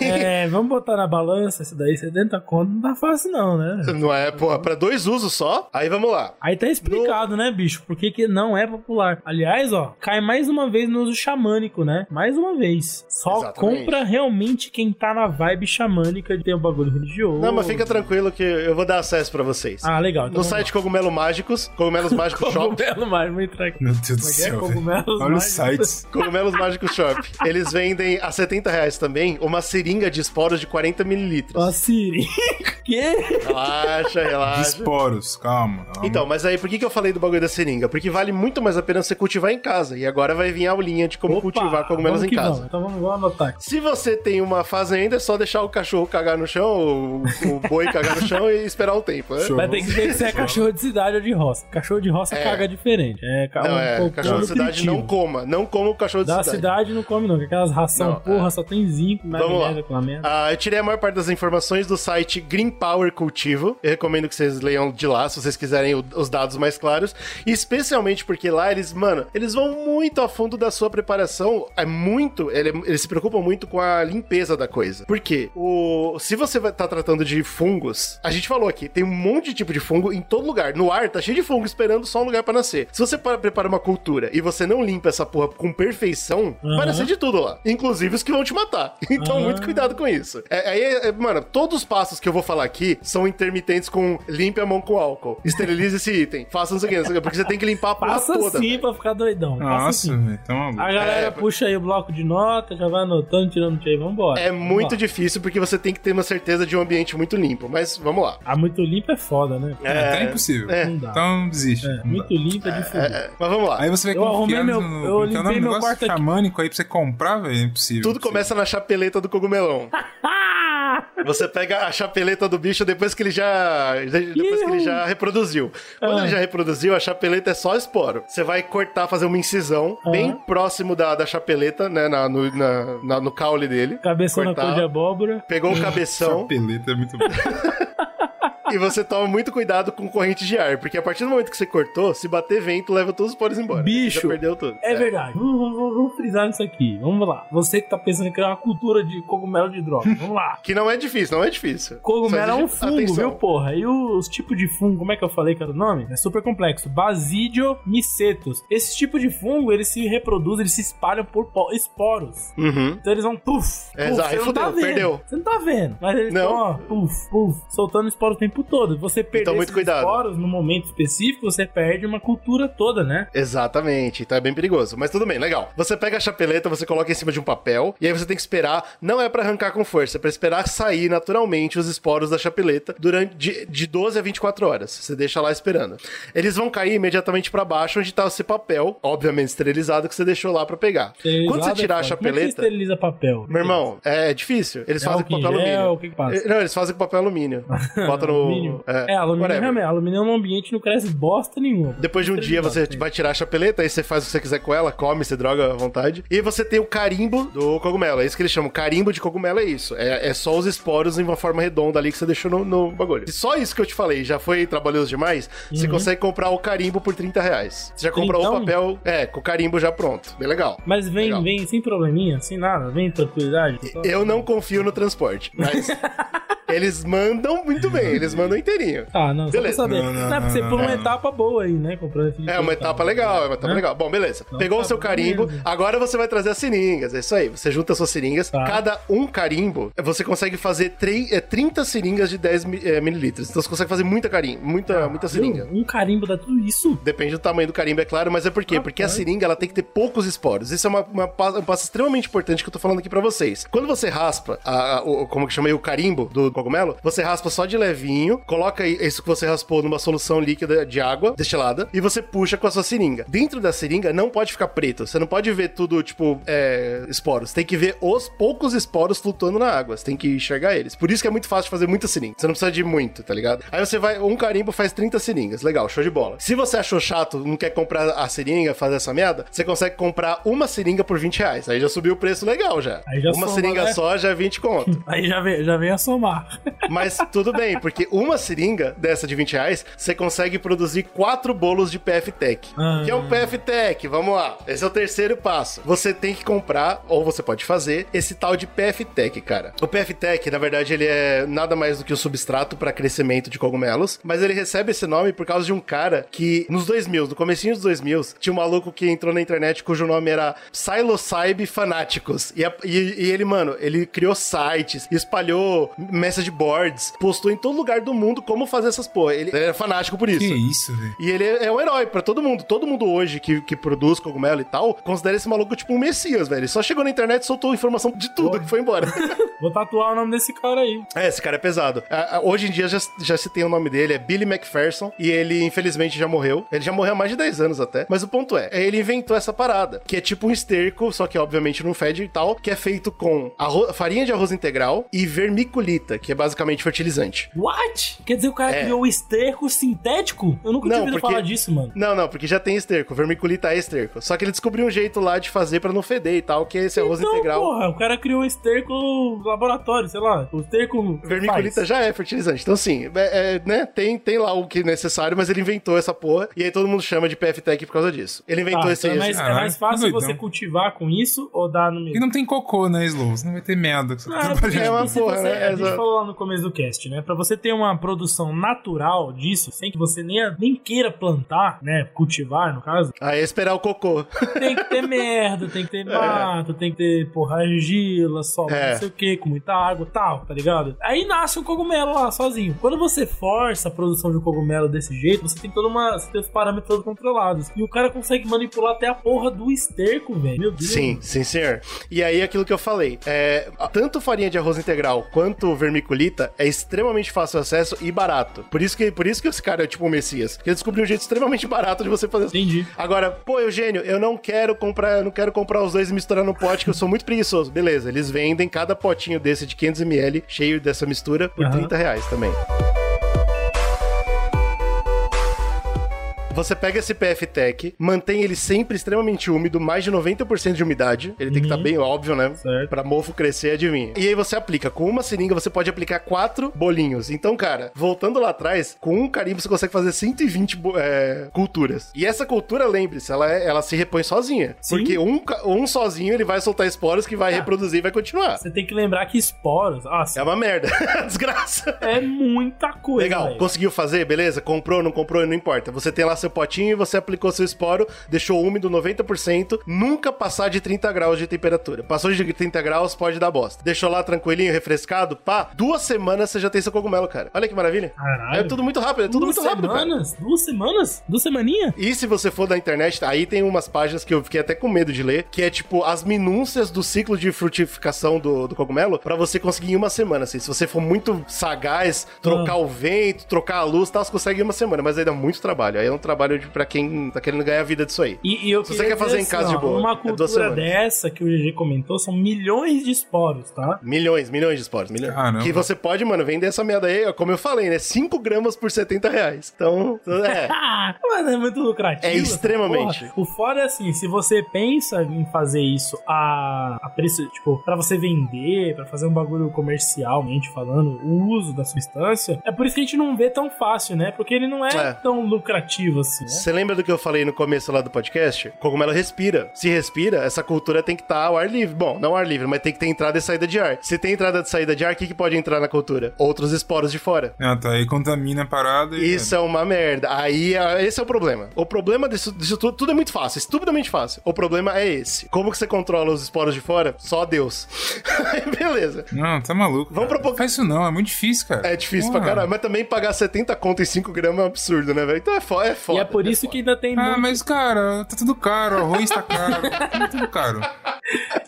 Speaker 2: É, vamos botar na balança esse daí, 70 conto, não tá fácil não, né?
Speaker 1: Não é, pô, pra dois usos só? Aí vamos lá.
Speaker 2: Aí tá explicado, né, bicho? Por que, que não é popular. Aliás, ó, cai mais uma vez no uso xamânico, né? Mais uma vez. Só
Speaker 1: Exatamente.
Speaker 2: compra realmente quem tá na vibe xamânica de ter um bagulho religioso.
Speaker 1: Não, mas fica tranquilo que eu vou dar acesso pra vocês.
Speaker 2: Ah, legal. Então
Speaker 1: no site Cogumelo Mágicos, Cogumelos Mágicos
Speaker 2: lá.
Speaker 1: Shop.
Speaker 2: Cogumelo mágico, vou entrar aqui.
Speaker 4: Meu Deus do
Speaker 2: é é?
Speaker 4: céu.
Speaker 2: Cogumelos
Speaker 4: Olha os
Speaker 2: mágicos.
Speaker 4: sites.
Speaker 1: Cogumelos Mágicos Shop. Eles vendem a 70 reais também uma seringa de esporos de 40 mililitros.
Speaker 2: Ó, Siri. que?
Speaker 1: Relaxa,
Speaker 4: De
Speaker 1: relaxa.
Speaker 4: esporos, calma. calma.
Speaker 1: Então, mas aí por que, que eu falei do bagulho da seringa? Porque vale muito mais a pena você cultivar em casa. E agora vai vir a aulinha de como
Speaker 2: Opa,
Speaker 1: cultivar cogumelos em casa.
Speaker 2: Vamos. Então vamos, vamos anotar aqui.
Speaker 1: Se você tem uma fazenda, é só deixar o cachorro cagar no chão, o, o boi cagar no chão e esperar o tempo, né?
Speaker 2: Vai ter que ver se é cachorro de cidade ou de roça. Cachorro de roça
Speaker 1: É.
Speaker 2: caga diferente. É, ca-
Speaker 1: Não,
Speaker 2: um
Speaker 1: é, cachorro de cidade
Speaker 2: nutritivo.
Speaker 1: não coma. Não coma o cachorro de
Speaker 2: Da
Speaker 1: cidade.
Speaker 2: cidade não come não, que aquelas ração,
Speaker 1: Não,
Speaker 2: porra,
Speaker 1: é.
Speaker 2: só tem zinco, magnésio, aquela merda.
Speaker 1: Ah, eu tirei a maior parte das informações do site Green Power Cultivo. Eu recomendo que vocês leiam de lá, se vocês quiserem os dados mais claros. E especialmente porque lá eles, mano, eles vão muito a fundo da sua preparação. É muito, ele- eles se preocupam muito com a limpeza da coisa. Por quê? O, se você vai estar tratando de fungos, a gente falou aqui, tem um monte de tipo de fungo em todo lugar. No ar tá cheio de fungo esperando só um lugar pra nascer. Se você para- prepara uma cultura e você não limpa essa porra com perfeição, vai
Speaker 2: Aham.
Speaker 1: nascer de tudo lá. Inclusive os que vão te matar. Então,
Speaker 2: Ah.
Speaker 1: muito cuidado com isso. É, aí, é, mano, todos os passos que eu vou falar aqui são intermitentes com limpe a mão com álcool, esterilize esse item, faça não sei o que, porque você tem que limpar a porra
Speaker 2: Passa
Speaker 1: toda. velho.
Speaker 2: pra ficar doidão.
Speaker 4: Nossa,
Speaker 2: assim.
Speaker 4: tá maluco.
Speaker 2: A galera
Speaker 1: É,
Speaker 2: puxa aí o bloco de nota, já vai anotando, tirando tiro aí, vambora.
Speaker 1: É
Speaker 2: Vamos
Speaker 1: muito difícil porque você tem que ter uma certeza de um ambiente muito limpo, mas vamos lá.
Speaker 2: Ah, muito limpo é foda, né?
Speaker 4: É, tá impossível.
Speaker 1: é.
Speaker 2: Não dá.
Speaker 4: Então desiste.
Speaker 2: É,
Speaker 4: Não
Speaker 2: muito
Speaker 4: dá.
Speaker 2: lim é de fuder.
Speaker 1: É, mas vamos lá.
Speaker 4: Aí você vai
Speaker 2: Eu arrumei meu-
Speaker 4: no,
Speaker 2: eu
Speaker 4: no,
Speaker 2: limpei meu quarto aqui.
Speaker 4: xamânico aí pra você comprar, velho, é impossível.
Speaker 1: Tudo começa na chapeleta do cogumelão. Você pega a chapeleta do bicho depois que ele já. Depois que ele já reproduziu. Quando
Speaker 2: Ah.
Speaker 1: ele já reproduziu, a chapeleta é só esporo. Você vai cortar, fazer uma incisão
Speaker 2: Ah.
Speaker 1: bem próximo da, da chapeleta, né? na- no, na- na- no caule dele.
Speaker 2: Cabeção na
Speaker 1: Cortar.
Speaker 2: cor de abóbora.
Speaker 1: Pegou o cabeção
Speaker 4: Chapeleta é muito bom.
Speaker 1: e você toma muito cuidado com corrente de ar, porque a partir do momento que você cortou, se bater vento, leva todos os poros embora.
Speaker 2: Bicho,
Speaker 1: Você já perdeu tudo.
Speaker 2: É verdade. Vamos, vamos- vamos frisar nisso aqui. Vamos lá. Você que tá pensando em criar uma cultura de cogumelo de droga. Vamos lá.
Speaker 1: Que não é difícil, não é difícil.
Speaker 2: Cogumelo é um fungo,
Speaker 1: atenção.
Speaker 2: viu, porra? E os tipos de fungo, como é que eu falei que era o nome? É super complexo. Basidio micetus. Esse tipo de fungo, eles se reproduzem, eles se espalham por po- esporos.
Speaker 1: Uhum.
Speaker 2: Então eles vão puf,
Speaker 1: É,
Speaker 2: puf,
Speaker 1: exato.
Speaker 2: você não tá vendo.
Speaker 1: perdeu.
Speaker 2: Você não tá vendo. Mas eles
Speaker 1: Não.
Speaker 2: estão, ó, puf, puf, soltando esporos o tempo todo. Você perder
Speaker 1: Então, muito cuidado.
Speaker 2: esporos no momento específico, você perde uma cultura toda, né?
Speaker 1: Exatamente, então é bem perigoso. Mas tudo bem, legal. Você pega a chapeleta, você coloca em cima de um papel, e aí você tem que esperar. Não é pra arrancar com força, é pra esperar sair naturalmente os esporos da chapeleta durante de, de 12 a 24 horas. Você deixa lá esperando. Eles vão cair imediatamente pra baixo, onde tá esse papel, obviamente esterilizado, que você deixou lá pra pegar. Quando você tirar
Speaker 2: é
Speaker 1: a
Speaker 2: foda. Como é que
Speaker 1: chapeleta.
Speaker 2: esteriliza papel?
Speaker 1: Meu irmão, é difícil. Eles
Speaker 2: É
Speaker 1: fazem com papel
Speaker 2: gel,
Speaker 1: alumínio.
Speaker 2: o que que
Speaker 1: Não, eles fazem com papel alumínio. Bota no.
Speaker 2: Alumínio? É, alumínio
Speaker 1: whatever.
Speaker 2: realmente. Alumínio no ambiente não cresce bosta nenhuma.
Speaker 1: Depois de um dia você vai tirar a chapeleta, aí você faz o que você quiser com ela, come, você droga à vontade. E você tem o carimbo do cogumelo. É isso que eles chamam. Carimbo de cogumelo é isso. É, é só os esporos em uma forma redonda ali que você deixou no, no bagulho. E só isso que eu te falei já foi trabalhoso demais. Você
Speaker 2: Uhum.
Speaker 1: consegue comprar o carimbo por 30 reais. Você já comprou o
Speaker 2: Trintão?
Speaker 1: papel, é, com o carimbo já pronto. Bem legal.
Speaker 2: Mas vem,
Speaker 1: Legal.
Speaker 2: vem sem probleminha, sem nada, vem tranquilidade.
Speaker 1: Eu não confio no transporte, mas eles mandam muito bem, eles mandam inteirinho.
Speaker 2: Ah, não,
Speaker 1: Beleza.
Speaker 2: só pra saber.
Speaker 4: Não,
Speaker 2: Não,
Speaker 4: não,
Speaker 2: porque você
Speaker 4: não,
Speaker 2: pula uma
Speaker 4: não.
Speaker 2: etapa boa aí, né? Comprando esse
Speaker 1: É uma etapa legal, é uma etapa
Speaker 2: Né?
Speaker 1: legal. Bom, beleza.
Speaker 2: Então
Speaker 1: Pegou
Speaker 2: tá
Speaker 1: o seu
Speaker 2: bom
Speaker 1: carimbo,
Speaker 2: mesmo.
Speaker 1: agora você vai trazer as seringas. É isso aí. Você junta as suas seringas.
Speaker 2: Tá.
Speaker 1: Cada um carimbo, você consegue fazer três, é, 30 seringas de 10 mi- é, mililitros. Então você consegue fazer muita carimbo, muita, muita seringa.
Speaker 2: Um carimbo dá tudo isso.
Speaker 1: Depende do tamanho do carimbo, é claro, mas é por quê? Porque a seringa ela tem que ter poucos esporos. Isso é uma, uma um passo extremamente importante que eu tô falando aqui pra vocês. Quando você raspa, a, a- o, como que chama aí, o carimbo do cogumelo, você raspa só de levinho, coloca isso que você raspou numa solução líquida de água destilada e você puxa com a sua seringa. Dentro da seringa não pode ficar preto. Você não pode ver tudo, tipo, é, esporos. Tem que ver os poucos esporos flutuando na água. Você tem que enxergar eles. Por isso que é muito fácil fazer muita seringa. Você não precisa de muito, tá ligado? Aí você vai, um carimbo faz 30 seringas. Legal, show de bola. Se você achou chato, não quer comprar a seringa, fazer essa merda, você consegue comprar uma seringa por 20 reais. Aí já subiu o preço legal já.
Speaker 2: Aí já
Speaker 1: uma
Speaker 2: soma,
Speaker 1: seringa
Speaker 2: né?
Speaker 1: só já é 20 conto.
Speaker 2: Aí já vem, já vem a somar.
Speaker 1: Mas tudo bem, porque uma seringa dessa de 20 reais, você consegue produzir quatro bolos de PF-Tech.
Speaker 2: Ah.
Speaker 1: Que é um PF-Tech, vamos lá. Esse é o terceiro passo. Você tem que comprar, ou você pode fazer, esse tal de PF-Tech, cara. O PF-Tech, na verdade, ele é nada mais do que o substrato para crescimento de cogumelos, mas ele recebe esse nome por causa de um cara que, nos 2000, no comecinho dos 2000, tinha um maluco que entrou na internet cujo nome era Psilocybe Fanáticos. E, a- e- e ele, mano, ele criou sites, espalhou message boards, postou em todo lugar do mundo como fazer essas porra. Ele, ele era fanático por isso.
Speaker 4: Que isso, velho.
Speaker 1: E ele é um herói pra todo mundo. Todo mundo hoje que, que produz cogumelo e tal, considera esse maluco tipo um messias, velho. Ele só chegou na internet e soltou informação de tudo e foi embora.
Speaker 2: Vou tatuar o nome desse cara aí.
Speaker 1: É, esse cara é pesado. Ah, Hoje em dia já, já se tem o nome dele, é Billy McPherson, e ele infelizmente já morreu. Ele já morreu há mais de 10 anos até. Mas o ponto é, ele inventou essa parada, que é tipo um esterco, só que obviamente não fede e tal, que é feito com farinha de arroz integral e vermiculita, que é basicamente fertilizante.
Speaker 2: What? Quer dizer, o cara
Speaker 1: É.
Speaker 2: criou o esterco sintético? Eu nunca tinha
Speaker 1: Não,
Speaker 2: ouvido
Speaker 1: porque-
Speaker 2: falar disso, mano.
Speaker 1: Não, não, porque já tem esterco. Vermiculita é esterco. Só que ele descobriu um jeito lá de fazer pra não feder e tal, que é esse arroz
Speaker 2: então,
Speaker 1: integral.
Speaker 2: porra, o cara criou o esterco laboratório, sei lá. O esterco.
Speaker 1: Vermiculita
Speaker 2: faz.
Speaker 1: já é fertilizante. Então, assim, é, é, né, tem, tem lá o que é necessário, mas ele inventou essa porra. E aí todo mundo chama de PFTech por causa disso. Ele inventou
Speaker 2: Tá,
Speaker 1: esse.
Speaker 2: então é mais, é mais fácil
Speaker 4: doidão.
Speaker 2: você cultivar com isso ou dar no meio?
Speaker 4: E não tem cocô, né, Slow? Você não vai ter merda. Você
Speaker 2: Ah, porque,
Speaker 1: É uma porra,
Speaker 2: você,
Speaker 1: né?
Speaker 2: A gente falou lá no começo do cast, né? Pra você ter uma produção natural disso, sem que você nem, nem queira plantar, né? Cultivar, no caso,
Speaker 1: Aí é esperar o cocô.
Speaker 2: tem que ter merda, tem que ter mato, tem que ter, porra, argila, solo,
Speaker 1: É.
Speaker 2: não sei o que, com muita água tal, tá ligado? Aí nasce um cogumelo lá, sozinho. Quando você força a produção de um cogumelo desse jeito, você tem toda uma. Você tem os parâmetros todos controlados. E o cara consegue manipular até a porra do esterco, velho. Meu Deus.
Speaker 1: Sim, sim, senhor. E aí, aquilo que eu falei, é, tanto farinha de arroz integral quanto vermiculita é extremamente fácil acesso e barato. Por isso que, por isso que esse cara é tipo o Messias. Porque ele descobriu um jeito extremamente barato de você fazer
Speaker 2: Entendi.
Speaker 1: Agora, pô, Eugênio, eu não quero comprar, eu não quero comprar os dois e misturar no pote, que eu sou muito preguiçoso. Beleza, eles vendem cada potinho desse de 500ml, cheio dessa mistura, por
Speaker 2: Aham.
Speaker 1: 30 reais também. Você pega esse PF Tech, mantém ele sempre extremamente úmido, mais de 90% de umidade. Ele tem que estar bem óbvio, né?
Speaker 2: Certo.
Speaker 1: Pra mofo crescer, adivinha. E aí você aplica. Com uma seringa, você pode aplicar quatro bolinhos. Então, cara, voltando lá atrás, com um carimbo você consegue fazer 120 bo- é, culturas. E essa cultura, lembre-se, ela, é- ela se repõe sozinha.
Speaker 2: Sim.
Speaker 1: Porque um, um sozinho, ele vai soltar esporos que vai reproduzir e vai continuar.
Speaker 2: Você tem que lembrar que esporos, ah,
Speaker 1: É uma merda. Desgraça.
Speaker 2: é muita coisa.
Speaker 1: Legal,
Speaker 2: velho.
Speaker 1: conseguiu fazer, beleza? Comprou, não comprou, não importa. Você tem lá seu potinho, você aplicou seu esporo, deixou úmido 90%, nunca passar de 30 graus de temperatura. Passou de 30 graus, pode dar bosta. Deixou lá tranquilinho, refrescado, pá, duas semanas você já tem seu cogumelo, cara. Olha que maravilha.
Speaker 2: Caralho.
Speaker 1: É tudo muito rápido, é tudo
Speaker 2: Duas
Speaker 1: muito rápido, cara.
Speaker 2: semanas? Duas semanas? Duas semaninhas?
Speaker 1: E se você for na internet, aí tem umas páginas que eu fiquei até com medo de ler, que é tipo as minúcias do ciclo de frutificação do, do cogumelo pra você conseguir em uma semana. Assim, se você for muito sagaz, trocar o vento, trocar a luz, tal, você consegue em uma semana. Mas aí dá muito trabalho. Aí é um trabalho de, pra quem tá querendo ganhar vida disso aí.
Speaker 2: E, e eu
Speaker 1: Se você
Speaker 2: queria
Speaker 1: quer fazer em casa
Speaker 2: assim,
Speaker 1: de boa,
Speaker 2: Uma
Speaker 1: é
Speaker 2: cultura
Speaker 1: semanas.
Speaker 2: dessa que o GG comentou são milhões de esporos, tá?
Speaker 1: Milhões, milhões de esporos. Milhões.
Speaker 4: Caramba.
Speaker 1: Que você pode, mano, vender essa merda aí, ó, como eu falei, né? 5 gramas por 70 reais. Então, é.
Speaker 2: Ah, mas é muito lucrativo.
Speaker 1: É extremamente.
Speaker 2: porra. O foda é assim, se você pensa em fazer isso a, a preço, tipo, pra você vender, pra fazer um bagulho comercialmente falando, o uso da substância, é por isso que a gente não vê tão fácil, né? Porque ele não é,
Speaker 1: É.
Speaker 2: tão lucrativo assim, né?
Speaker 1: Você lembra do que eu falei no começo lá do podcast? Cogumelo respira. Se respira, essa cultura tem que estar ao ar livre. Bom, não ao ar livre, mas tem que ter entrada e saída de ar. Se tem entrada e saída de ar, o que, que pode entrar na cultura? Outros esporos de fora.
Speaker 4: Ah, tá. Aí contamina a parada e.
Speaker 1: Isso é uma merda. Aí, ah, esse é o problema. O problema disso, disso tudo, tudo é muito fácil, estupidamente fácil. O problema é esse. Como que você controla os esporos de fora? Só Deus. Beleza.
Speaker 4: Não, tá maluco.
Speaker 1: Vamos propor-
Speaker 4: Faz isso não, é muito difícil, cara.
Speaker 1: É difícil
Speaker 4: Porra.
Speaker 1: pra caralho. Mas também pagar 70 conto em 5 gramas é um absurdo, né, velho? Então é foda. É foda
Speaker 2: E é por isso que ainda tem
Speaker 4: Ah,
Speaker 2: muito...
Speaker 4: mas, cara, tá tudo caro, o arroz tá caro, tá tudo caro.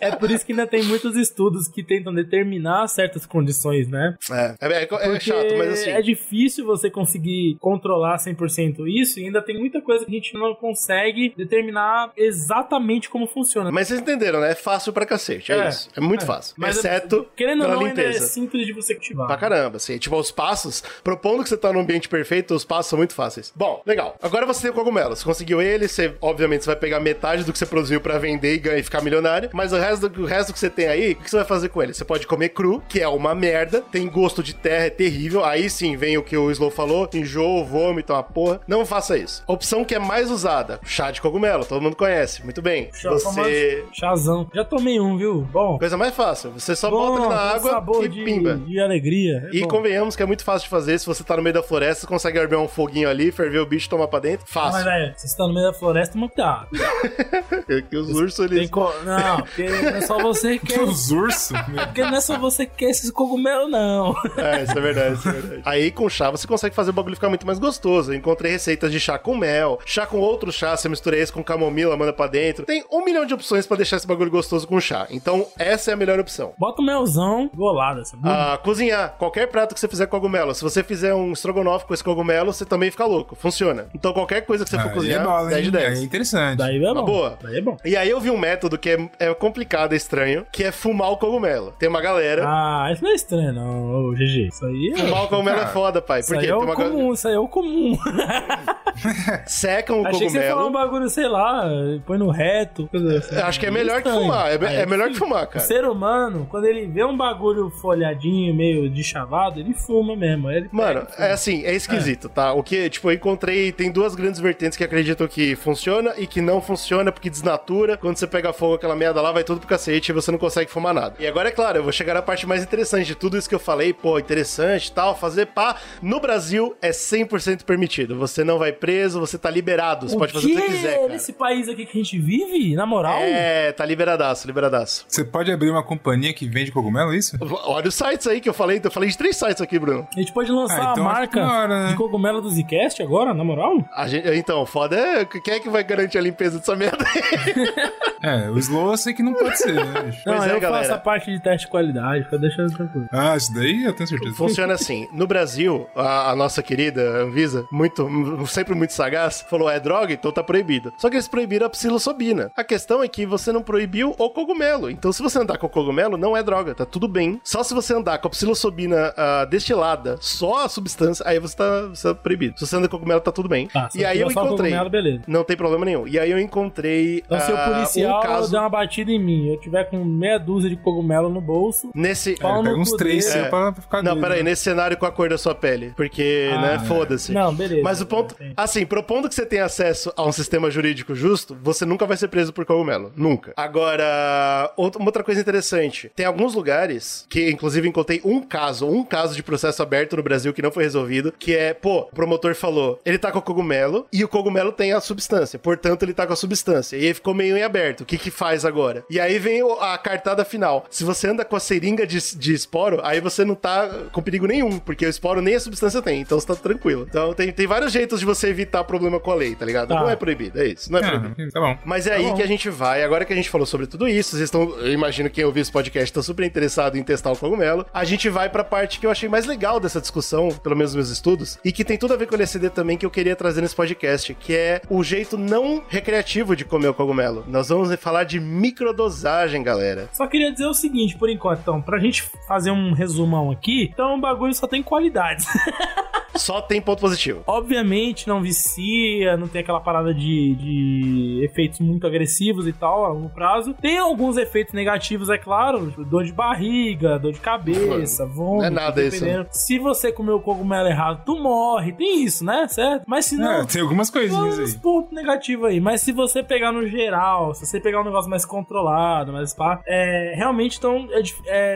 Speaker 2: É por isso que ainda tem muitos estudos que tentam determinar certas condições, né?
Speaker 1: É, é, é- é chato, mas assim.
Speaker 2: É difícil você conseguir controlar 100% isso e ainda tem muita coisa que a gente não consegue determinar exatamente como funciona.
Speaker 1: Mas vocês entenderam, né? É fácil pra cacete. É,
Speaker 2: É,
Speaker 1: isso. É muito
Speaker 2: é.
Speaker 1: fácil.
Speaker 2: Mas,
Speaker 1: exceto
Speaker 2: querendo ou
Speaker 1: pela
Speaker 2: não, ainda é
Speaker 1: limpeza.
Speaker 2: simples de você cultivar.
Speaker 1: Pra caramba, assim, tipo, os passos, propondo que você tá num ambiente perfeito, os passos são muito fáceis. Bom, legal. Agora você tem o cogumelo, você conseguiu ele, você, obviamente, você vai pegar metade do que você produziu pra vender e ganhar e ficar milionário, mas o resto, do, o resto que você tem aí, o que você vai fazer com ele? Você pode comer cru, que é uma merda, tem gosto de terra, é terrível, aí sim vem o que o Slow falou, enjoo, vômito, uma porra. Não faça isso. Opção que é mais usada, chá de cogumelo, todo mundo conhece, muito bem.
Speaker 2: Chá
Speaker 1: Você...
Speaker 2: Chazão. Já tomei um, viu? Bom.
Speaker 1: Coisa mais fácil, você só
Speaker 2: bom,
Speaker 1: bota na água
Speaker 2: sabor
Speaker 1: e
Speaker 2: de,
Speaker 1: pimba.
Speaker 2: de alegria. É
Speaker 1: E
Speaker 2: bom.
Speaker 1: convenhamos que é muito fácil de fazer. Se você tá no meio da floresta, você consegue armar um foguinho ali, ferver o bicho e tomar pra dentro.
Speaker 2: Mas,
Speaker 1: Fácil.
Speaker 2: velho, se você tá no meio da floresta, toma cuidado.
Speaker 1: É que os ursos, eles...
Speaker 2: co... Não, porque não é só você que quer.
Speaker 4: Os ursos?
Speaker 2: Porque não é só você que quer esses cogumelos, não.
Speaker 1: É, isso é verdade, isso é verdade. Aí com chá você consegue fazer o bagulho ficar muito mais gostoso. Eu encontrei receitas de chá com mel, chá com outro chá, você mistura esse com camomila, manda pra dentro. Tem um milhão de opções pra deixar esse bagulho gostoso com chá. Então, essa é a melhor opção.
Speaker 2: Bota o melzão golada?
Speaker 1: Ah, cozinhar. Qualquer prato que você fizer com cogumelo. Se você fizer um estrogonofe com esse cogumelo, você também fica louco. Funciona. Então, qualquer coisa que você for
Speaker 4: Aí é
Speaker 1: cozinhar,
Speaker 4: bala,
Speaker 1: 10 de
Speaker 4: hein?
Speaker 1: 10.
Speaker 4: É interessante.
Speaker 2: Daí é
Speaker 1: Uma
Speaker 2: bom.
Speaker 1: boa.
Speaker 2: Daí é bom.
Speaker 1: E aí eu vi um método que é, é complicado, é estranho, que é fumar o cogumelo. Tem uma galera.
Speaker 2: Ah, isso não é estranho, não, ô, GG. Isso aí é.
Speaker 1: Fumar o cogumelo é foda, pai.
Speaker 2: Isso
Speaker 1: Por
Speaker 2: aí
Speaker 1: quê?
Speaker 2: é o
Speaker 1: uma ga-
Speaker 2: comum, isso aí é o comum.
Speaker 1: Secam o
Speaker 2: Achei que você falar um
Speaker 1: cogumelo.
Speaker 2: bagulho, sei lá, põe no reto. assim.
Speaker 1: Acho que é melhor que fumar. É,
Speaker 2: Aí
Speaker 1: é melhor que fumar,
Speaker 2: O
Speaker 1: cara.
Speaker 2: ser humano, quando ele vê um bagulho folhadinho, meio de chavado, ele fuma mesmo. Aí Ele
Speaker 1: Mano, é assim, é esquisito, tá? O que, tipo, eu encontrei, tem duas grandes vertentes que acreditam que funciona e que não funciona porque desnatura. Quando você pega fogo, aquela merda lá, vai tudo pro cacete e você não consegue fumar nada. E agora, é claro, eu vou chegar na parte mais interessante de tudo isso que eu falei, pô, interessante e tal, fazer pá. No Brasil é 100% permitido. Você não vai preso, você tá liberado, você
Speaker 2: O
Speaker 1: pode fazer o que quiser, cara.
Speaker 2: Nesse país aqui que a gente vive, na moral,
Speaker 1: É, tá liberadaço, liberadaço.
Speaker 4: Você pode abrir uma companhia que vende cogumelo, é isso?
Speaker 1: Olha os sites aí que eu falei, eu falei de três sites aqui, Bruno.
Speaker 2: a gente pode lançar
Speaker 4: Ah, então
Speaker 2: a marca
Speaker 4: hora, né?
Speaker 2: de cogumelo do Zcast agora, na moral?
Speaker 1: A gente, então, foda é quem é que vai garantir a limpeza dessa merda aí?
Speaker 4: É, o slow eu sei que não pode ser, né?
Speaker 2: Não,
Speaker 1: é,
Speaker 2: eu
Speaker 1: galera.
Speaker 2: faço a parte de teste de qualidade, fica deixando tranquilo.
Speaker 4: Ah, isso daí eu tenho certeza.
Speaker 1: Funciona assim. No Brasil, a, a nossa querida Anvisa, muito, sempre muito sagaz, falou: é droga, então tá proibido. Só que eles proibiram a psilocibina. A questão é que você não proibiu o cogumelo. Então, se você andar com o cogumelo, não é droga, tá tudo bem. Só se você andar com a psilocibina ah, destilada, só a substância, aí você tá, você tá proibido. Se você anda com cogumelo, tá tudo bem.
Speaker 2: Tá, se
Speaker 1: e aí eu encontrei.
Speaker 2: cogumelo, beleza.
Speaker 1: Não tem problema nenhum. E aí eu encontrei.
Speaker 2: Então, se o
Speaker 1: ah,
Speaker 2: policial
Speaker 1: um caso
Speaker 2: der uma batida em mim, eu tiver com meia dúzia de cogumelo no bolso,
Speaker 1: nesse.
Speaker 2: No
Speaker 4: Pega uns três seu pra ficar
Speaker 1: Não, peraí,
Speaker 4: né?
Speaker 1: nesse cenário com a cor da sua pele. Porque,
Speaker 2: Ah,
Speaker 1: né,
Speaker 2: é.
Speaker 1: foda-se.
Speaker 2: Não, beleza.
Speaker 1: Mas o ponto.
Speaker 2: Entendi.
Speaker 1: Assim, propondo que você tenha acesso a um sistema jurídico justo, você nunca vai ser preso por cogumelo. Nunca. Agora, outra, uma outra coisa interessante. Tem alguns lugares que, inclusive, encontrei um caso, um caso de processo aberto no Brasil que não foi resolvido, que é, pô, o promotor falou, ele tá com o cogumelo e o cogumelo tem a substância. Portanto, ele tá com a substância. E aí ficou meio em aberto. O que que faz agora? E aí vem a cartada final. Se você anda com a seringa de, de esporo, aí você não tá com perigo nenhum, porque o esporo nem a substância tem, então você tá tranquilo. Então tem, tem vários jeitos de você evitar problema com a lei, tá ligado?
Speaker 2: Tá.
Speaker 1: Não é proibido, é isso, não é proibido.
Speaker 4: Ah, tá bom.
Speaker 1: Mas é aí que a gente vai, agora que a gente falou sobre tudo isso, vocês estão, eu imagino que quem ouviu esse podcast está super interessado em testar o cogumelo, a gente vai pra parte que eu achei mais legal dessa discussão, pelo menos nos meus estudos, e que tem tudo a ver com o LSD também, que eu queria trazer nesse podcast, que é o jeito não recreativo de comer o cogumelo. Nós vamos falar de microdosagem, galera.
Speaker 2: Só queria dizer o seguinte, por enquanto, então, pra gente fazer um resumão aqui, então o bagulho só tem qualidades.
Speaker 1: Só tem ponto positivo.
Speaker 2: Obviamente não vicia, não tem aquela parada de, de efeitos muito agressivos e tal a longo prazo. Tem alguns efeitos negativos, é claro, tipo, dor de barriga, dor de cabeça, vômito.
Speaker 1: não é nada isso,
Speaker 2: dependendo. Se você comer o cogumelo errado, tu morre. Tem isso, né? Certo? Mas se não.
Speaker 4: É, tem algumas coisinhas
Speaker 2: uns
Speaker 4: aí.
Speaker 2: pontos negativos aí. Mas se você pegar no geral, se você pegar um negócio mais controlado, mais pá, é, realmente, então, é,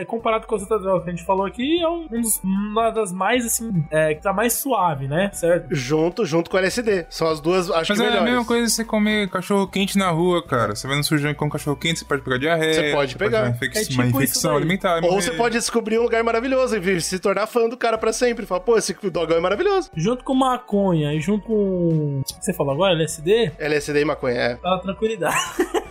Speaker 2: é, comparado com as outras drogas que a gente falou aqui, é um, um dos, uma das mais, assim, é, que tá mais suave, né? Certo?
Speaker 1: Junto, junto com o LSD. São as duas, acho
Speaker 4: Mas
Speaker 1: que
Speaker 4: é
Speaker 1: melhores.
Speaker 4: a mesma coisa você comer cachorro quente na rua, cara. Você vai no sujão e come cachorro quente, você pode pegar diarreia.
Speaker 1: Você pode pegar.
Speaker 4: infec-
Speaker 2: É tipo
Speaker 4: uma infecção alimentar.
Speaker 1: Ou
Speaker 4: morrer.
Speaker 1: você pode descobrir um lugar maravilhoso e se tornar fã do cara pra sempre. Falar, pô, esse dogão é maravilhoso.
Speaker 2: Junto com maconha e junto com. O que você falou agora? LSD?
Speaker 1: LSD e maconha, é.
Speaker 2: Tá na tranquilidade.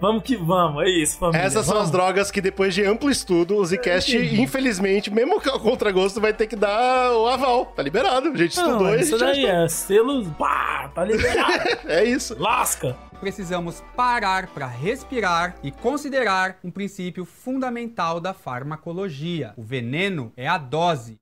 Speaker 2: Vamos que vamos, é isso, família.
Speaker 1: Essas são
Speaker 2: vamos.
Speaker 1: as drogas que depois de amplo estudo, o Zcast, infelizmente, mesmo com contra gosto, vai ter que dar o aval. Tá liberado. A gente estudou
Speaker 2: Não,
Speaker 1: e a
Speaker 2: isso
Speaker 1: gente
Speaker 2: daí é selo, pá, tá liberado.
Speaker 1: É isso.
Speaker 2: Lasca.
Speaker 9: Precisamos parar para respirar e considerar um princípio fundamental da farmacologia. O veneno é a dose.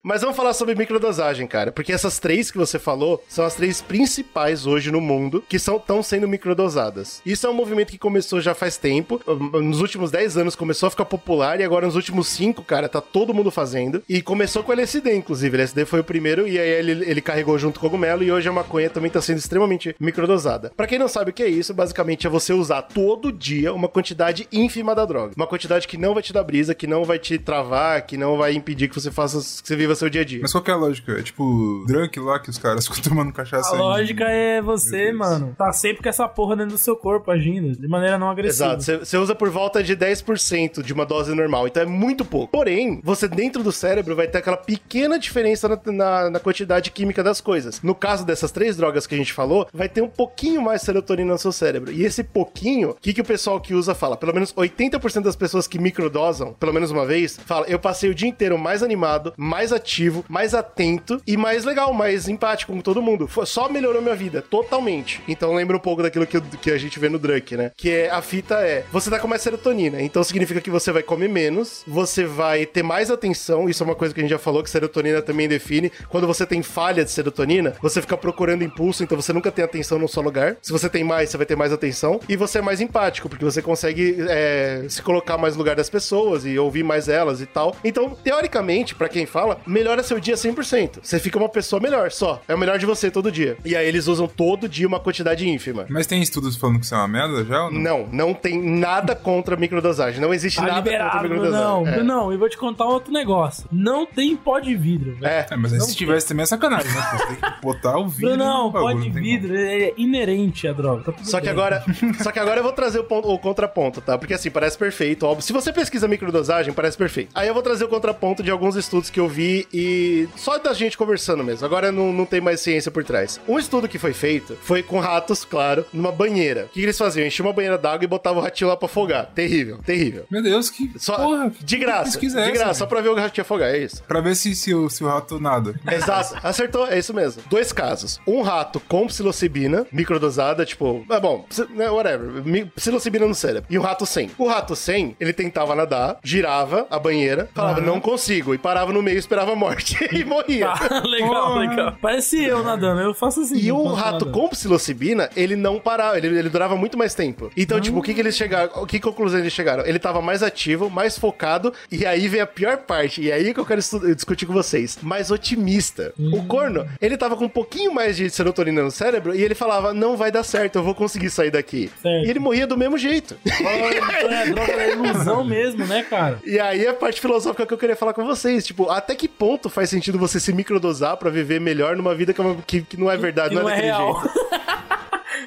Speaker 1: Mas vamos falar sobre microdosagem, cara, porque essas três que você falou são as três principais hoje no mundo que estão sendo microdosadas. Isso é um movimento que começou já faz tempo, nos últimos 10 anos começou a ficar popular e agora nos últimos 5, cara, tá todo mundo fazendo. E começou com o LSD, inclusive. O LSD foi o primeiro e aí ele, ele carregou junto o cogumelo e hoje a maconha também tá sendo extremamente microdosada. Pra quem não sabe o que é isso, basicamente é você usar todo dia uma quantidade ínfima da droga. Uma quantidade que não vai te dar brisa, que não vai te travar, que não vai impedir que você faça, que você viva seu dia a dia.
Speaker 4: Mas qual que é a lógica? É tipo drunk lá que os caras ficam tomando cachaça
Speaker 2: A
Speaker 4: em-
Speaker 2: lógica é você, mano, tá sempre com essa porra dentro do seu corpo agindo, de maneira não agressiva.
Speaker 1: Exato, você- você usa por volta de 10% de uma dose normal, então é muito pouco. Porém, você dentro do cérebro vai ter aquela pequena diferença na, na- na quantidade química das coisas. No caso dessas três drogas que a gente falou, vai ter um pouquinho mais serotonina no seu cérebro. E esse pouquinho, o que, que o pessoal que usa fala? Pelo menos 80% das pessoas que microdosam, pelo menos uma vez, fala: eu passei o dia inteiro mais animado, mais ativo, mais atento e mais legal, mais empático com todo mundo. Só melhorou minha vida, totalmente. Então lembra um pouco daquilo que, que a gente vê no Drunk, né? Que é a fita é: você tá com mais serotonina, então significa que você vai comer menos, você vai ter mais atenção. Isso é uma coisa que a gente já falou que serotonina também define. Quando você tem falha de serotonina, você fica procurando impulso, então você nunca tem atenção num só lugar. Se você tem mais, você vai ter mais atenção. E você é mais empático, porque você consegue é, se colocar mais no lugar das pessoas e ouvir mais elas e tal. Então, teoricamente, pra quem fala, melhora seu dia 100%. Você fica uma pessoa melhor, só. É o melhor de você todo dia. E aí eles usam todo dia uma quantidade ínfima.
Speaker 4: Mas tem estudos falando que isso é uma merda já ou não?
Speaker 1: Não, não tem nada contra a microdosagem. Não existe
Speaker 2: Tá
Speaker 1: nada contra a
Speaker 2: liberado,
Speaker 1: microdosagem.
Speaker 2: não,
Speaker 1: É.
Speaker 2: não, eu vou te contar outro negócio. Não tem pó de vidro, velho.
Speaker 1: É.
Speaker 4: É, mas aí se tivesse também é sacanagem, né? Você tem que botar o vidro.
Speaker 2: Não,
Speaker 4: no
Speaker 2: pó de
Speaker 4: não
Speaker 2: vidro é inerente à droga. Tá
Speaker 1: Só que agora, só que agora eu vou trazer o, ponto- o contraponto, tá? Porque assim, parece perfeito, óbvio. Se você pesquisa microdosagem, parece perfeito. Aí eu vou trazer o contraponto de alguns estudos que eu vi e só da gente conversando mesmo. Agora não, não tem mais ciência por trás. Um estudo que foi feito foi com ratos, claro, numa banheira. O que, eles faziam? Enchiam uma banheira d'água e botavam o ratinho lá pra afogar. Terrível, terrível.
Speaker 4: Meu Deus, que.
Speaker 1: Só,
Speaker 4: porra,
Speaker 1: de graça,
Speaker 4: é
Speaker 1: de
Speaker 4: essa,
Speaker 1: graça, só
Speaker 4: velho?
Speaker 1: pra ver o ratinho afogar, é isso.
Speaker 4: Pra ver se, se, o, se o rato nada.
Speaker 1: Exato, acertou, é isso mesmo. Dois casos. Um rato com psilocibina, microdosada, tipo, é bom, né, whatever, psilocibina no cérebro. E um rato sem. O rato sem, ele tentava nadar, girava a banheira, falava, não consigo, e parava no meio e esperava a morte. e morria.
Speaker 2: Tá, legal, legal. Parece eu nadando, eu faço assim.
Speaker 1: E o rato
Speaker 2: nadando.
Speaker 1: com psilocibina, ele não parava, ele, ele durava muito mais tempo. Então, tipo, o que que eles chegaram, o que conclusão eles chegaram? Ele tava mais ativo, mais focado, e aí vem a pior parte, e aí que eu quero discutir com vocês, mais otimista. O corno, ele tava com um pouquinho mais de serotonina no cérebro, e ele falava, não vai dar certo, eu vou conseguir sair daqui.
Speaker 2: Certo.
Speaker 1: E ele morria do mesmo jeito.
Speaker 2: É droga é ilusão mesmo, né, cara?
Speaker 1: E aí a parte filosófica que eu queria falar com vocês, tipo, até que ponto faz sentido você se microdosar pra viver melhor numa vida que, é uma- que- que não é verdade,
Speaker 2: Que
Speaker 1: não,
Speaker 2: não
Speaker 1: é
Speaker 2: é
Speaker 1: daquele
Speaker 2: real.
Speaker 1: jeito.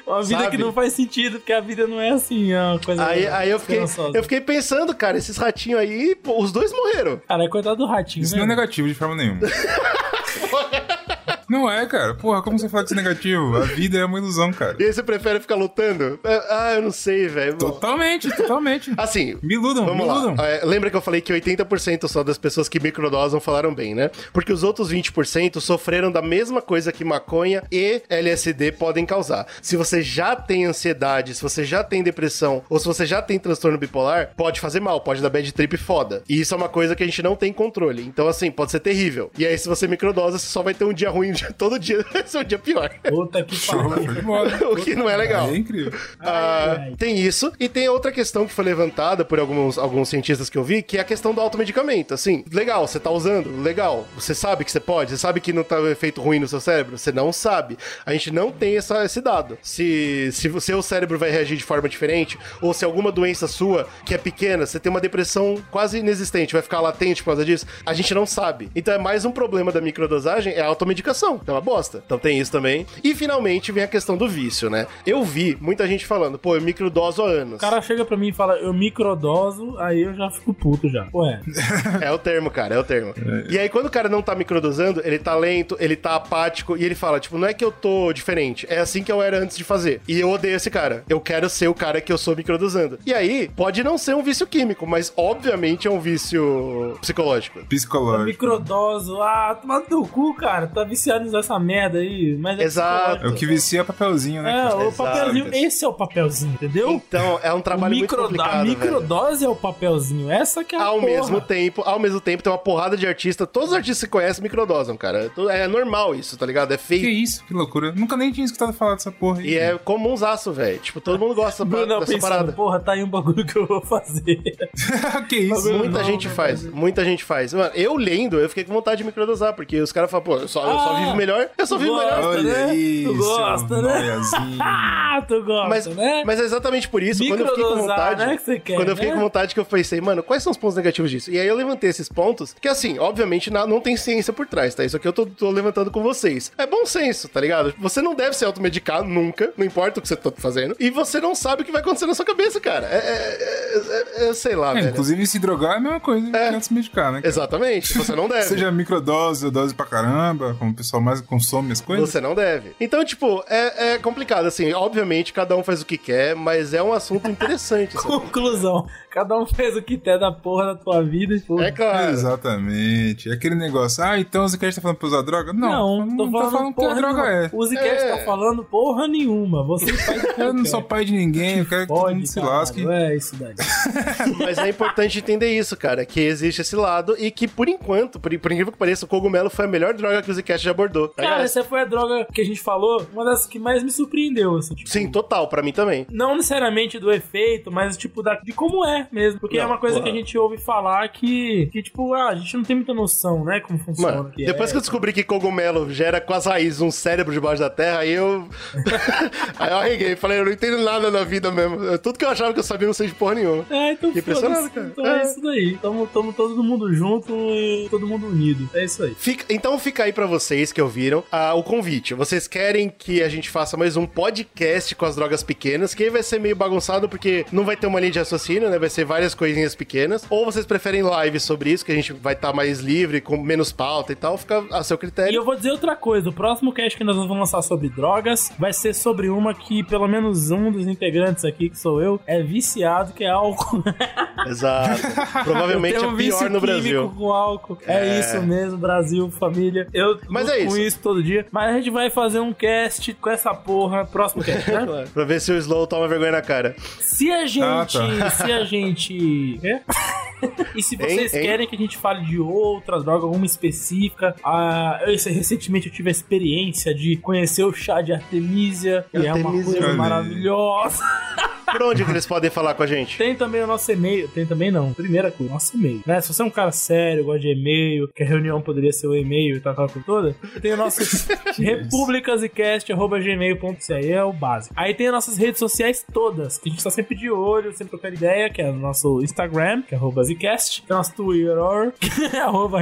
Speaker 2: Uma vida
Speaker 1: Sabe?
Speaker 2: que não faz sentido, porque a vida não é assim, é uma coisa.
Speaker 1: Aí, aí eu, fiquei, eu fiquei pensando, cara, esses ratinhos aí, pô, os dois morreram.
Speaker 2: Cara, é coitado do ratinho,
Speaker 4: Isso
Speaker 2: né?
Speaker 4: não é negativo de forma nenhuma. Não é, cara. Porra, como você fala que isso é negativo? A vida é uma ilusão, cara.
Speaker 1: E aí você prefere ficar lutando? É, Ah, eu não sei, velho.
Speaker 4: Totalmente, totalmente.
Speaker 1: Assim,
Speaker 4: Me iludam,
Speaker 1: Vamos
Speaker 4: me iludam.
Speaker 1: É, lembra que eu falei que 80% só das pessoas que microdosam falaram bem, né? Porque os outros 20% sofreram da mesma coisa que maconha e LSD podem causar. Se você já tem ansiedade, se você já tem depressão ou se você já tem transtorno bipolar, pode fazer mal, pode dar bad trip foda. E isso é uma coisa que a gente não tem controle. Então, assim, pode ser terrível. E aí, se você microdosa, você só vai ter um dia ruim todo dia, vai ser um dia pior.
Speaker 2: Puta que pariu.
Speaker 1: o que não é legal.
Speaker 4: É incrível.
Speaker 1: Ah,
Speaker 2: ai.
Speaker 1: Tem isso. E tem outra questão que foi levantada por alguns, alguns cientistas que eu vi, que é a questão do automedicamento. Assim, legal, você tá usando, legal. Você sabe que você pode, você sabe que não tá um efeito ruim no seu cérebro? Você não sabe. A gente não tem essa, esse dado. Se, se o seu cérebro vai reagir de forma diferente, ou se alguma doença sua, que é pequena, você tem uma depressão quase inexistente, vai ficar latente por causa disso, a gente não sabe. Então é mais um problema da microdosagem, é a automedicação. Não, é uma bosta. Então tem isso também. E finalmente vem a questão do vício, né? Eu vi muita gente falando, pô, eu microdoso há anos.
Speaker 2: O cara chega pra mim e fala, eu microdoso, aí eu já fico puto já. Ué,
Speaker 1: É o termo, cara, é o termo. E aí, quando o cara não tá microdosando, ele tá lento, ele tá apático, e ele fala, tipo, não é que eu tô diferente, é assim que eu era antes de fazer. E eu odeio esse cara. Eu quero ser o cara que eu sou microdosando. E aí, pode não ser um vício químico, mas obviamente é um vício psicológico.
Speaker 4: Psicológico.
Speaker 2: microdoso, ah, toma no teu cu, cara, tá viciado nessa merda aí. Mas é
Speaker 1: Exato.
Speaker 4: É o que vicia é papelzinho, né?
Speaker 2: É, o
Speaker 1: Exato.
Speaker 2: papelzinho, esse é o papelzinho, entendeu?
Speaker 1: Então, é um trabalho muito
Speaker 2: microdo-
Speaker 1: complicado,
Speaker 2: a
Speaker 1: velho.
Speaker 2: microdose é o papelzinho, essa que é a
Speaker 1: Ao
Speaker 2: porra.
Speaker 1: mesmo tempo, ao mesmo tempo, tem uma porrada de artista. Todos os artistas que você conhece microdosam, cara. É normal isso, tá ligado? É
Speaker 4: Que
Speaker 1: feito.
Speaker 4: isso, que loucura. Nunca nem tinha escutado falar dessa porra aí.
Speaker 1: E é comumzaço, velho. Tipo, todo mundo gosta
Speaker 2: Bruno
Speaker 1: dessa
Speaker 2: pensando,
Speaker 1: parada.
Speaker 2: porra, tá aí um bagulho que eu vou fazer.
Speaker 4: que isso?
Speaker 2: Bagulho
Speaker 1: Muita
Speaker 2: não,
Speaker 1: gente
Speaker 2: né,
Speaker 1: faz, muita gente faz. Mano, eu lendo, eu fiquei com vontade de microdosar, porque os caras falam, pô, eu só, eu só
Speaker 2: Ah,
Speaker 1: vivo melhor, eu só
Speaker 2: tu
Speaker 1: vivo melhor.
Speaker 4: Olha
Speaker 2: né?
Speaker 4: aí,
Speaker 2: Tu gosta, né? Ah, tu gosta,
Speaker 1: Mas,
Speaker 2: né?
Speaker 1: mas é exatamente por isso, quando eu fiquei com vontade.
Speaker 2: né, que você quer,
Speaker 1: quando eu fiquei
Speaker 2: né?
Speaker 1: com vontade que eu pensei, mano, quais são os pontos negativos disso? E aí eu levantei esses pontos, que assim, obviamente na- não tem ciência por trás, tá? Isso aqui eu tô, tô levantando com vocês. É bom senso, tá ligado? Você não deve se automedicar nunca, não importa o que você tá fazendo, e você não sabe o que vai acontecer na sua cabeça, cara. É, é, é- é- sei lá,
Speaker 4: É,
Speaker 1: velho.
Speaker 4: inclusive, se drogar é a mesma coisa
Speaker 1: É.
Speaker 4: que antes de medicar, né? cara?
Speaker 1: Exatamente, você não deve.
Speaker 4: Seja microdose ou dose pra caramba, como o pessoal mais consome as coisas.
Speaker 1: Você não deve. Então, tipo, é, é complicado, assim. Obviamente, cada um faz o que quer, mas é um assunto interessante.
Speaker 2: Conclusão. Cada um fez o que quer da porra da tua vida e porra.
Speaker 1: É claro.
Speaker 4: Exatamente. É aquele negócio, ah, então o Zicast tá falando pra usar droga? Não,
Speaker 2: Não, tô falando,
Speaker 4: que a droga
Speaker 2: nenhuma.
Speaker 4: é.
Speaker 2: O Zcast
Speaker 1: É.
Speaker 2: tá falando porra nenhuma. Você faz o que
Speaker 4: Eu não sou pai de ninguém, eu quero que todo mundo se
Speaker 2: caralho.
Speaker 4: lasque.
Speaker 2: É isso daí.
Speaker 1: Mas é importante entender isso, cara, que existe esse lado e que, por enquanto, por, por incrível que pareça, o cogumelo foi a melhor droga que o Zcast já abordou. tá
Speaker 2: Cara, essa foi a droga que a gente falou, uma das que mais me surpreendeu, assim. Tipo,
Speaker 1: Sim, total, pra mim também.
Speaker 2: Não necessariamente do efeito, mas tipo da, de como é mesmo. Porque é
Speaker 1: Não,
Speaker 2: uma coisa
Speaker 1: porra.
Speaker 2: que a gente ouve falar que, que, tipo, ah, a gente não tem muita noção, né? Como funciona.
Speaker 1: Mano,
Speaker 2: que
Speaker 1: depois
Speaker 2: é.
Speaker 1: que eu descobri que cogumelo gera com as raízes um cérebro debaixo da terra, aí eu. aí eu arreguei, falei, eu não entendo nada na vida mesmo. Tudo que eu achava que eu sabia não sei de porra nenhuma.
Speaker 2: É, então
Speaker 1: cara.
Speaker 2: Então é.
Speaker 1: É.
Speaker 2: isso daí. Tamo, tamo todo mundo junto e todo mundo unido. É isso aí.
Speaker 1: Fica- então fica aí pra vocês que ouviram ah, o convite. Vocês querem que a gente faça mais um podcast com as drogas pequenas, que aí vai ser meio bagunçado porque não vai ter uma linha de raciocínio, né? Vai ser várias coisinhas pequenas. Ou vocês preferem live sobre isso, que a gente vai estar mais livre, com menos pauta e tal, fica a seu
Speaker 2: E
Speaker 1: critério.
Speaker 2: eu vou dizer outra coisa: o próximo cast que nós vamos lançar sobre drogas vai ser sobre uma que pelo menos um dos integrantes aqui, que sou eu, é viciado, que é álcool.
Speaker 1: Exato. Provavelmente é pior no Brasil.
Speaker 2: com álcool. É.
Speaker 1: É.
Speaker 2: isso mesmo, Brasil, família. Eu
Speaker 1: Mas
Speaker 2: luto
Speaker 1: é
Speaker 2: com
Speaker 1: isso.
Speaker 2: isso todo dia. Mas a gente vai fazer um cast com essa porra, próximo cast, né?
Speaker 1: Claro, pra ver se o Slow toma vergonha na cara.
Speaker 2: Se a gente.
Speaker 4: Ah, tá.
Speaker 2: Se a gente. Quê? e se vocês
Speaker 1: Hein, hein?
Speaker 2: querem que a gente fale de outra droga, alguma específica, ah, eu, esse- recentemente eu tive a experiência de conhecer o chá de Artemisia, que é uma
Speaker 1: Artemisia.
Speaker 2: coisa maravilhosa.
Speaker 1: Por onde que eles podem falar com a gente?
Speaker 2: Tem também o nosso e-mail. Tem também não. Primeira coisa, nosso e-mail. Né? Se você é um cara sério, gosta de e-mail, que a reunião poderia ser o e-mail e tal, aquela coisa toda, tem o nosso republicasecast.gmail.com. Aí é o básico. Aí tem as nossas redes sociais todas, que a gente tá sempre de olho, sempre trocando ideia, que é o nosso Instagram, que é arroba Zcast, tem o nosso Twitter, que é arroba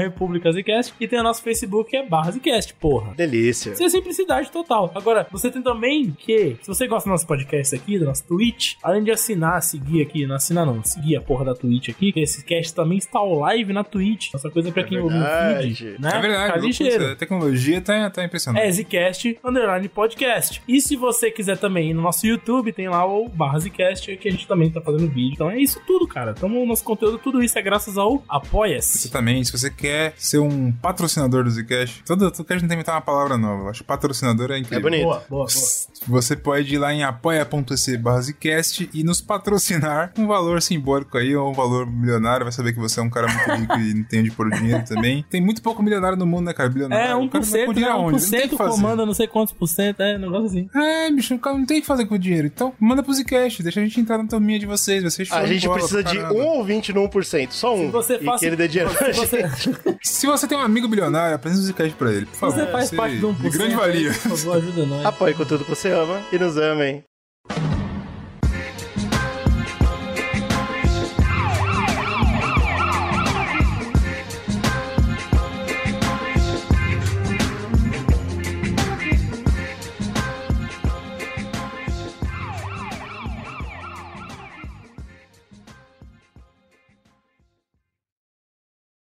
Speaker 2: e tem o nosso Facebook, que é barra Zcast, porra.
Speaker 1: Delícia.
Speaker 2: Isso é simplicidade total. Agora, você tem também que, se você gosta do nosso podcast aqui, do nosso Twitch, além de assinar, seguir aqui, não assinar não, seguir a porra da Twitch aqui, que esse cast também está ao live na Twitch. Essa coisa pra quem ouve no
Speaker 1: verdade.
Speaker 2: feed, né?
Speaker 4: É verdade,
Speaker 2: ligeiro.
Speaker 4: a tecnologia tá, tá impressionante.
Speaker 2: É Zcast underline podcast. E se você quiser também ir no nosso YouTube, tem lá o barra Zcast, que a gente também tá fazendo vídeo. Então é isso tudo, cara. Então o nosso conteúdo, tudo isso é graças ao Apoia-se.
Speaker 4: Exatamente. Se você quer ser um patrocinador do Zcash, todo, todo cast não tem que inventar uma palavra nova. Eu acho que patrocinador é incrível.
Speaker 1: É bonito.
Speaker 2: Boa, boa, boa.
Speaker 4: Você pode ir lá em apoia.se barra Zcast e nos patrocinar um valor simbólico aí, ou um valor milionário. Vai saber que você é um cara muito rico e não tem onde pôr o dinheiro também. Tem muito pouco milionário no mundo, né, cara? Bilionário.
Speaker 2: É,
Speaker 4: O cara vai
Speaker 2: 1%,
Speaker 4: pôr
Speaker 2: né?
Speaker 4: dinheiro aonde? Não tem o
Speaker 2: 1%
Speaker 4: que fazer.
Speaker 2: comanda não sei quantos por cento, é, um negócio assim.
Speaker 4: É, bicho, o cara não tem o que fazer com o dinheiro. Então, manda pro Zcast, deixa a gente entrar na turminha de vocês. Vocês
Speaker 1: A gente
Speaker 4: bola
Speaker 1: precisa de um ouvinte no 1%, só um.
Speaker 2: Se você
Speaker 1: e que ele dê dinheiro pra
Speaker 2: se você,
Speaker 1: gente.
Speaker 4: Se você tem um amigo bilionário, apresenta o Zcast pra ele, por favor.
Speaker 2: você faz parte de um
Speaker 4: De grande valia.
Speaker 2: Por favor, ajuda nós.
Speaker 1: Apoie com tudo que você ama e nos amem.